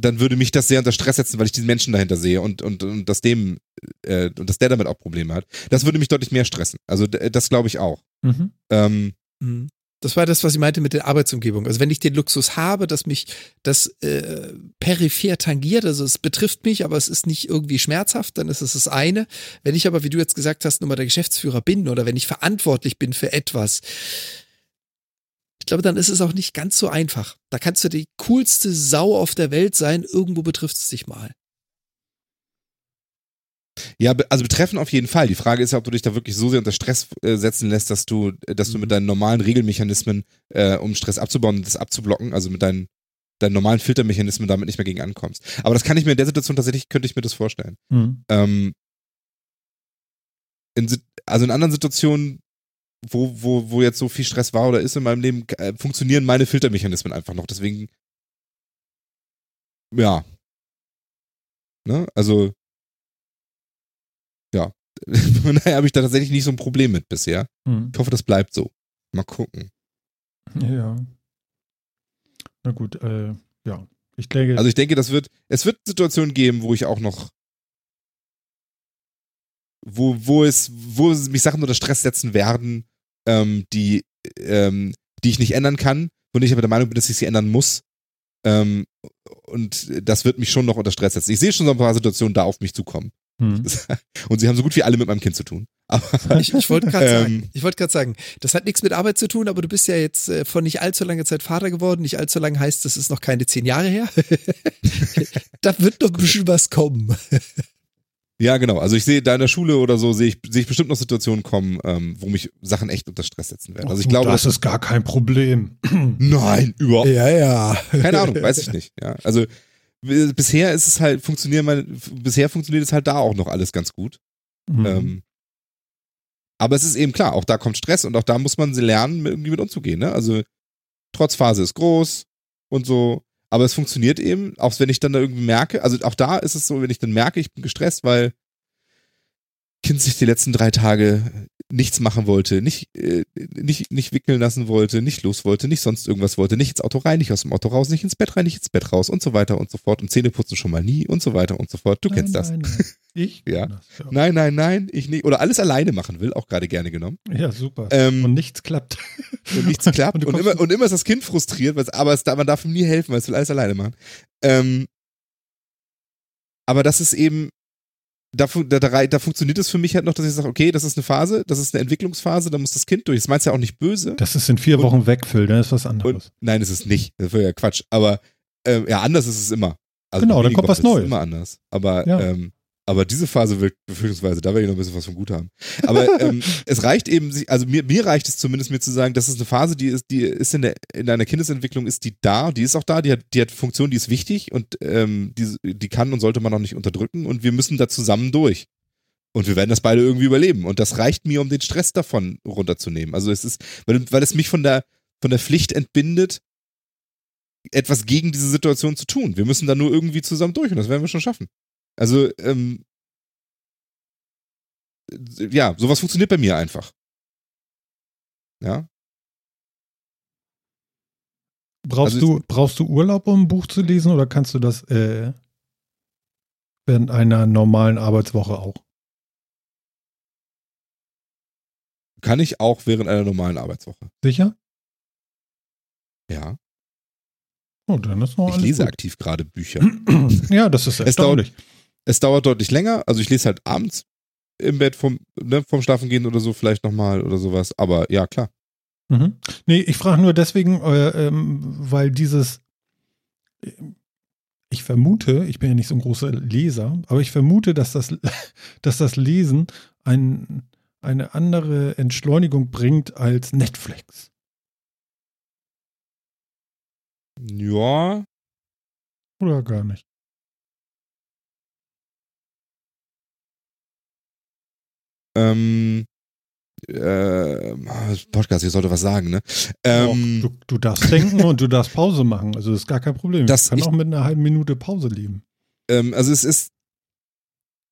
[SPEAKER 3] dann würde mich das sehr unter Stress setzen, weil ich diesen Menschen dahinter sehe und und und dass dem äh, und dass der damit auch Probleme hat. Das würde mich deutlich mehr stressen. Also das glaube ich auch.
[SPEAKER 1] Mhm.
[SPEAKER 3] Ähm,
[SPEAKER 2] Mhm. Das war das, was ich meinte mit der Arbeitsumgebung. Also wenn ich den Luxus habe, dass mich das äh, peripher tangiert, also es betrifft mich, aber es ist nicht irgendwie schmerzhaft, dann ist es das eine. Wenn ich aber, wie du jetzt gesagt hast, nur mal der Geschäftsführer bin oder wenn ich verantwortlich bin für etwas, ich glaube, dann ist es auch nicht ganz so einfach. Da kannst du die coolste Sau auf der Welt sein, irgendwo betrifft es dich mal.
[SPEAKER 3] Ja, also betreffen auf jeden Fall. Die Frage ist ja, ob du dich da wirklich so sehr unter Stress äh, setzen lässt, dass du, dass du mit deinen normalen Regelmechanismen, äh, um Stress abzubauen und das abzublocken, also mit deinen, deinen normalen Filtermechanismen damit nicht mehr gegen ankommst. Aber das kann ich mir in der Situation tatsächlich, könnte ich mir das vorstellen.
[SPEAKER 1] Mhm.
[SPEAKER 3] Ähm, in, also in anderen Situationen, wo, wo, wo jetzt so viel Stress war oder ist in meinem Leben, äh, funktionieren meine Filtermechanismen einfach noch. Deswegen, ja. Ne? Also, ja. *laughs* Von daher habe ich da tatsächlich nicht so ein Problem mit bisher.
[SPEAKER 1] Mhm.
[SPEAKER 3] Ich hoffe, das bleibt so. Mal gucken.
[SPEAKER 1] Ja. Na gut, äh, ja. Ich denke,
[SPEAKER 3] Also ich denke, das wird, es wird Situationen geben, wo ich auch noch, wo, wo es, wo mich Sachen unter Stress setzen werden, ähm, die, ähm, die ich nicht ändern kann, wo ich aber der Meinung bin, dass ich sie ändern muss. Ähm, und das wird mich schon noch unter Stress setzen. Ich sehe schon so ein paar Situationen da auf mich zukommen.
[SPEAKER 1] Hm. *laughs*
[SPEAKER 3] Und sie haben so gut wie alle mit meinem Kind zu tun. Aber *laughs*
[SPEAKER 2] Ich, ich wollte gerade
[SPEAKER 3] Ähm.
[SPEAKER 2] sagen, ich wollte gerade sagen, das hat nichts mit Arbeit zu tun, aber du bist ja jetzt äh, vor nicht allzu langer Zeit Vater geworden. Nicht allzu lang heißt, das ist noch keine zehn Jahre her. *laughs* da wird noch ein bisschen was kommen.
[SPEAKER 3] ja, genau. Also ich sehe da in der Schule oder so, sehe ich, sehe ich bestimmt noch Situationen kommen, ähm, wo mich Sachen echt unter Stress setzen werden. Also ich glaube,
[SPEAKER 1] das ist gar kein Problem.
[SPEAKER 3] nein, überhaupt
[SPEAKER 2] Ja, ja.
[SPEAKER 3] Keine Ahnung, weiß ich nicht. Ja, also bisher ist es halt funktionieren meine, f- bisher funktioniert es halt da auch noch alles ganz gut.
[SPEAKER 1] Mhm.
[SPEAKER 3] Ähm, aber es ist eben klar, auch da kommt Stress und auch da muss man lernen, mit- irgendwie mit umzugehen. Ne? Also Trotzphase ist groß und so, aber es funktioniert eben, auch wenn ich dann da irgendwie merke, also auch da ist es so, wenn ich dann merke, ich bin gestresst, weil Kind sich die letzten drei Tage nichts machen wollte, nicht, äh, nicht, nicht wickeln lassen wollte, nicht los wollte, nicht sonst irgendwas wollte, nicht ins Auto rein, nicht aus dem Auto raus, nicht ins Bett rein, nicht ins Bett raus und so weiter und so fort und Zähne putzen schon mal nie und so weiter und so fort. Du kennst
[SPEAKER 1] nein,
[SPEAKER 3] das.
[SPEAKER 1] Nein, nein. *laughs* Ich?
[SPEAKER 3] Ja.
[SPEAKER 1] Das, ja.
[SPEAKER 3] Nein, nein, nein, ich nicht. Oder alles alleine machen will, auch gerade gerne genommen.
[SPEAKER 1] Ja, super.
[SPEAKER 3] Ähm,
[SPEAKER 1] Und nichts klappt. *laughs*
[SPEAKER 3] und nichts klappt.
[SPEAKER 1] Und
[SPEAKER 3] Und, immer, und immer ist das Kind frustriert, aber es, man darf ihm nie helfen, weil es will alles alleine machen. Ähm, aber das ist eben, da, da, da, da funktioniert es für mich halt noch, dass ich sage, okay, das ist eine Phase, das ist eine Entwicklungsphase, da muss das Kind durch. Das meinst ja auch nicht böse.
[SPEAKER 1] Das ist in vier
[SPEAKER 3] Und-
[SPEAKER 1] Wochen weg, Phil, dann ist was anderes.
[SPEAKER 3] Und, nein, es ist nicht. Das wäre ja Quatsch. Aber ähm, ja, anders ist es immer. Also
[SPEAKER 1] Genau, dann kommt was
[SPEAKER 3] ist es
[SPEAKER 1] Neues.
[SPEAKER 3] immer anders. Aber,
[SPEAKER 1] Ja.
[SPEAKER 3] ähm, aber diese Phase wirkt befürchtungsweise, da werde ich noch ein bisschen was von gut haben. Aber ähm, *laughs* es reicht eben, also mir, mir reicht es zumindest mir zu sagen, das ist eine Phase, die ist, die ist in der in deiner Kindesentwicklung ist die da, die ist auch da, die hat, die hat Funktion, die ist wichtig und ähm, die, die kann und sollte man auch nicht unterdrücken und wir müssen da zusammen durch. Und wir werden das beide irgendwie überleben. Und das reicht mir, um den Stress davon runterzunehmen. Also es ist, weil, weil es mich von der, von der Pflicht entbindet, etwas gegen diese Situation zu tun. Wir müssen da nur irgendwie zusammen durch und das werden wir schon schaffen. Also, ähm, ja, sowas funktioniert bei mir einfach. Ja.
[SPEAKER 1] Brauchst,
[SPEAKER 3] Also
[SPEAKER 1] du, brauchst du Urlaub, um ein Buch zu lesen oder kannst du das äh, während einer normalen Arbeitswoche auch?
[SPEAKER 3] Kann ich auch während einer normalen Arbeitswoche.
[SPEAKER 1] Sicher?
[SPEAKER 3] Ja.
[SPEAKER 1] Oh, dann ist noch
[SPEAKER 3] Ich lese
[SPEAKER 1] gut.
[SPEAKER 3] aktiv gerade Bücher. *clears throat*
[SPEAKER 1] Ja, das ist
[SPEAKER 3] Es dauert-
[SPEAKER 1] erstaunlich.
[SPEAKER 3] Es dauert deutlich länger. Also ich lese halt abends im Bett vom, ne, vom Schlafen gehen oder so vielleicht nochmal oder sowas. Aber ja, klar.
[SPEAKER 1] Mhm. Nee, ich frage nur deswegen, äh, ähm, weil dieses, ich vermute, ich bin ja nicht so ein großer Leser, aber ich vermute, dass das, *laughs* dass das Lesen ein, eine andere Entschleunigung bringt als Netflix.
[SPEAKER 3] Ja,
[SPEAKER 1] Oder gar nicht.
[SPEAKER 3] Ähm, äh, Podcast, ich sollte was sagen, ne? Ähm,
[SPEAKER 1] Doch, du, du darfst denken und du darfst Pause machen. Also das ist gar kein Problem.
[SPEAKER 3] Das-
[SPEAKER 1] kann
[SPEAKER 3] ich-
[SPEAKER 1] auch mit einer halben Minute Pause leben.
[SPEAKER 3] ähm, also es ist,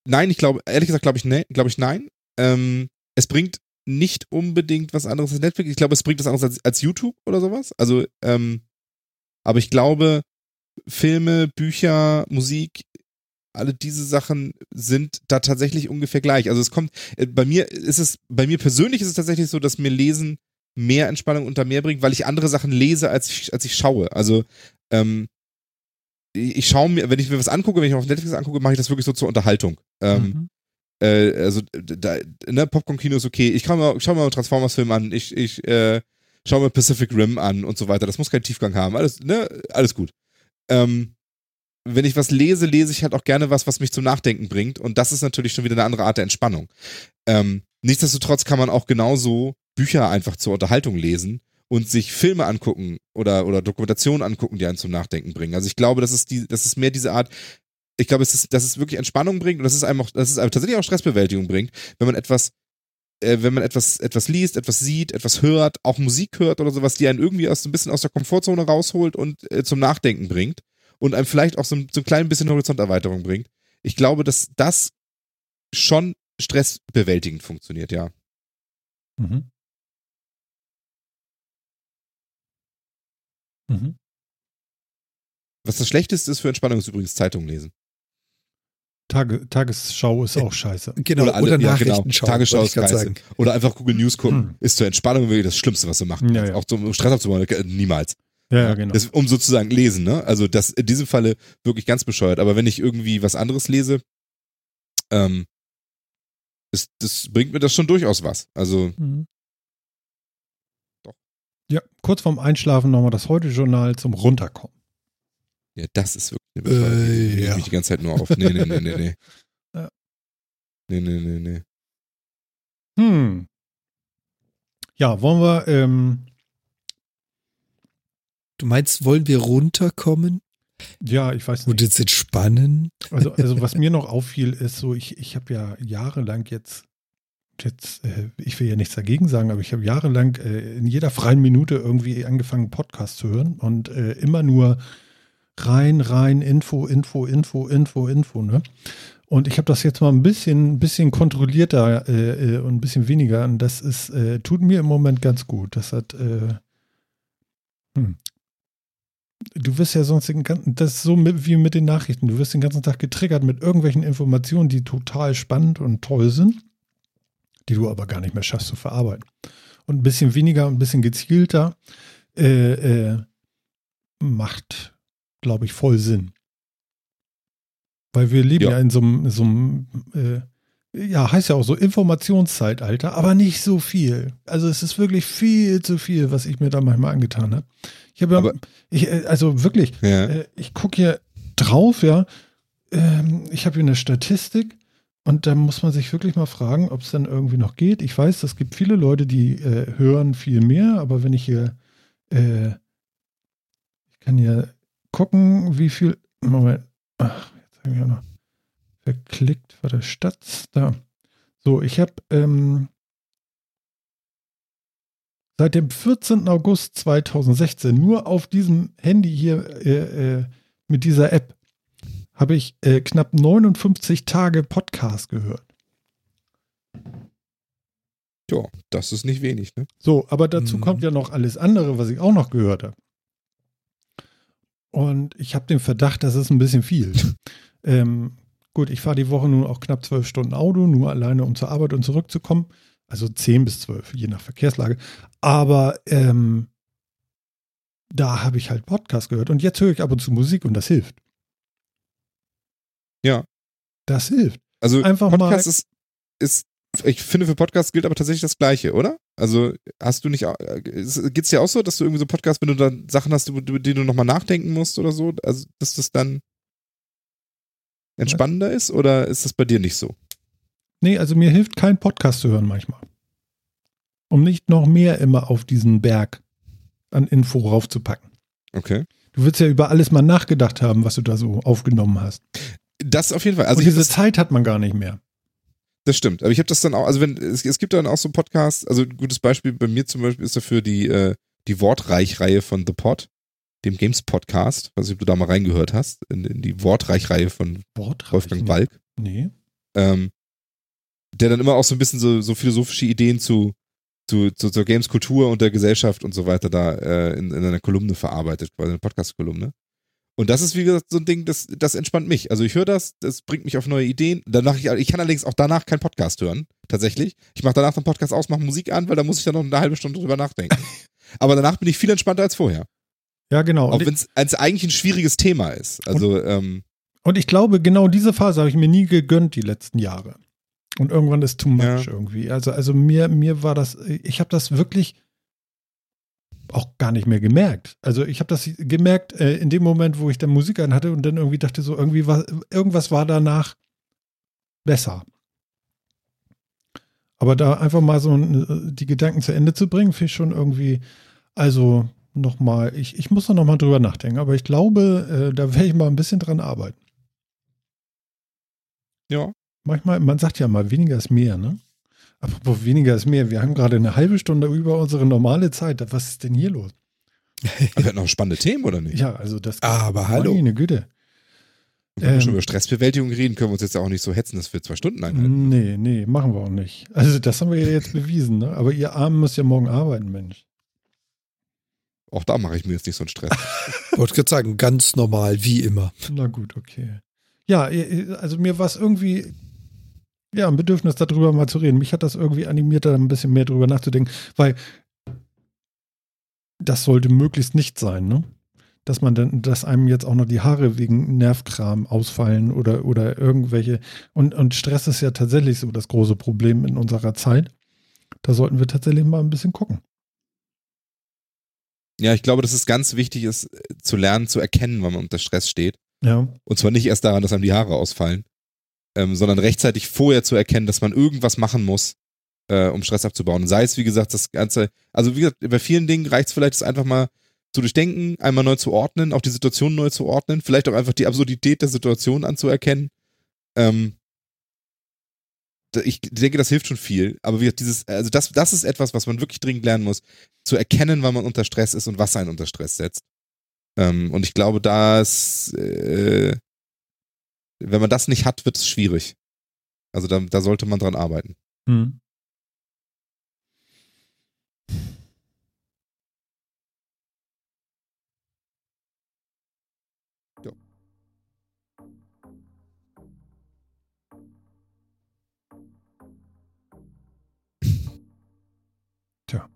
[SPEAKER 3] nein, ich glaube, ehrlich gesagt glaube ich, ne, glaube ich nein. Ähm, es bringt nicht unbedingt was anderes als Netflix. Ich glaube, es bringt was anderes als, als YouTube oder sowas. Also, ähm, aber ich glaube, Filme, Bücher, Musik, alle diese Sachen sind da tatsächlich ungefähr gleich. Also es kommt, äh, bei mir ist es, bei mir persönlich ist es tatsächlich so, dass mir Lesen mehr Entspannung unter mehr bringt, weil ich andere Sachen lese, als ich, als ich schaue. Also, ähm, ich schaue mir, wenn ich mir was angucke, wenn ich auf Netflix angucke, mache ich das wirklich so zur Unterhaltung. Ähm,
[SPEAKER 1] Mhm.
[SPEAKER 3] äh, also da, ne, Popcorn-Kino ist okay. Ich kann mal, schau mir mal einen Transformers-Film an, ich, ich äh, schau mir Pacific Rim an und so weiter. Das muss keinen Tiefgang haben. Alles, ne, alles gut. Ähm, wenn ich was lese, lese ich halt auch gerne was, was mich zum Nachdenken bringt. Und das ist natürlich schon wieder eine andere Art der Entspannung. Ähm, nichtsdestotrotz kann man auch genauso Bücher einfach zur Unterhaltung lesen und sich Filme angucken oder, oder Dokumentationen angucken, die einen zum Nachdenken bringen. Also ich glaube, das ist die, das ist mehr diese Art, ich glaube, es ist, dass es wirklich Entspannung bringt und dass es einem auch, dass es einem tatsächlich auch Stressbewältigung bringt, wenn man etwas, äh, wenn man etwas, etwas liest, etwas sieht, etwas hört, auch Musik hört oder sowas, die einen irgendwie aus, ein bisschen aus der Komfortzone rausholt und äh, zum Nachdenken bringt und einem vielleicht auch so ein, so ein klein bisschen Horizonterweiterung bringt. Ich glaube, dass das schon stressbewältigend funktioniert, ja.
[SPEAKER 1] Mhm. Mhm.
[SPEAKER 3] Was das Schlechteste ist für Entspannung, ist übrigens Zeitung lesen.
[SPEAKER 1] Tage, Tagesschau ist auch scheiße.
[SPEAKER 2] Genau,
[SPEAKER 3] Oder
[SPEAKER 2] oder,
[SPEAKER 3] alle- ja, genau. Tagesschau ist
[SPEAKER 2] sagen.
[SPEAKER 3] Oder einfach Google News gucken.
[SPEAKER 1] Hm.
[SPEAKER 3] Ist zur Entspannung wirklich das Schlimmste, was du machen
[SPEAKER 1] Ja,
[SPEAKER 3] kannst.
[SPEAKER 1] ja.
[SPEAKER 3] Auch zum um Stress abzubauen, äh, niemals.
[SPEAKER 1] Ja, ja, genau.
[SPEAKER 3] Das, um sozusagen lesen, ne? Also das in diesem Falle wirklich ganz bescheuert. Aber wenn ich irgendwie was anderes lese, ähm, das, das bringt mir das schon durchaus was. Also,
[SPEAKER 1] Mhm.
[SPEAKER 3] Doch.
[SPEAKER 1] Ja, kurz vorm Einschlafen nochmal das Heute-Journal zum Runterkommen.
[SPEAKER 3] ja, das ist wirklich eine Bescheuerung.
[SPEAKER 2] Äh,
[SPEAKER 3] Ich
[SPEAKER 2] ja.
[SPEAKER 3] mich die ganze Zeit nur auf. Nee, nee, nee, nee, nee. *laughs*
[SPEAKER 1] Ja.
[SPEAKER 3] Nee, nee, nee, nee.
[SPEAKER 1] Hm. Ja, wollen wir, ähm,
[SPEAKER 2] Du meinst, wollen wir runterkommen
[SPEAKER 1] ja, ich weiß
[SPEAKER 2] und
[SPEAKER 1] nicht.
[SPEAKER 2] jetzt entspannen?
[SPEAKER 1] Also, also was mir noch auffiel, ist so, ich, ich habe ja jahrelang jetzt, jetzt, äh, ich will ja nichts dagegen sagen, aber ich habe jahrelang äh, in jeder freien Minute irgendwie angefangen, Podcast zu hören und äh, immer nur rein, rein, Info, Info, Info, Info, Info, ne? Und ich habe das jetzt mal ein bisschen, ein bisschen kontrollierter äh, und ein bisschen weniger. Und das ist, äh, tut mir im Moment ganz gut. Das hat, äh, hm. Du wirst ja sonst den ganzen, das ist so mit, wie mit den Nachrichten. Du wirst den ganzen Tag getriggert mit irgendwelchen Informationen, die total spannend und toll sind, die du aber gar nicht mehr schaffst zu verarbeiten. Und ein bisschen weniger ein bisschen gezielter äh, äh, macht, glaube ich, voll Sinn. Weil wir leben ja,
[SPEAKER 3] Ja.
[SPEAKER 1] in so einem, so einem äh, ja, heißt ja auch so Informationszeitalter, aber nicht so viel. Also es ist wirklich viel zu viel, was ich mir da manchmal angetan habe. Ich habe ja, ich, äh, also wirklich,
[SPEAKER 3] Ja.
[SPEAKER 1] äh, ich gucke hier drauf, ja. Ähm, ich habe hier eine Statistik und da muss man sich wirklich mal fragen, ob es dann irgendwie noch geht. Ich weiß, es gibt viele Leute, die äh, hören viel mehr, aber wenn ich hier, äh, ich kann hier gucken, wie viel, Moment, ach, jetzt habe ich ja noch verklickt, war der Stats, da. So, ich habe ähm, seit dem 14. August 2016 nur auf diesem Handy hier äh, äh, mit dieser App habe ich äh, knapp 59 Tage Podcast gehört.
[SPEAKER 3] ja, das ist nicht wenig, ne?
[SPEAKER 1] So, aber dazu
[SPEAKER 2] Mhm.
[SPEAKER 1] kommt ja noch alles andere, was ich auch noch gehört habe. Und ich habe den Verdacht, das ist ein bisschen viel. *laughs* ähm, gut, ich fahre die Woche nun auch knapp zwölf Stunden Auto, nur alleine, um zur Arbeit und zurückzukommen. Also zehn bis zwölf, je nach Verkehrslage. Aber ähm, da habe ich halt Podcast gehört. Und jetzt höre ich ab und zu Musik und das hilft.
[SPEAKER 3] Ja.
[SPEAKER 1] Das hilft.
[SPEAKER 3] Also
[SPEAKER 1] Einfach
[SPEAKER 3] Podcast
[SPEAKER 1] mal-
[SPEAKER 3] ist, ist, ich finde für Podcasts gilt aber tatsächlich das Gleiche, oder? Also hast du nicht, geht es dir auch so, dass du irgendwie so Podcasts, wenn du dann Sachen hast, über die du nochmal nachdenken musst oder so, also dass das dann entspannender ist oder ist das bei dir nicht so?
[SPEAKER 1] Nee, also mir hilft kein Podcast zu hören manchmal. Um nicht noch mehr immer auf diesen Berg an Info raufzupacken.
[SPEAKER 3] Okay.
[SPEAKER 1] Du willst ja über alles mal nachgedacht haben, was du da so aufgenommen hast.
[SPEAKER 3] Das auf jeden Fall. Also
[SPEAKER 1] und diese Zeit hat man gar nicht mehr.
[SPEAKER 3] das stimmt. Aber ich habe das dann auch, also wenn, es, es gibt dann auch so Podcasts, also ein gutes Beispiel bei mir zum Beispiel ist dafür die, äh, die Wortreich-Reihe von The Pod, dem Games-Podcast. Weiß nicht, ob du da mal reingehört hast, in, in die Wortreich-Reihe von
[SPEAKER 1] Wortreich,
[SPEAKER 3] Wolfgang. Balk.
[SPEAKER 1] Nee.
[SPEAKER 3] ähm, der dann immer auch so ein bisschen so, so philosophische Ideen zu, zu, zu, zur Games-Kultur und der Gesellschaft und so weiter da äh, in, in einer Kolumne verarbeitet, quasi eine Podcast-Kolumne. Und das ist, wie gesagt, so ein Ding, das, das entspannt mich. Also ich höre das, das bringt mich auf neue Ideen. Danach, ich, ich kann allerdings auch danach keinen Podcast hören, tatsächlich. Ich mache danach den Podcast aus, mache Musik an, weil da muss ich dann noch eine halbe Stunde drüber nachdenken. *laughs* Aber danach bin ich viel entspannter als vorher.
[SPEAKER 1] Ja, genau.
[SPEAKER 3] Auch
[SPEAKER 1] Und,
[SPEAKER 3] wenn es eigentlich ein schwieriges Thema ist. Also, ähm,
[SPEAKER 1] und ich glaube, genau diese Phase habe ich mir nie gegönnt die letzten Jahre. Und irgendwann ist too much
[SPEAKER 3] Ja.
[SPEAKER 1] irgendwie. Also, also mir, mir war das, ich habe das wirklich auch gar nicht mehr gemerkt. Also ich habe das gemerkt äh, in dem Moment, wo ich dann Musik an hatte und dann irgendwie dachte so, irgendwie war, irgendwas war danach besser. Aber da einfach mal so äh, die Gedanken zu Ende zu bringen, finde ich schon irgendwie, also nochmal, ich, ich muss da nochmal drüber nachdenken, aber ich glaube, äh, da werde ich mal ein bisschen dran arbeiten.
[SPEAKER 3] ja.
[SPEAKER 1] Manchmal, man sagt ja mal, weniger ist mehr, ne? Apropos weniger ist mehr, wir haben gerade eine halbe Stunde über unsere normale Zeit. Was ist denn hier los?
[SPEAKER 3] Aber wir hatten noch spannende Themen, oder nicht?
[SPEAKER 1] Ja, also das.
[SPEAKER 2] Aber hallo.
[SPEAKER 1] Meine Güte.
[SPEAKER 3] Und wenn wir
[SPEAKER 1] Ähm.
[SPEAKER 3] schon über Stressbewältigung reden, können wir uns jetzt auch nicht so hetzen, dass wir zwei Stunden einhalten.
[SPEAKER 1] Nee, nee, machen wir auch nicht. Also das haben wir ja jetzt bewiesen, ne? Aber ihr Armen müsst ja morgen arbeiten, Mensch.
[SPEAKER 3] Auch da mache ich mir jetzt nicht so einen Stress. *laughs*
[SPEAKER 2] Wollte gerade sagen, ganz normal, wie immer.
[SPEAKER 1] Na gut, okay. Ja, äh, also mir war es irgendwie, ja, ein Bedürfnis darüber mal zu reden. Mich hat das irgendwie animiert, da ein bisschen mehr drüber nachzudenken, weil das sollte möglichst nicht sein, ne? Dass man dann, dass einem jetzt auch noch die Haare wegen Nervkram ausfallen oder, oder irgendwelche. Und, und Stress ist ja tatsächlich so das große Problem in unserer Zeit. Da sollten wir tatsächlich mal ein bisschen gucken.
[SPEAKER 3] ja, ich glaube, dass es ganz wichtig ist, äh, zu lernen, zu erkennen, wann man unter Stress steht.
[SPEAKER 1] Ja.
[SPEAKER 3] Und zwar nicht erst daran, dass einem die Haare ausfallen, ähm, sondern rechtzeitig vorher zu erkennen, dass man irgendwas machen muss, äh, um Stress abzubauen. Und sei es, wie gesagt, das Ganze, also wie gesagt, bei vielen Dingen reicht es vielleicht, es einfach mal zu durchdenken, einmal neu zu ordnen, auch die Situation neu zu ordnen, vielleicht auch einfach die Absurdität der Situation anzuerkennen. Ähm, ich denke, das hilft schon viel. Aber wie dieses, also das, das ist etwas, was man wirklich dringend lernen muss, zu erkennen, wann man unter Stress ist und was einen unter Stress setzt. Ähm, und ich glaube, dass, äh, wenn man das nicht hat, wird es schwierig. Also da, da sollte man dran arbeiten.
[SPEAKER 1] Hm.
[SPEAKER 3] Ja.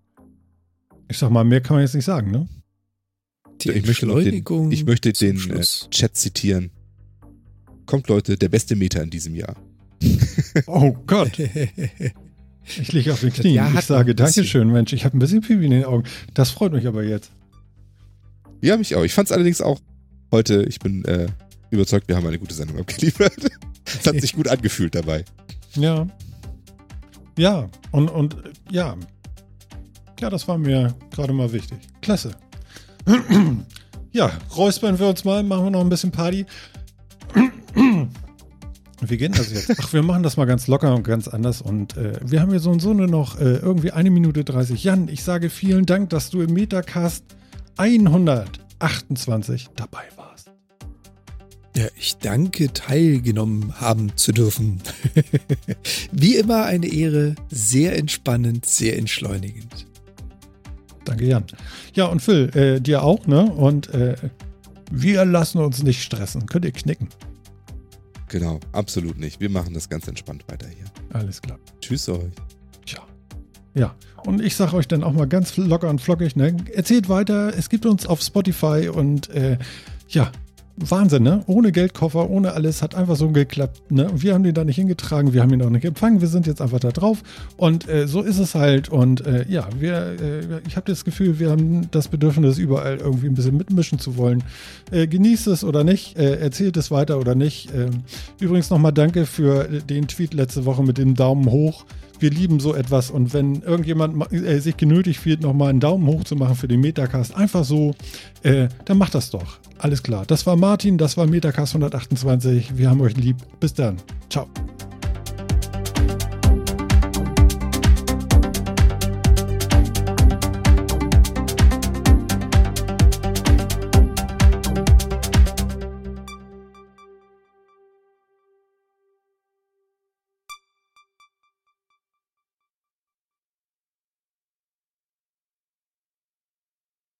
[SPEAKER 1] Ich sag mal, mehr kann man jetzt nicht sagen, ne?
[SPEAKER 2] Die
[SPEAKER 3] ich möchte, den, ich möchte den äh. Chat zitieren. Kommt Leute, der beste Meter in diesem Jahr. *laughs*
[SPEAKER 1] Oh Gott. Ich liege auf den Knien.
[SPEAKER 2] Ja,
[SPEAKER 1] ich sage. Dankeschön, Mensch. Ich habe ein bisschen Pipi in den Augen. Das freut mich aber jetzt.
[SPEAKER 3] Ja, mich auch. Ich fand es allerdings auch heute, ich bin äh, überzeugt, wir haben eine gute Sendung abgeliefert. Es hat sich gut angefühlt dabei.
[SPEAKER 1] Ja. Ja, und, und ja. Ja, das war mir gerade mal wichtig. Klasse. *clears throat* Ja, räuspern wir uns mal, machen wir noch ein bisschen Party. Wie geht das jetzt? Ach, wir machen das mal ganz locker und ganz anders. Und äh, wir haben hier so und so nur noch äh, irgendwie eine Minute 30. Jan, ich sage vielen Dank, dass du im Metacast 128 dabei warst.
[SPEAKER 2] Ja, ich danke, teilgenommen haben zu dürfen. *laughs* Wie immer eine Ehre, sehr entspannend, sehr entschleunigend.
[SPEAKER 1] Danke, Jan. Ja, und Phil, äh, dir auch, ne? Und äh, wir lassen uns nicht stressen. Könnt ihr knicken.
[SPEAKER 3] Genau, absolut nicht. Wir machen das ganz entspannt weiter hier.
[SPEAKER 1] Alles klar.
[SPEAKER 3] Tschüss euch.
[SPEAKER 1] Tja. Ja. Und ich sage euch dann auch mal ganz locker und flockig, ne? Erzählt weiter, es gibt uns auf Spotify und äh, ja, Wahnsinn, ne? Ohne Geldkoffer, ohne alles, hat einfach so geklappt, ne? Wir haben den da nicht hingetragen, wir haben ihn auch nicht empfangen, wir sind jetzt einfach da drauf und äh, so ist es halt und äh, ja, wir, äh, ich habe das Gefühl, wir haben das Bedürfnis, überall irgendwie ein bisschen mitmischen zu wollen. Äh, genießt es oder nicht, äh, erzählt es weiter oder nicht. Ähm, übrigens nochmal danke für den Tweet letzte Woche mit dem Daumen hoch wir lieben so etwas und wenn irgendjemand äh, sich genötigt fühlt, nochmal einen Daumen hoch zu machen für den Metacast, einfach so, äh, dann macht das doch. Alles klar. Das war Martin, das war Metacast 128. Wir haben euch lieb. Bis dann. Ciao.